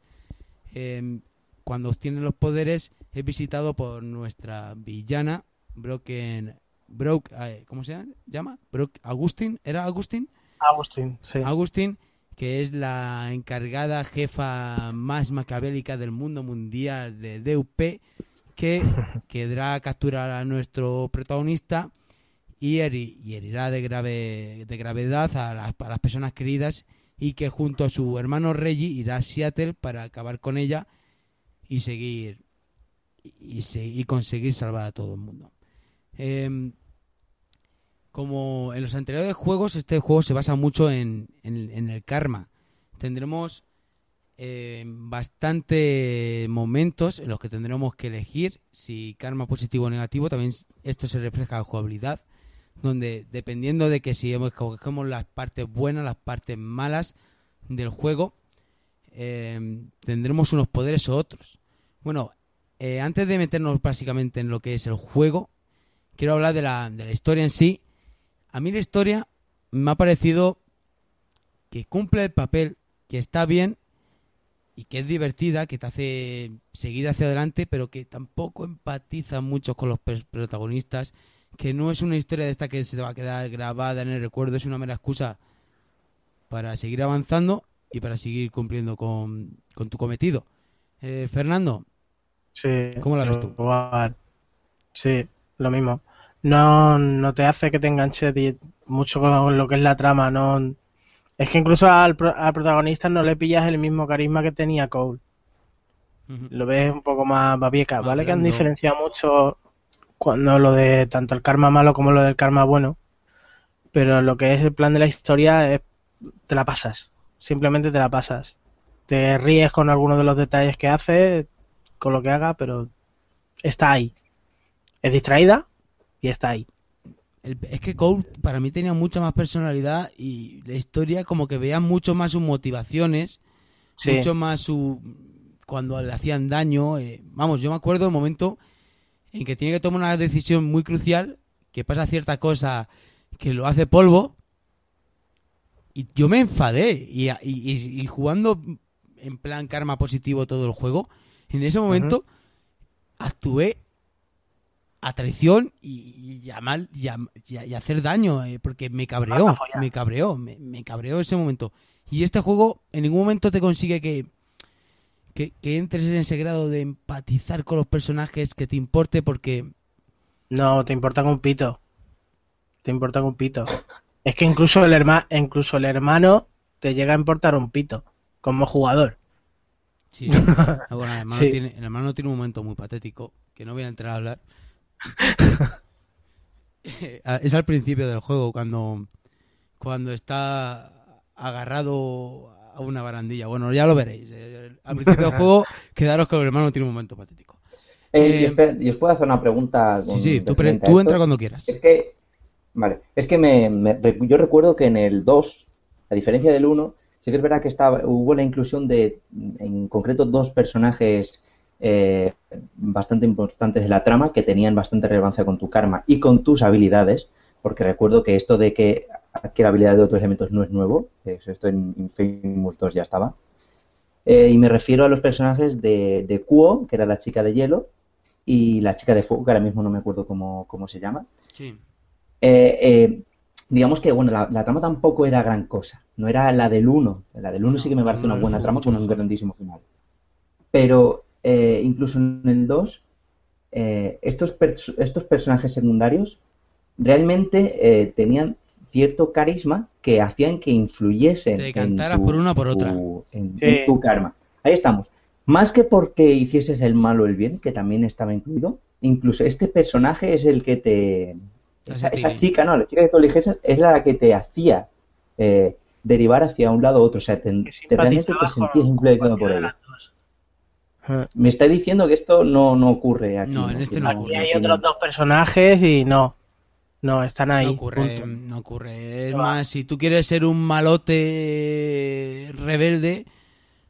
Eh, cuando obtiene los poderes es visitado por nuestra villana Broken Broke, eh, ¿cómo se llama? Broke Agustín, ¿era Agustín? Agustín, sí. Agustín, que es la encargada jefa más macabélica del mundo mundial de DUP, que quedará capturar a nuestro protagonista y, herirá de, grave, de gravedad a las, a las, personas queridas y que junto a su hermano Reggie irá a Seattle para acabar con ella y seguir y, y conseguir salvar a todo el mundo. Eh, como en los anteriores juegos, este juego se basa mucho en, el karma. Tendremos eh, bastante momentos en los que tendremos que elegir si karma positivo o negativo. También esto se refleja en jugabilidad, donde dependiendo de que si escogemos las partes buenas, las partes malas del juego, eh, tendremos unos poderes o otros. Bueno, eh, antes de meternos básicamente en lo que es el juego, quiero hablar de la, de la historia en sí. A mí la historia me ha parecido que cumple el papel, que está bien y que es divertida, que te hace seguir hacia adelante, pero que tampoco empatiza mucho con los protagonistas, que no es una historia de esta que se te va a quedar grabada en el recuerdo, es una mera excusa para seguir avanzando y para seguir cumpliendo con, con tu cometido. Eh, Fernando, sí, ¿cómo la ves tú? Sí, lo mismo. No, no te hace que te enganches mucho con lo que es la trama. no Es que incluso al, al protagonista no le pillas el mismo carisma que tenía Cole. Lo ves un poco más babieca, ¿vale? Que han diferenciado mucho cuando lo de tanto el karma malo como lo del karma bueno. Pero lo que es el plan de la historia es, te la pasas. Simplemente te la pasas. Te ríes con algunos de los detalles que hace, con lo que haga, pero está ahí es distraída y está ahí. Es que Cole para mí tenía mucha más personalidad y la historia como que veía mucho más sus motivaciones, mucho más su cuando le hacían daño. Eh, vamos, yo me acuerdo del momento en que tiene que tomar una decisión muy crucial, que pasa cierta cosa que lo hace polvo, y yo me enfadé, y, y, jugando en plan karma positivo todo el juego, en ese momento actué a traición y, y, a mal, y, y, hacer daño, eh, porque me cabreó, me cabreó, me, me, cabreó ese momento. Y este juego en ningún momento te consigue que, que, que, entres en ese grado de empatizar con los personajes, que te importe porque... No, te importa un pito. Te importa un pito. Es que incluso el, herma, incluso el hermano te llega a importar un pito, como jugador. Sí, bueno, el hermano, Tiene, el hermano tiene un momento muy patético, que no voy a entrar a hablar, es al principio del juego, cuando, cuando está agarrado a una barandilla. Bueno, ya lo veréis. Eh, al principio del juego, quedaros que el hermano tiene un momento patético. Eh, eh, y, os puedo hacer una pregunta. Sí, sí, tú, tú entra cuando quieras. Es que, vale, es que me, yo recuerdo que en el 2, a diferencia del 1, sí que es verdad que estaba, hubo la inclusión de, en concreto, dos personajes eh, bastante importantes de la trama que tenían bastante relevancia con tu karma y con tus habilidades, porque recuerdo que esto de que adquiere habilidades de otros elementos no es nuevo. Esto en Infamous 2 ya estaba. Eh, y me refiero a los personajes de, de Kuo, que era la chica de hielo, y la chica de fuego, que ahora mismo no me acuerdo cómo, cómo se llama. Sí. Eh, eh, digamos que bueno, la, la trama tampoco era gran cosa. No era la del 1. La del 1 No, sí que me parece no, una buena trama con un grandísimo final. Pero eh, incluso en el 2, eh, estos, pers- estos personajes secundarios realmente eh, tenían cierto carisma que hacían que influyesen Te en decantaras tu- por una o por tu- otra. en- Sí. en tu karma. Ahí estamos. Más que porque hicieses el mal o el bien, que también estaba incluido, incluso este personaje es el que te... Esa, chica, ¿no? La chica que tú eliges es la que te hacía eh, derivar hacia un lado u otro. O sea, te, realmente te sentías influenciado por ella. Me está diciendo que esto no, no ocurre aquí. No, en este no ocurre. Y hay otros dos personajes y no. No, están ahí. No ocurre, punto. no ocurre. Es No más, si tú quieres ser un malote rebelde,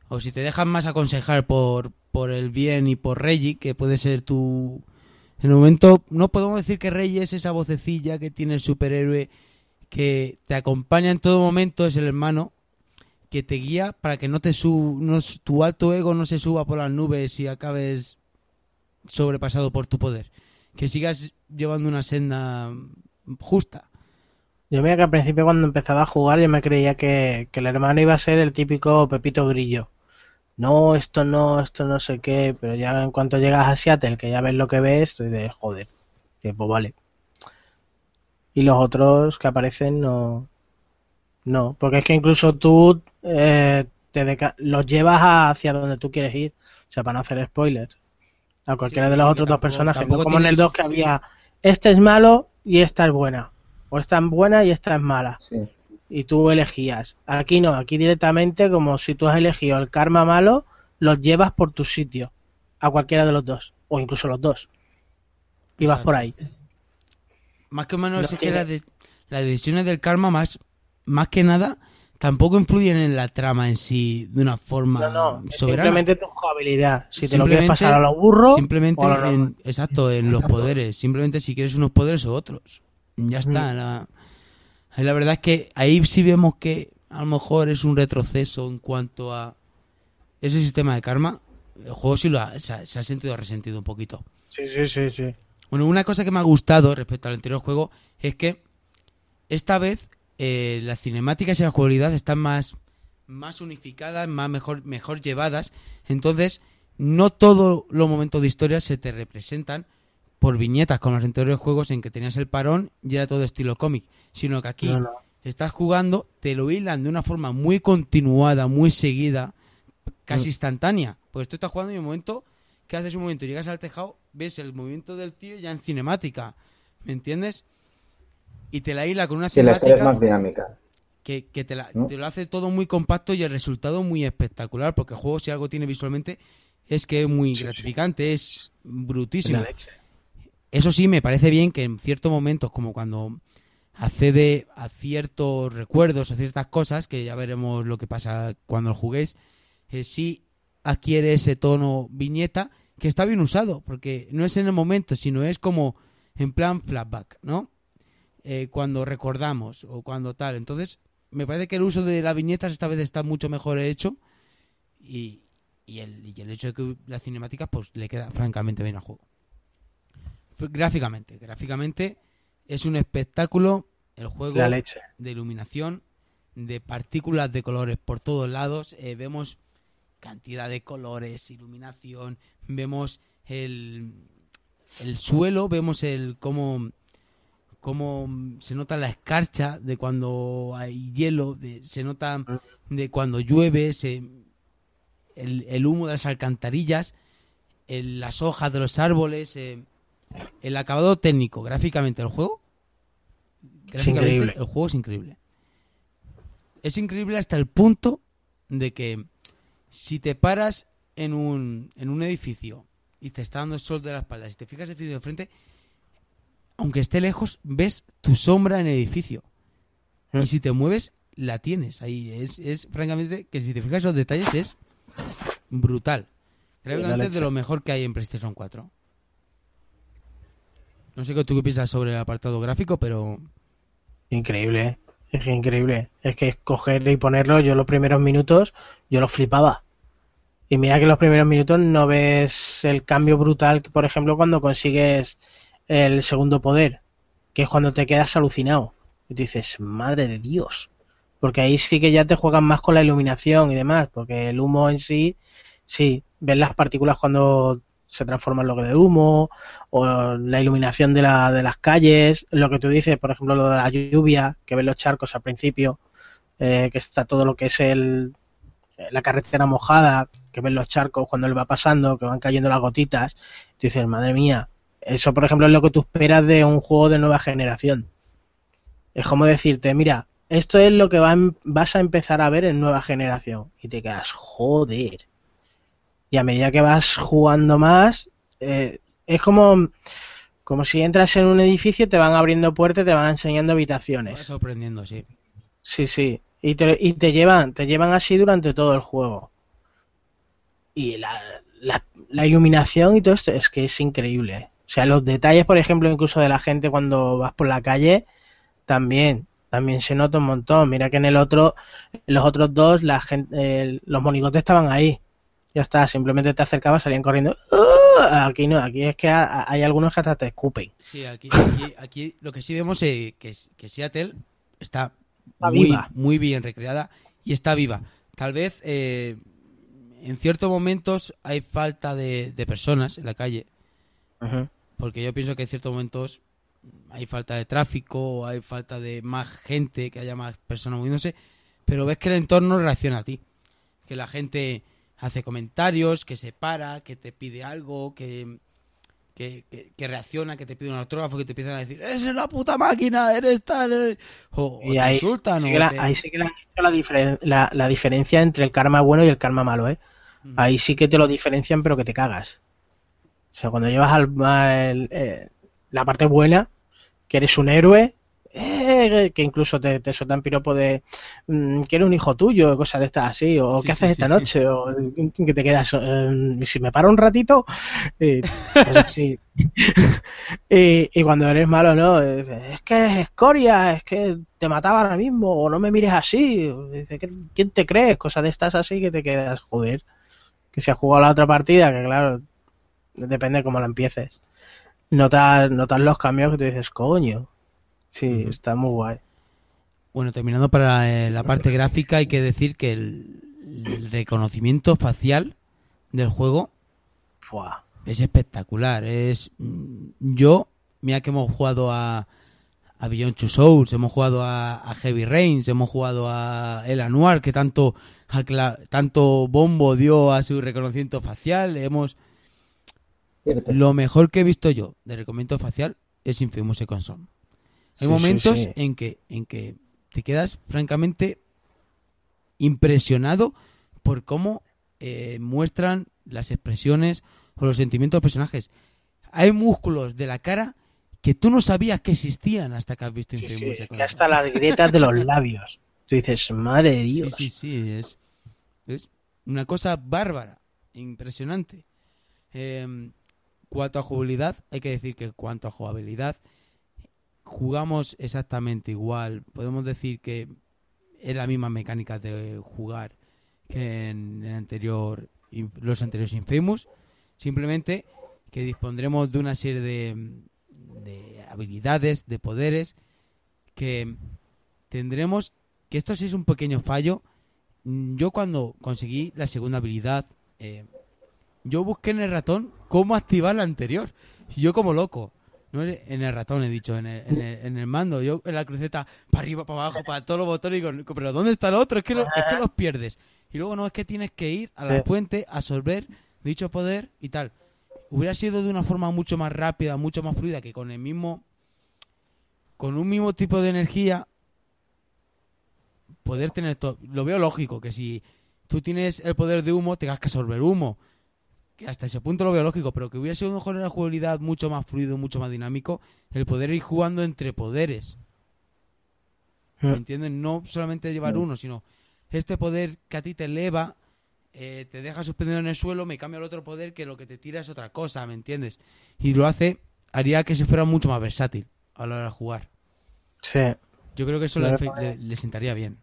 o si te dejan más aconsejar por, por el bien y por Reggie, que puede ser tu... En el momento, no podemos decir que Reggie es esa vocecilla que tiene el superhéroe que te acompaña en todo momento, es el hermano que te guía para que no te su, no, tu alto ego no se suba por las nubes y acabes sobrepasado por tu poder. Que sigas llevando una senda justa. Yo mira que al principio cuando empezaba a jugar yo me creía que, que el hermano iba a ser el típico Pepito Grillo. No, esto no, esto no sé qué, pero ya en cuanto llegas a Seattle, que ya ves lo que ves, estoy de joder, que pues vale. Y los otros que aparecen no, no, porque es que incluso tú eh, te los llevas hacia donde tú quieres ir, o sea, para no hacer spoilers. A cualquiera Sí, de los otros dos personajes, no como en el tienes- 2 que había, este es malo y esta es buena, o esta es buena y esta es mala Sí. y tú elegías. Aquí no, aquí directamente como si tú has elegido el karma malo, los llevas por tu sitio, a cualquiera de los dos, o incluso los dos. Y vas por ahí. Más que menos No es que las, de- las decisiones del karma más, más que nada tampoco influyen en la trama en sí de una forma No, no, soberana. simplemente tu jugabilidad. Si te lo quieres pasar a los burros, Simplemente o a en, exacto, en los poderes. Simplemente si quieres unos poderes o otros. Ya está. La, la verdad es que ahí sí vemos que a lo mejor es un retroceso en cuanto a ese sistema de karma. El juego sí lo ha- se, ha, se ha sentido resentido un poquito. Sí, sí, sí, sí. Bueno, una cosa que me ha gustado respecto al anterior juego es que esta vez eh, las cinemáticas y la jugabilidad están más, más unificadas, más mejor, mejor llevadas. Entonces, no todos los momentos de historia se te representan por viñetas con los anteriores juegos en que tenías el parón y era todo estilo cómic, sino que aquí No, no. estás jugando, te lo hilan de una forma muy continuada, muy seguida, casi Mm. instantánea. Pues tú estás jugando y en un momento que haces un movimiento, llegas al tejado, ves el movimiento del tío ya en cinemática. ¿Me entiendes? Y te la hila con una Sí, la historia es cinemática más dinámica. que, que te, la- ¿No? te lo hace todo muy compacto y el resultado muy espectacular, porque el juego si algo tiene visualmente es que es muy gratificante, es brutísimo. La leche. Eso sí, me parece bien que en ciertos momentos, como cuando accede a ciertos recuerdos o ciertas cosas, que ya veremos lo que pasa cuando lo juguéis, eh, sí adquiere ese tono viñeta que está bien usado, porque no es en el momento, sino es como en plan flashback, ¿no? Eh, cuando recordamos o cuando tal. Entonces, me parece que el uso de las viñetas esta vez está mucho mejor hecho y, y, el, y el hecho de que las cinemáticas pues le queda francamente bien al juego. Gráficamente, gráficamente es un espectáculo el juego La leche. de iluminación, de partículas de colores por todos lados. eh, vemos cantidad de colores, iluminación, vemos el, el suelo, vemos el cómo, cómo se nota la escarcha de cuando hay hielo, de- se nota de cuando llueve, se, el, el humo de las alcantarillas, el- las hojas de los árboles, eh, el acabado técnico, gráficamente del juego. Gráficamente, increíble. el juego es increíble. Es increíble hasta el punto de que si te paras en un, en un edificio y te está dando el sol de la espalda, si te fijas el edificio de frente, aunque esté lejos, ves tu sombra en el edificio. Mm. Y si te mueves, la tienes ahí. Es, es francamente que si te fijas los detalles es brutal. Gráficamente es de lo mejor que hay en PlayStation 4. No sé qué tú qué piensas sobre el apartado gráfico, pero Increíble, ¿eh? Es que increíble. Es que coger y ponerlo, yo los primeros minutos, yo lo flipaba. Y mira que los primeros minutos no ves el cambio brutal, que, por ejemplo, cuando consigues el segundo poder, que es cuando te quedas alucinado. Y dices, madre de Dios. Porque ahí sí que ya te juegan más con la iluminación y demás, porque el humo en sí, sí, ves las partículas cuando se transforma en lo que de humo, o la iluminación de, la, de las calles, lo que tú dices, por ejemplo, lo de la lluvia, que ves los charcos al principio, eh, que está todo lo que es el, la carretera mojada, que ves los charcos cuando él va pasando, que van cayendo las gotitas, tú dices, madre mía, eso por ejemplo es lo que tú esperas de un juego de nueva generación. Es como decirte, mira, esto es lo que va, vas a empezar a ver en nueva generación. Y te quedas, joder. Y a medida que vas jugando más, eh, es como, como si entras en un edificio, te van abriendo puertas, te van enseñando habitaciones. sorprendiendo, sí. Sí, sí. Y te, y te llevan, te llevan así durante todo el juego. Y la, la, la iluminación y todo esto es que es increíble. O sea, los detalles, por ejemplo, incluso de la gente cuando vas por la calle, también, también se nota un montón. Mira que en el otro, en los otros dos, la gente, eh, los monigotes estaban ahí. Ya está, simplemente te acercabas, salían corriendo. ¡Ah! Aquí no, aquí es que ha- hay algunos que hasta te escupen. Sí, aquí, aquí, aquí lo que sí vemos es que, que Seattle está, Está muy, viva. muy bien recreada y está viva. Tal vez eh, en ciertos momentos hay falta de, de personas en la calle, Ujú. Porque yo pienso que en ciertos momentos hay falta de tráfico, hay falta de más gente, que haya más personas moviéndose, pero ves que el entorno reacciona a ti, que la gente hace comentarios, que se para, que te pide algo, que, que, que- que reacciona, que te pide un autógrafo, que te empiezan a decir, eres una puta máquina, eres tal, eres-". o, o Y te ahí, insultan, sí o que la- te- ahí sí que hecho la, diferen- la, la diferencia entre el karma bueno y el karma malo, ¿eh? Ahí sí que te lo diferencian, pero que te cagas. O sea, cuando llevas al, al- eh, la parte buena, que eres un héroe, eh, que incluso te, te sueltan piropo de mm, que eres un hijo tuyo, cosas de estas así, o Sí, qué sí, haces sí. esta noche, o que te quedas, eh, si me paro un ratito, eh, pues y, y cuando eres malo, no, es, que eres escoria, es que te mataba ahora mismo, o no me mires así, dice, "¿Qué- ¿quién te crees? Cosas de estas así que te quedas, joder, que si has jugado la otra partida, que claro, depende de cómo la empieces. Notas, notas los cambios que te dices, coño, sí, está muy guay. Bueno, terminando para eh, la parte gráfica, hay que decir que el, el reconocimiento facial del juego Buah. es espectacular. Es mm, yo, mira que hemos jugado a, a Beyond Two Souls, hemos jugado a, a Heavy Rains, hemos jugado a El Anuar, que tanto, tanto bombo dio a su reconocimiento facial. Hemos Cierto. lo mejor que he visto yo de reconocimiento facial es Infamous Second Son. Hay Sí, momentos sí, sí. en que en que te quedas francamente impresionado por cómo eh, muestran las expresiones o los sentimientos de los personajes. Hay músculos de la cara que tú no sabías que existían hasta que has visto Sí, Infamous sí, Second que Son. hasta las grietas de los labios. Tú dices, madre de Sí, Dios. sí, sí, es, es una cosa bárbara, impresionante. Eh, cuanto a jugabilidad, hay que decir que cuanto a jugabilidad, jugamos exactamente igual. Podemos decir que es la misma mecánica de jugar que en el anterior, los anteriores Infamous. Simplemente que dispondremos de una serie de, de habilidades, de poderes, que tendremos que esto sí es un pequeño fallo. Yo cuando conseguí la segunda habilidad, eh, yo busqué en el ratón cómo activar la anterior. Y yo como loco. No en el ratón he dicho, en el, en el, en el mando. Yo en la cruceta, para arriba, para abajo, para todos los botones. Y digo, pero ¿dónde está el otro? Es que, lo- es que los pierdes. Y luego no, es que tienes que ir a la Sí. fuente, absorber dicho poder y tal. Hubiera sido de una forma mucho más rápida, mucho más fluida, que con el mismo... Con un mismo tipo de energía poder tener todo. Lo veo lógico, que si tú tienes el poder de humo, tengas que absorber humo. Que hasta ese punto lo veo lógico, pero que hubiera sido mejor en la jugabilidad mucho más fluido, mucho más dinámico, el poder ir jugando entre poderes. ¿Me Mm. entienden? No solamente llevar uno, sino este poder que a ti te eleva, eh, te deja suspendido en el suelo, me cambia el otro poder que lo que te tira es otra cosa, ¿me entiendes? Y lo hace, haría que se fuera mucho más versátil a la hora de jugar. Sí. Yo creo que eso le, le- le sentaría bien.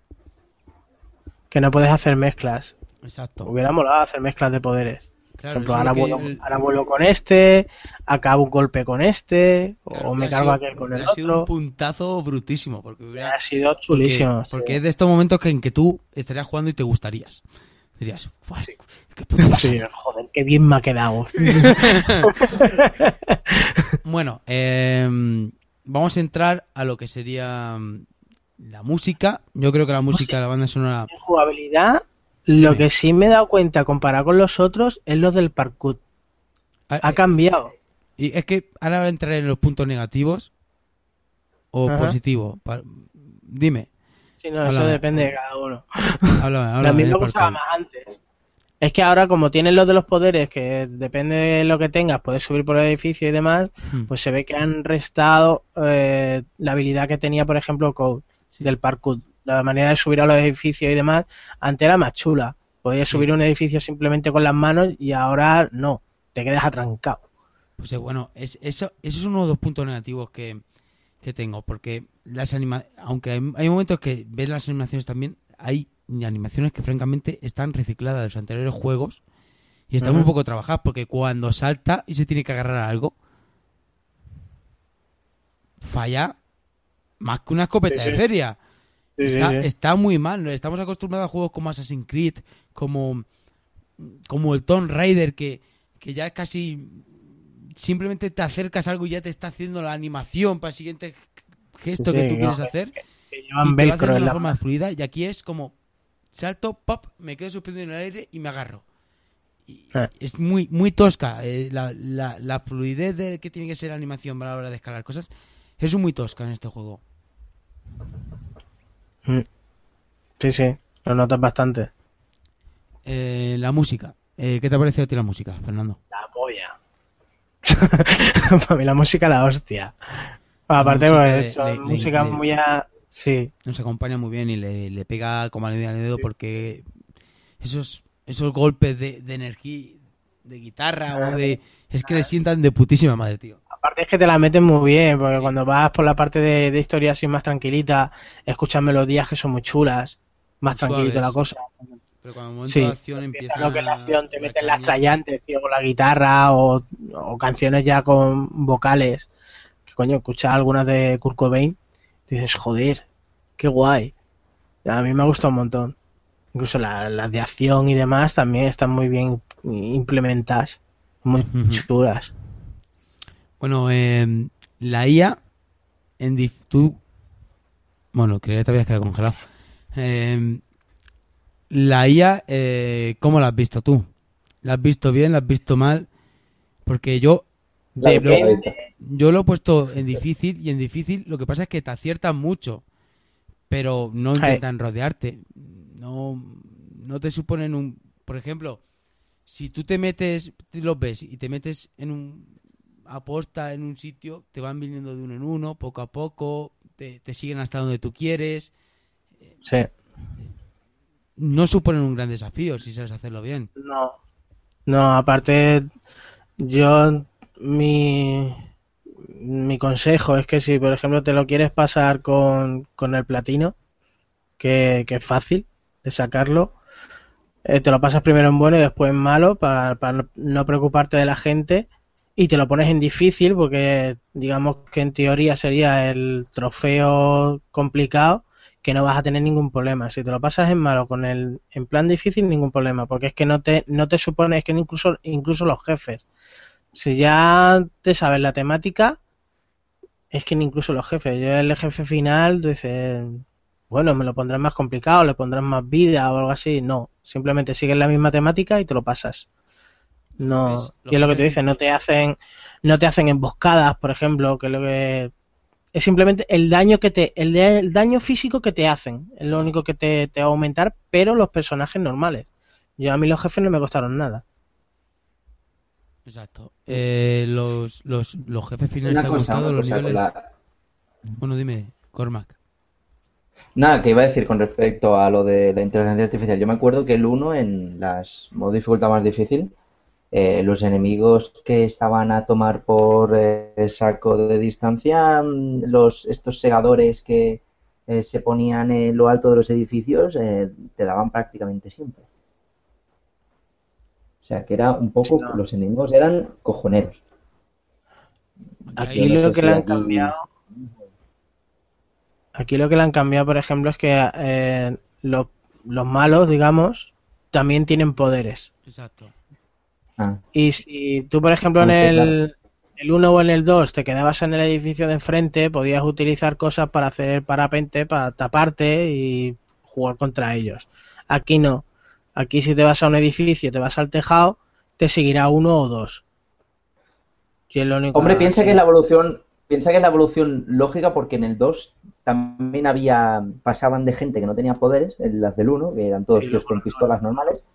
Que no puedes hacer mezclas. Exacto. Hubiera molado hacer mezclas de poderes. Por Claro, ejemplo, ahora vuelo, el- ahora vuelo con este, acabo un golpe con este, claro, o me cargo sido- aquel con el hubiera sido un otro. puntazo brutísimo. Porque hubiera, Ha sido porque, chulísimo. sí. porque es de estos momentos que en que tú estarías jugando y te gustarías. Dirías, "Buah, qué puta pasada". Sí, joder, qué bien me ha quedado. Bueno, eh, vamos a entrar a lo que sería mm, la música. Yo creo que la música de la banda sonora. En jugabilidad, lo que sí me he dado cuenta comparado con los otros es lo del parkour. Ah, Ha eh, cambiado. Y es que ahora voy a entrar en los puntos negativos o Ajá. positivos. Dime, Sí, no, eso Háblame. depende de cada uno. háblame, a háblame mí del me gustaba parkour. más antes. Es que ahora, como tienes los de los poderes, que depende de lo que tengas, puedes subir por el edificio y demás, Hmm, pues se ve que han restado eh, la habilidad que tenía, por ejemplo, Code sí. del parkour. La manera de subir a los edificios y demás, antes era más chula. Podías Sí. subir un edificio simplemente con las manos y ahora no, te quedas atrancado. Pues eh, bueno, es, eso, eso es uno de los puntos negativos que, que tengo, porque las anima aunque hay, hay momentos que ves las animaciones también, hay animaciones que francamente están recicladas de los anteriores juegos y están muy Ujú. poco trabajadas, porque cuando salta y se tiene que agarrar a algo, falla más que una escopeta Sí, de feria. Sí, está, sí. está muy mal. Estamos acostumbrados a juegos como Assassin's Creed, como, como el Tomb Raider, que, que ya casi simplemente te acercas a algo y ya te está haciendo la animación para el siguiente gesto que tú no, quieres hacer. Que Y llevan te lo de en una la forma fluida. Y aquí es como salto, pop, me quedo suspendido en el aire y me agarro. Y Ah. Es muy muy tosca. eh, la, la, la fluidez de que tiene que ser la animación a la hora de escalar cosas es muy tosca en este juego. Mm. Sí, sí, lo notas bastante. Eh, la música. Eh, ¿Qué te ha parecido a ti la música, Fernando? La polla. Para mí la música la hostia. Aparte, música pues, le- son le- le- música le- muy a... Sí, Nos acompaña muy bien y le, le pega como al dedo porque esos esos golpes de, de energía, de guitarra o de... Es que le sientan de putísima madre, tío. Aparte es que te la meten muy bien, porque cuando vas por la parte de, de historia así más tranquilita, escuchas melodías que son muy chulas, más Muy tranquilito la cosa. Pero cuando el momento Sí, de acción empieza... lo que la acción, te la meten las trayantes, tío, con la guitarra o, o canciones ya con vocales. Que coño, escuchas algunas de Kurt Cobain, dices, joder, qué guay. A mí me ha gustado un montón. Incluso la- las de acción y demás también están muy bien implementadas, muy chulas. Bueno, eh, la IA en dif- tú bueno, creía que te habías quedado congelado. Eh, la IA, eh, ¿cómo la has visto tú? ¿La has visto bien? ¿La has visto mal? Porque yo yo lo he puesto en difícil y en difícil lo que pasa es que te aciertan mucho, pero no intentan rodearte. No, no te suponen un... Por ejemplo, si tú te metes, los ves y te metes en un aposta en un sitio, te van viniendo de uno en uno, poco a poco, te, te siguen hasta donde tú quieres. Sí. No suponen un gran desafío si sabes hacerlo bien. No. No, aparte, yo, mi, mi consejo es que si, por ejemplo, te lo quieres pasar con, con el platino, que, que es fácil de sacarlo, eh, te lo pasas primero en bueno y después en malo para, para no preocuparte de la gente y te lo pones en difícil porque digamos que en teoría sería el trofeo complicado que no vas a tener ningún problema. Si te lo pasas en malo con el en plan difícil, ningún problema, porque es que no te no te supone, es que incluso incluso los jefes, si ya te sabes la temática, es que incluso los jefes, yo el jefe final dices, bueno, me lo pondrán más complicado, le pondrán más vida o algo así, no, simplemente sigues la misma temática y te lo pasas. No, los y es lo que te dicen, no te hacen no te hacen emboscadas, por ejemplo, que es lo que es simplemente el daño que te el, de- el daño físico que te hacen es lo único que te, te va a aumentar pero los personajes normales yo a mí los jefes no me costaron nada Exacto. Eh, los, los, los jefes finales Una te han una los niveles. la- Bueno, dime, Cormac. Nada, que iba a decir con respecto a lo de la inteligencia artificial. Yo me acuerdo que el 1 en las modo dificultad más difícil, eh, los enemigos que estaban a tomar por eh, saco de distancia, mm, los estos segadores que, eh, se ponían en lo alto de los edificios, eh, te daban prácticamente siempre. O sea, que era un poco, no. los enemigos eran cojoneros. Aquí no lo que si le han aquí- cambiado. Aquí lo que le han cambiado, por ejemplo, es que eh, lo- los malos, digamos, también tienen poderes. Exacto. Ah, Y si tú, por ejemplo, en sí, el, el 1 o en el 2 te quedabas en el edificio de enfrente, podías utilizar cosas para hacer parapente, para taparte y jugar contra ellos. Aquí no. Aquí si te vas a un edificio, te vas al tejado, te seguirá uno o dos. Y es lo único Hombre, piensa que es la evolución, piensa que es la evolución lógica porque en el 2 también había, pasaban de gente que no tenía poderes, en las del 1, que eran todos Sí, tíos con pistolas normales.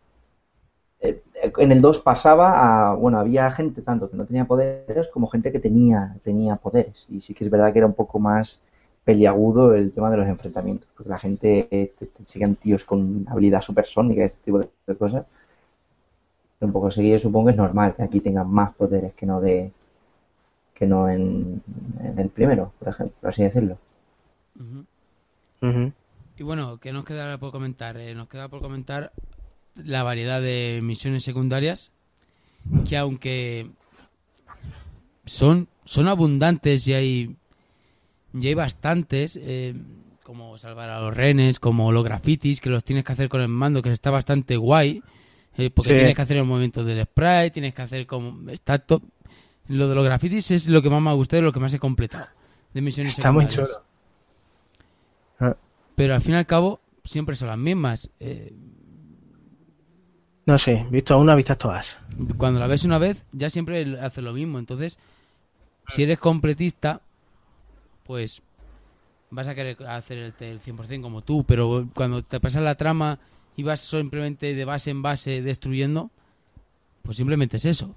Eh, eh, En el 2 pasaba a, bueno, había gente tanto que no tenía poderes como gente que tenía, tenía poderes. Y sí que es verdad que era un poco más peliagudo el tema de los enfrentamientos, porque la gente eh, te, tíos con habilidad supersónica, este tipo de, de cosas. Un poco seguido supongo que es normal que aquí tengan más poderes que no de que no en, en el primero, por ejemplo, por así decirlo. Y bueno, ¿qué nos queda por comentar? Eh, nos queda por comentar la variedad de misiones secundarias que aunque son, son abundantes y hay, y hay bastantes, eh, como salvar a los renes, como los grafitis, que los tienes que hacer con el mando, que está bastante guay, eh, porque Sí. tienes que hacer el movimiento del spray, tienes que hacer como... Está Lo de los grafitis es lo que más me ha gustado y lo que más he completado de misiones Está muy secundarias. chulo. Ah. Pero al fin y al cabo, siempre son las mismas. Eh, No sé, visto una, vistas todas. cuando la ves una vez, ya siempre hace lo mismo. Entonces, si eres completista, pues vas a querer hacer el, el 100% como tú. Pero cuando te pasas la trama y vas simplemente de base en base destruyendo, pues simplemente es eso.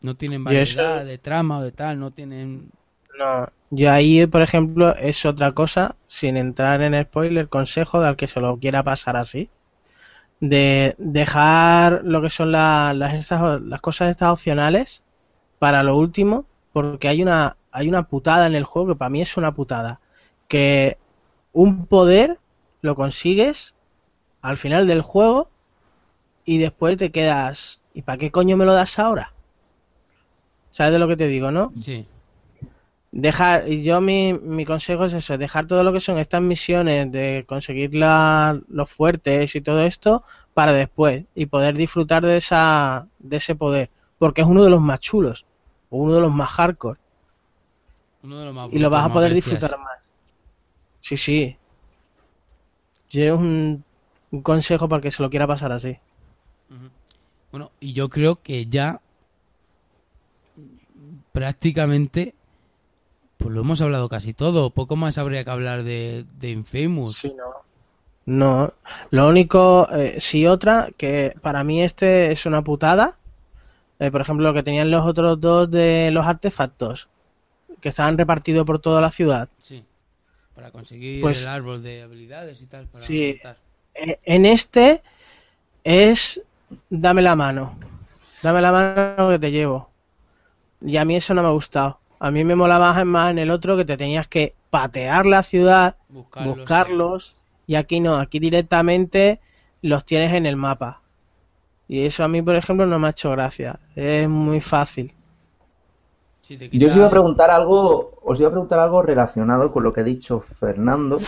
No tienen eso- variedad de trama o de tal, no tienen... No, yo ahí, por ejemplo, es otra cosa, sin entrar en spoiler, consejo de al que se lo quiera pasar así, de dejar lo que son la- las, esas- las cosas estas opcionales para lo último, porque hay una, hay una putada en el juego que para mí es una putada, que un poder lo consigues al final del juego y después te quedas, ¿y para qué coño me lo das ahora? ¿Sabes de lo que te digo, no? Sí. Dejar, y yo mi, mi consejo es eso, dejar todo lo que son estas misiones de conseguir la- los fuertes y todo esto para después y poder disfrutar de esa de ese poder, porque es uno de los más chulos o uno de los más hardcore Uno de los más y lo vas a poder bestias. disfrutar más. Sí, sí. Yo es un, un consejo para que se lo quiera pasar así. Bueno, y yo creo que ya prácticamente pues lo hemos hablado casi todo. Poco más habría que hablar de, de Infamous. Sí, no. No, lo único, eh, sí otra, que para mí este es una putada. Eh, por ejemplo, lo que tenían los otros dos de los artefactos, que estaban repartidos por toda la ciudad. Sí. Para conseguir Pues- el árbol de habilidades y tal. Para Sí. Eh, en este es dame la mano, dame la mano que te llevo. Y a mí eso no me ha gustado. A mí me molaba más en el otro que te tenías que patear la ciudad Buscarlos, buscarlos y aquí no, aquí directamente los tienes en el mapa. Y eso a mí, por ejemplo, no me ha hecho gracia. Es muy fácil. Te Yo os iba a preguntar algo, os iba a preguntar algo relacionado con lo que ha dicho Fernando.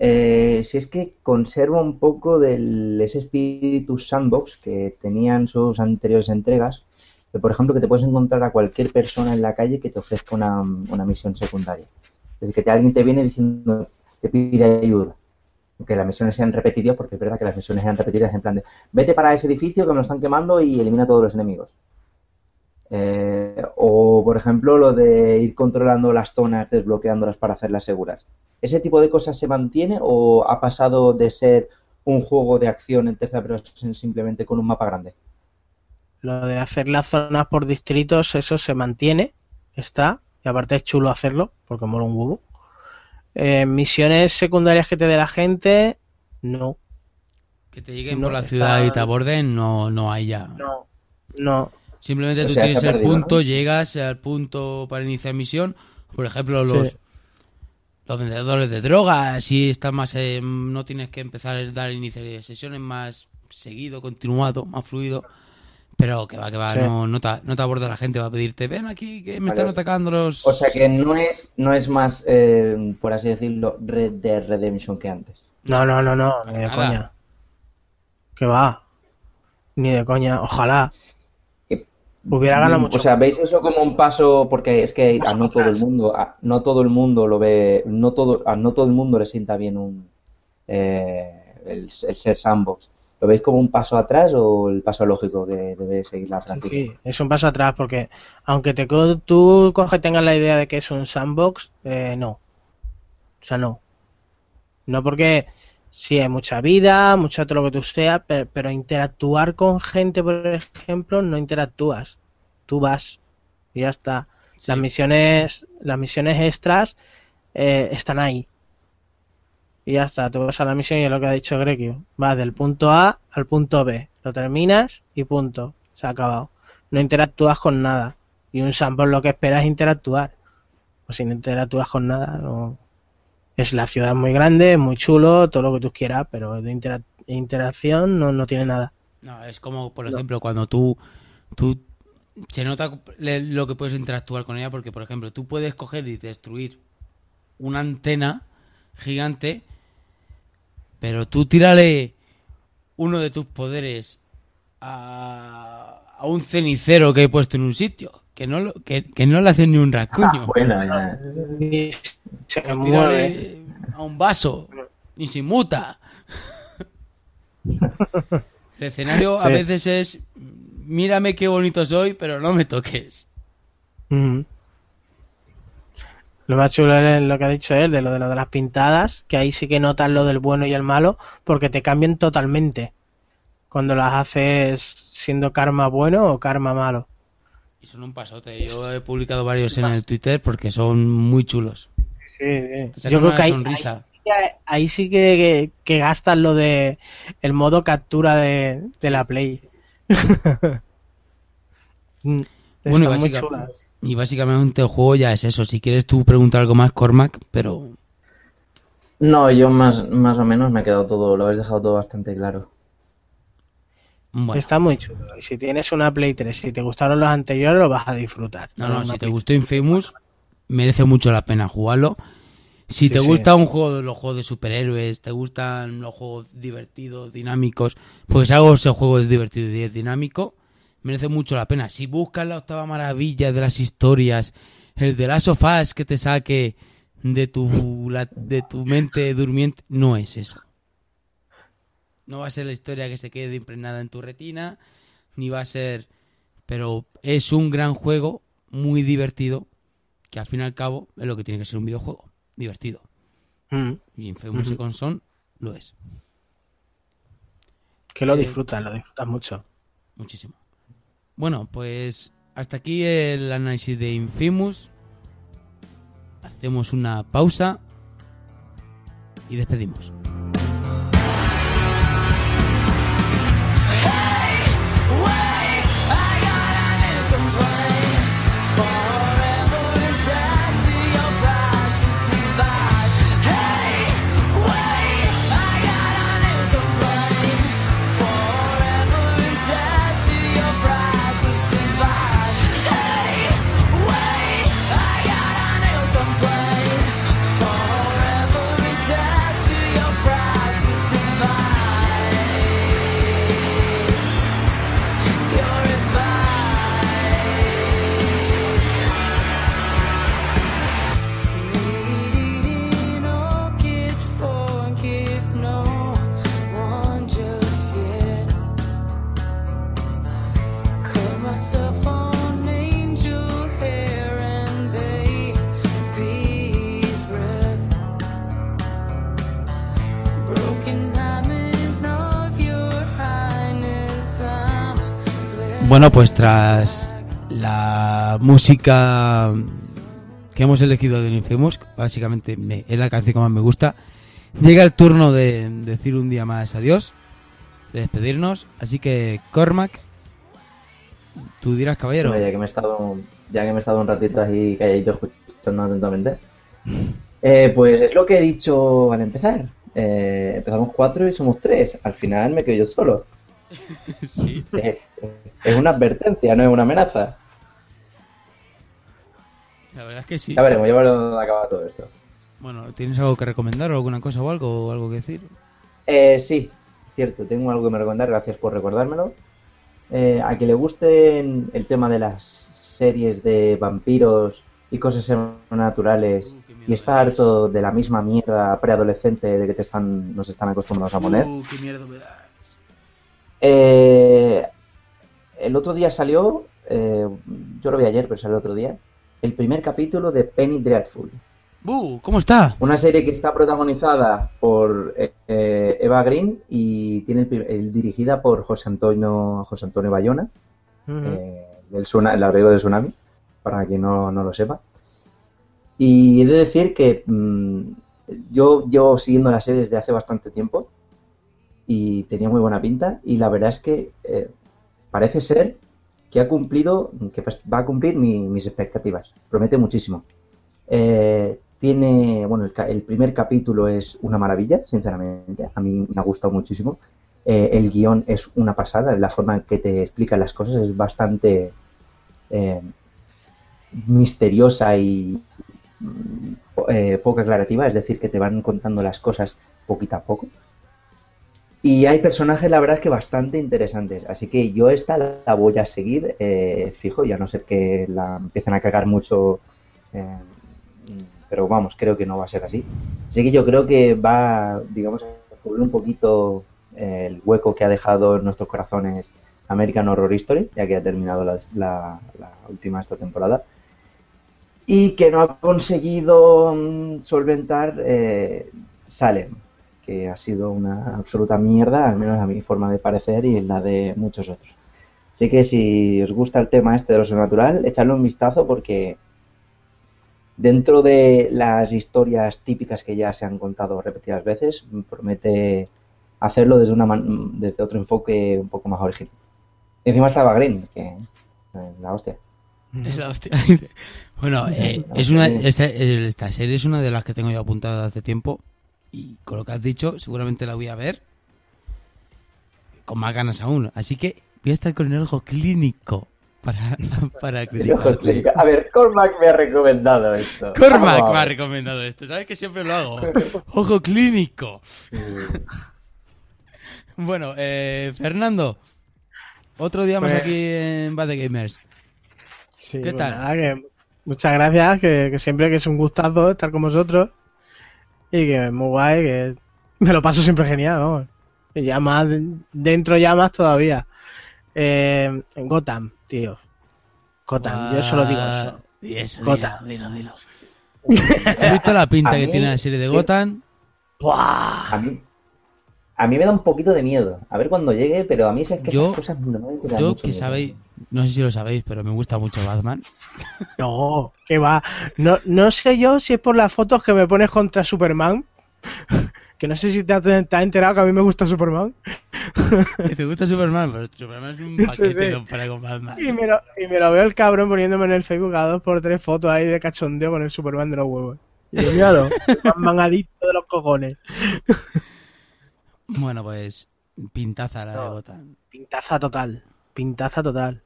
Eh, si es que conserva un poco del ese espíritu sandbox que tenían sus anteriores entregas, por ejemplo que te puedes encontrar a cualquier persona en la calle que te ofrezca una, misión secundaria. Es decir, que alguien te viene diciendo, te pide ayuda. Que las misiones sean repetidas, porque es verdad que las misiones sean repetidas en plan de, vete para ese edificio que me lo están quemando y elimina a todos los enemigos. Eh, o, por ejemplo, lo de ir controlando las zonas, desbloqueándolas para hacerlas seguras. ¿Ese tipo de cosas se mantiene o ha pasado de ser un juego de acción en tercera persona simplemente con un mapa grande? Lo de hacer las zonas por distritos, eso se mantiene, está, y aparte es chulo hacerlo, porque mola un huevo. Eh, misiones secundarias que te dé la gente, no, Que te lleguen No, por la está- ciudad y te aborden, no, no hay ya. no, no. Simplemente O tú sea, tienes el punto, ¿no? llegas al punto para iniciar misión. Por ejemplo, los Sí. los vendedores de drogas, si estás más, eh, no tienes que empezar a dar inicio de sesiones más seguido, continuado, más fluido. Pero que va, que va, Sí. no, no, te, no te aborda la gente, va a pedirte, ven aquí, que me Vale, están atacando los... O sea que no es, no es más, eh, por así decirlo, Red Dead Redemption que antes. No, no, no, no, ni de nada. coña. Que va. Ni de coña, ojalá. Que- Hubiera ganado Mm, mucho. O sea, ¿veis eso como un paso? Porque es que a no todo el mundo, a no todo el mundo lo ve, no todo, a no todo el mundo le sienta bien un eh, el, el ser sandbox. ¿Lo veis como un paso atrás o el paso lógico que debe seguir la Sí, franquicia? sí, es un paso atrás porque aunque te co- tú coges tengas la idea de que es un sandbox, eh, no. O sea, no. No porque sí hay mucha vida, mucho todo lo que tú seas, pero, pero interactuar con gente, por ejemplo, no interactúas. Tú vas y ya está. Sí. Las misiones, las misiones extras eh, están ahí. Y ya está, tú vas a la misión y es lo que ha dicho Grekio. Vas del punto A al punto B. Lo terminas y punto. Se ha acabado. No interactúas con nada. Y un sandbox lo que espera es interactuar. Pues si no interactúas con nada, no. Es la ciudad muy grande, es muy chulo, todo lo que tú quieras, pero de intera- interacción no, no tiene nada. No, es como, por ejemplo, cuando tú, tú se nota lo que puedes interactuar con ella, porque, por ejemplo, tú puedes coger y destruir una antena gigante, pero tú tírale uno de tus poderes a, a un cenicero que he puesto en un sitio, que no, lo, que, que no le hace ni un rascuño. Bueno, ya. Y se mueve. tírale a un vaso, ni se muta. El escenario a veces es mírame qué bonito soy, pero no me toques. Ujú. Lo más chulo es lo que ha dicho él, de lo de, lo de las pintadas, que ahí sí que notas lo del bueno y el malo, porque te cambian totalmente. Cuando las haces siendo karma bueno o karma malo. Y son un pasote. Yo he publicado varios en el Twitter porque son muy chulos. Sí, sí. Yo creo que ahí, sonrisa. ahí- ahí sí que, que, que gastas lo de el modo captura de, de la Play. Mm, Bueno, y, muy. Y básicamente el juego ya es eso. Si quieres tú preguntar algo más, Cormac, pero No, yo más, más o menos me ha quedado todo, lo habéis dejado todo bastante claro. bueno. Está muy chulo. Y si tienes una Play 3, si te gustaron los anteriores, lo vas a disfrutar. No, no, si te Play- gustó Infamous, merece mucho la pena jugarlo. Si Sí, te sí. gusta un juego de los juegos de superhéroes, te gustan los juegos divertidos, dinámicos, pues algo ese juego es divertido y es dinámico, merece mucho la pena. Si buscas la octava maravilla de las historias, el de las sofás que te saque de tu, la- de tu mente durmiente, no es eso. No va a ser la historia que se quede impregnada en tu retina, ni va a ser... Pero es un gran juego, muy divertido, que al fin y al cabo es lo que tiene que ser un videojuego, divertido. Mm, Y Infamous Ujú. Second Son lo es, que lo Eh, disfrutas, lo disfrutas mucho. muchísimo. Bueno, pues hasta aquí el análisis de Infamous. Hacemos una pausa y despedimos. Bueno, pues tras la música que hemos elegido de Infamous, básicamente me- es la canción que más me gusta, llega el turno de decir un día más adiós, de despedirnos. Así que, Cormac, tú dirás, caballero. Ya que me he estado, ya que me he estado un ratito ahí calladito escuchando atentamente. Eh, pues es lo que he dicho al empezar. Eh, empezamos cuatro y somos tres. Al final me quedo yo solo. Sí. Es una advertencia, no es una amenaza. La verdad es que sí. Ya veremos, ya veremos dónde acaba todo esto. Bueno, ¿tienes algo que recomendar o alguna cosa o algo, o algo que decir? Eh, sí, cierto, tengo algo que me recomendar, gracias por recordármelo. Eh, a que le guste el tema de las series de vampiros y cosas sobrenaturales Uh, y está es. harto de la misma mierda preadolescente de que te están, nos están acostumbrados a poner. Uh, qué mierda me das. Eh, el otro día salió, eh, yo lo vi ayer, pero salió el otro día, el primer capítulo de Penny Dreadful. Uh, ¿cómo está? Una serie que está protagonizada por eh, eh, Eva Green y tiene el, dirigida por José Antonio José Antonio Bayona, Ujú. eh, del tsuna- el arreglo del tsunami, para quien no, no lo sepa. Y he de decir que mm, yo llevo siguiendo la serie desde hace bastante tiempo y tenía muy buena pinta y la verdad es que eh, parece ser que ha cumplido, que va a cumplir mi- mis expectativas. Promete muchísimo. Eh, tiene, bueno, el, el primer capítulo es una maravilla, sinceramente. A mí me ha gustado muchísimo. Eh, el guion es una pasada, la forma en que te explican las cosas es bastante eh, misteriosa y mm, po- poco aclarativa, es decir, que te van contando las cosas poquito a poco. Y hay personajes, la verdad es que bastante interesantes, así que yo esta la, voy a seguir eh, fijo, y a no ser que la empiecen a cagar mucho, eh, pero vamos, creo que no va a ser así. Así que yo creo que va, digamos, a cubrir un poquito eh, el hueco que ha dejado en nuestros corazones American Horror Story, ya que ha terminado la última esta temporada, y que no ha conseguido mm, solventar eh, Salem, que ha sido una absoluta mierda, al menos a mi forma de parecer y la de muchos otros. Así que si os gusta el tema este de lo sobrenatural, echadle un vistazo porque dentro de las historias típicas que ya se han contado repetidas veces, promete hacerlo desde, una man- desde otro enfoque un poco más original. Y encima estaba Green, que eh, la hostia. Es la hostia. bueno, eh, es una, esta, esta serie es una de las que tengo yo apuntada hace tiempo. Y con lo que has dicho, seguramente la voy a ver con más ganas aún. Así que voy a estar con el ojo clínico para, para criticarte. A ver, Cormac me ha recomendado esto. Cormac Vamos me ha recomendado esto. ¿Sabes que siempre lo hago? Ojo clínico. Bueno, eh, Fernando. Otro día más Pues- aquí en Bad Gamers. Sí, ¿Qué pues tal? que muchas gracias, que, que siempre que es un gustazo estar con vosotros y que es muy guay, que me lo paso siempre genial. Y ya más dentro ya más todavía. Eh, Gotham, tío. Gotham, yo solo digo eso. Y eso, Gotham. dilo, dilo, dilo. ¿Has visto la pinta A que mí- tiene la serie de. Gotham? A mí, a mí me da un poquito de miedo. A ver cuando llegue, pero a mí es que Yo- esas cosas no me Yo que miedo. sabéis, no sé si lo sabéis, pero me gusta mucho Batman. No, que va. No, no sé yo si es por las fotos que me pones contra Superman. Que no sé si te has, te has enterado que a mí me gusta Superman. Te gusta Superman, pero Superman es un Sí, paquete sí. comparado con Batman. Y me, lo, y me lo veo el cabrón poniéndome en el Facebook a dos por tres fotos ahí de cachondeo con el Superman de los huevos. Y yo, míralo, Batman adicto de los cojones. Bueno, pues pintaza la de No. Gotham. Pintaza total. Pintaza total.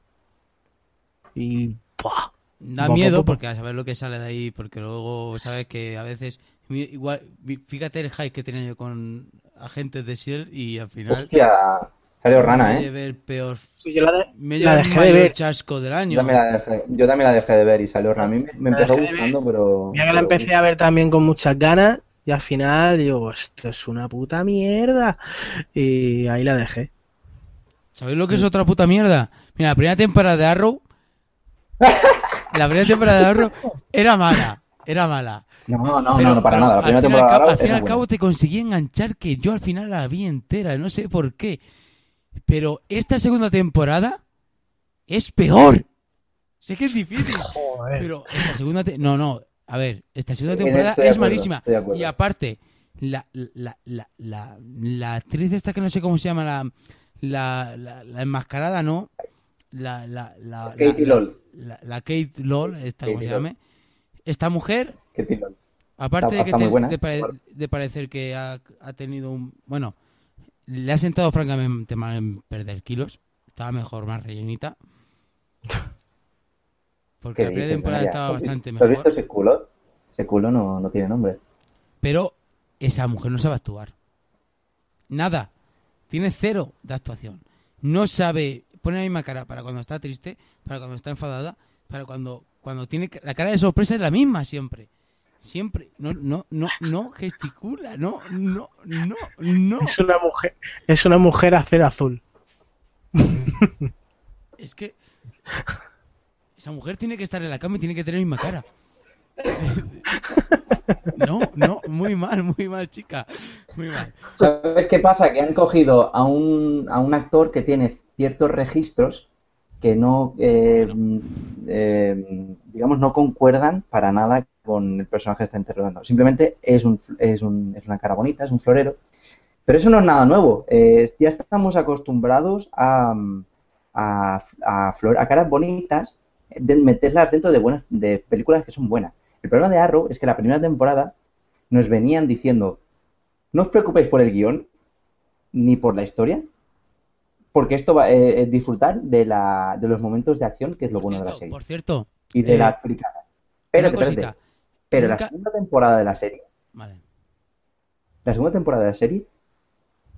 Y. ¡buah! Da Poco miedo poco. porque a saber lo que sale de ahí, porque luego sabes que a veces mi- igual fíjate el hype que tenía yo con agentes de Shield y al final Hostia, salió me rana, ¿eh? llevé el peor Sí, yo la, de- me la dejé de ver. chasco del Yo año. también, la dejé, yo también la dejé de ver y salió rana. A mí me, me empezó gustando, pero... Mira que la empecé a ver también con muchas ganas. Y al final digo, esto es una puta mierda. Y ahí la dejé. ¿Sabéis lo que es otra puta mierda? Mira, la primera temporada de Arrow la primera temporada de Arrow era mala, era mala. No, no, no, Pero- no, para pero nada. La al primera fin y al temporada cabo- al fin y Arrow al era cabo te conseguí enganchar que yo al final la vi entera, no sé por qué. Pero esta segunda temporada es peor. Sé que es difícil, Joder. pero esta segunda no, no, a ver, esta segunda temporada estoy es acuerdo, malísima estoy de acuerdo. y aparte la, la, la, la, la actriz esta que no sé cómo se llama la la, la, la enmascarada, ¿no? La la la Katie la- Lol. La, Kate Lol, esta como se llame. Esta mujer. Aparte de que te- de, pare- de parecer que ha, ha tenido un... Bueno, le ha sentado francamente mal en perder kilos. Estaba mejor, más rellenita. Porque la ¿Qué primera temporada estaba ¿Tú has visto- bastante ¿tú ¿Has visto mejor. ese culo? Ese culo no, no tiene nombre. Pero esa mujer no sabe actuar. Nada. Tiene cero de actuación. No sabe poner la misma cara para cuando está triste, para cuando está enfadada, para cuando, cuando tiene la cara de sorpresa es la misma siempre. Siempre. No, no, no, no gesticula. No, no, no, no. Es una mujer, es una mujer acero azul. Es que esa mujer tiene que estar en la cama y tiene que tener la misma cara. No, no, muy mal, muy mal, chica. Muy mal. ¿Sabes qué pasa? Que han cogido a un, a un actor que tiene ciertos registros que no, eh, eh, digamos, no concuerdan para nada con el personaje que está interrogando. Simplemente es, un, es, un, es una cara bonita, es un florero. Pero eso no es nada nuevo. Eh, ya estamos acostumbrados a, a, a, flor- a caras bonitas, de meterlas dentro de, buenas, de películas que son buenas. El problema de Arrow es que la primera temporada nos venían diciendo no os preocupéis por el guion ni por la historia, porque esto va a disfrutar de, la, de los momentos de acción, que es lo Por bueno de la serie, por cierto, y de eh, la fricada. una Espérate, espérate. Pero Nunca- la segunda temporada de la serie, Vale. la segunda temporada de la serie,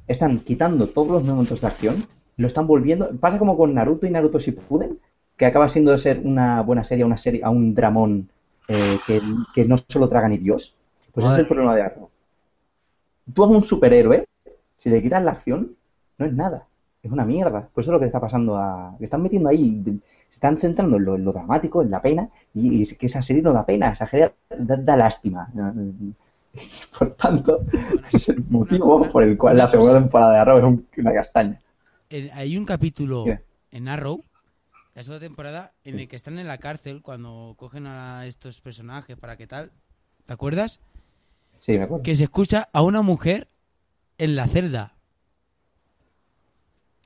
están quitando todos los momentos de acción, lo están volviendo. Pasa como con Naruto y Naruto Shippuden, que acaba siendo de ser una buena serie a una serie, a un dramón eh, que, que no se lo traga ni Dios. Pues ese es el problema de Arrow. Tú a un superhéroe, si le quitas la acción, no es nada. Es una mierda. Pues eso es lo que le está pasando a. Le están metiendo ahí. Se están centrando en lo, en lo dramático, en la pena, y, y es que esa serie no da pena, esa serie da, da lástima. Por tanto, es el motivo una- por el cual la segunda temporada de Arrow es un- una castaña. El- hay un capítulo en Arrow, la segunda temporada, en el que están en la cárcel cuando cogen a estos personajes para qué tal. ¿Te acuerdas? Sí, me acuerdo. Que se escucha a una mujer en la celda.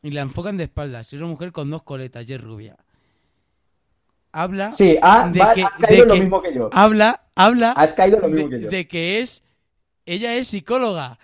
Y la enfocan de espaldas. Es una mujer con dos coletas y es rubia. Habla. Sí, ah, de va- que- has caído lo que- mismo que yo. Habla, habla. Has caído en lo mismo de, que yo. de que es. Ella es psicóloga.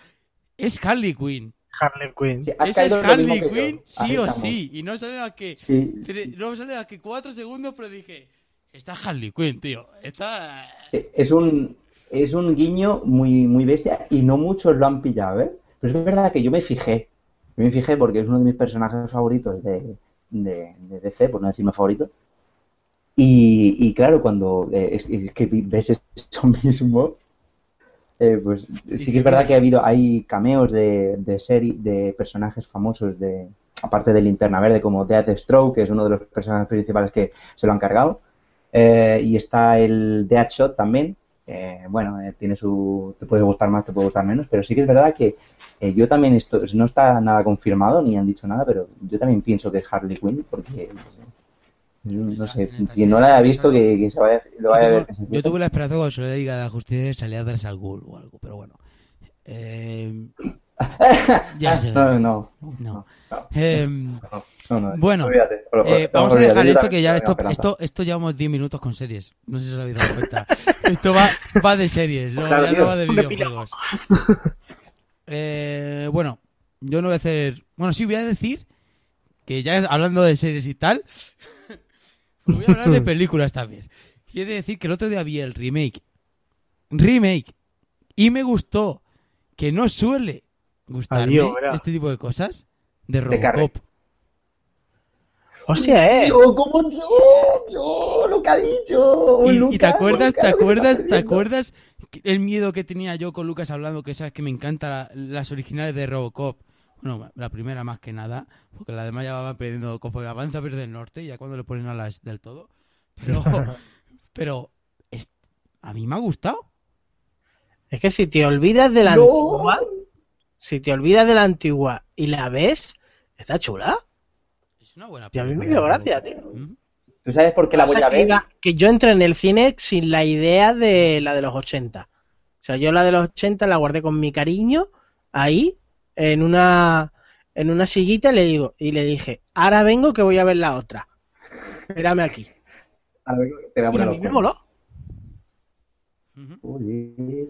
Es Harley Quinn. Harley Quinn. Sí, Esa es Harley. Quinn, sí Ahí o estamos. sí. Y no sale a que. Sí, tre- No sale a que cuatro segundos, pero dije. Está Harley Quinn, tío. Está. Sí, es un es un guiño muy muy bestia y no muchos lo han pillado, ¿eh? Pero es verdad que yo me fijé. Yo me fijé porque es uno de mis personajes favoritos de, de, de DC, por no decirme favorito. Y, y claro, cuando eh, es, es que ves eso mismo, eh, pues sí que es verdad que ha habido, hay cameos de, de serie, de personajes famosos de, aparte de Linterna Verde, como Deathstroke, que es uno de los personajes principales que se lo han cargado. Eh, y está el Deadshot también. Eh, bueno, eh, tiene su. Te puede gustar más, te puede gustar menos, pero sí que es verdad que eh, yo también esto no está nada confirmado ni han dicho nada, pero yo también pienso que es Harley Quinn porque no sé, no quien no la haya ha visto que, que se vaya, lo Yo, vaya a ver. que se yo tuve la esperanza cuando se le diga a la justicia salía a darse al ghoul o algo, pero bueno. Eh, ya sé. no, no, no, no. no, Eh, no, no, Bueno, olvídate, por- por- eh, no, vamos a dejar esto que ya esto, esto, esto llevamos 10 minutos con series. No sé si os habéis dado cuenta. esto va, va de series, no, Claro, ya no tío, va de videojuegos. Eh, bueno, yo no voy a hacer. Bueno, sí voy a decir que ya hablando de series y tal, voy a hablar de películas también. Y he de decir que el otro día vi el remake. Remake. Y me gustó. Que no suele gustarme este tipo de cosas. De. Robocop. Hostia, eh. Tío, ¿cómo? Dios, lo que ha dicho. Y, te acuerdas, Lucas, te acuerdas, te acuerdas el miedo que tenía yo con Lucas hablando, que sabes que me encantan las originales de Robocop. Bueno, la primera más que nada, porque la demás ya va perdiendo, conforme avanza pierde el norte, ya cuando le ponen alas del todo. Pero, pero es- a mí me ha gustado. Es que si te olvidas de la No. antigua, si te olvidas de la antigua y la ves, está chula. Es una buena Y a mí me película dio gracia, tío. ¿Mm? ¿Tú sabes por qué la voy a ver? que yo entré en el cine sin la idea de la de los 80. O sea, yo la de los 80 la guardé con mi cariño ahí en una en una sillita y le digo y le dije, "Ahora vengo que voy a ver la otra." Espérame aquí. A ver, te voy a Y poner mí me moló. Oye,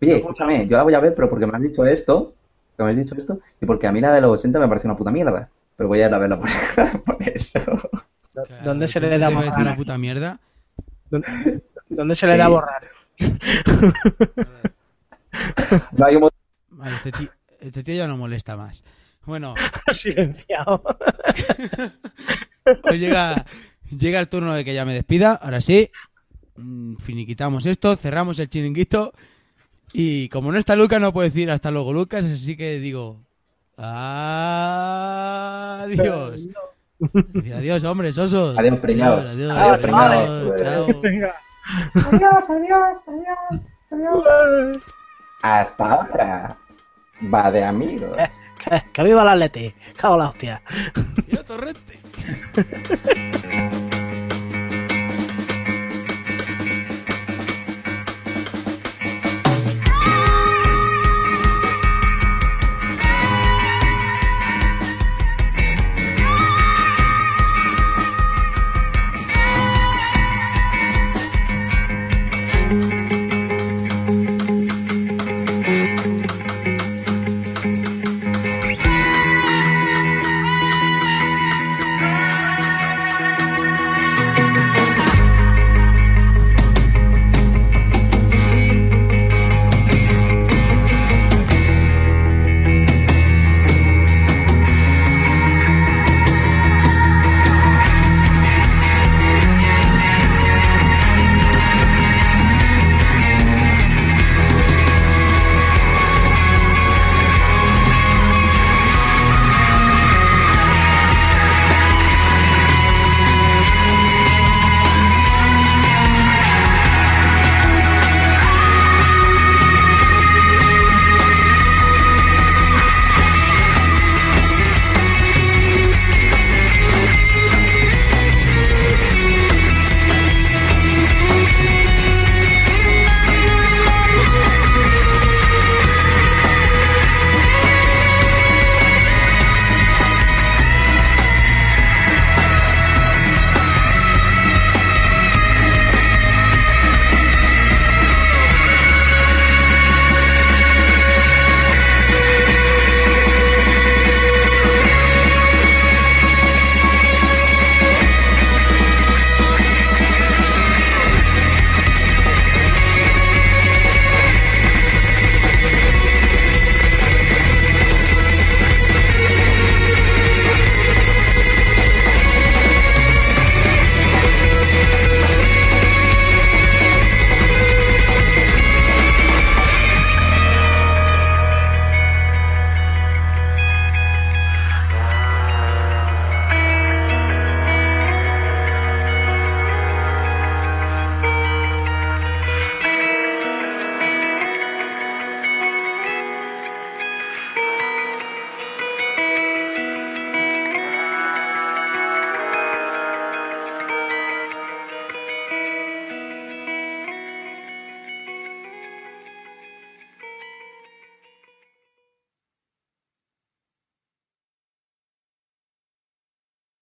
Oye, escúchame, yo la voy a ver, pero porque me has dicho esto, que me has dicho esto, y porque a mí la de los 80 me parece una puta mierda. Pero voy a ir a verla por, por eso. Claro, ¿Dónde se ¿te le da parece borrar? una puta mierda? ¿Dónde, dónde se le da borrar? No hay un Vale, este tío, este tío ya no molesta más. Bueno, Silenciado. pues llega, llega el turno de que ya me despida. Ahora sí, mm, finiquitamos esto, cerramos el chiringuito. Y como no está Lucas, no puedo decir hasta luego, Lucas. Así que digo, adiós. Decir adiós, hombre, sosos. Adiós, preñado. Adiós, Adiós, adiós, preñado. chao. Venga. Hasta ahora. Va de amigos. Que, que, que viva la Atleti. Cago la hostia. ¡Mira, torrente!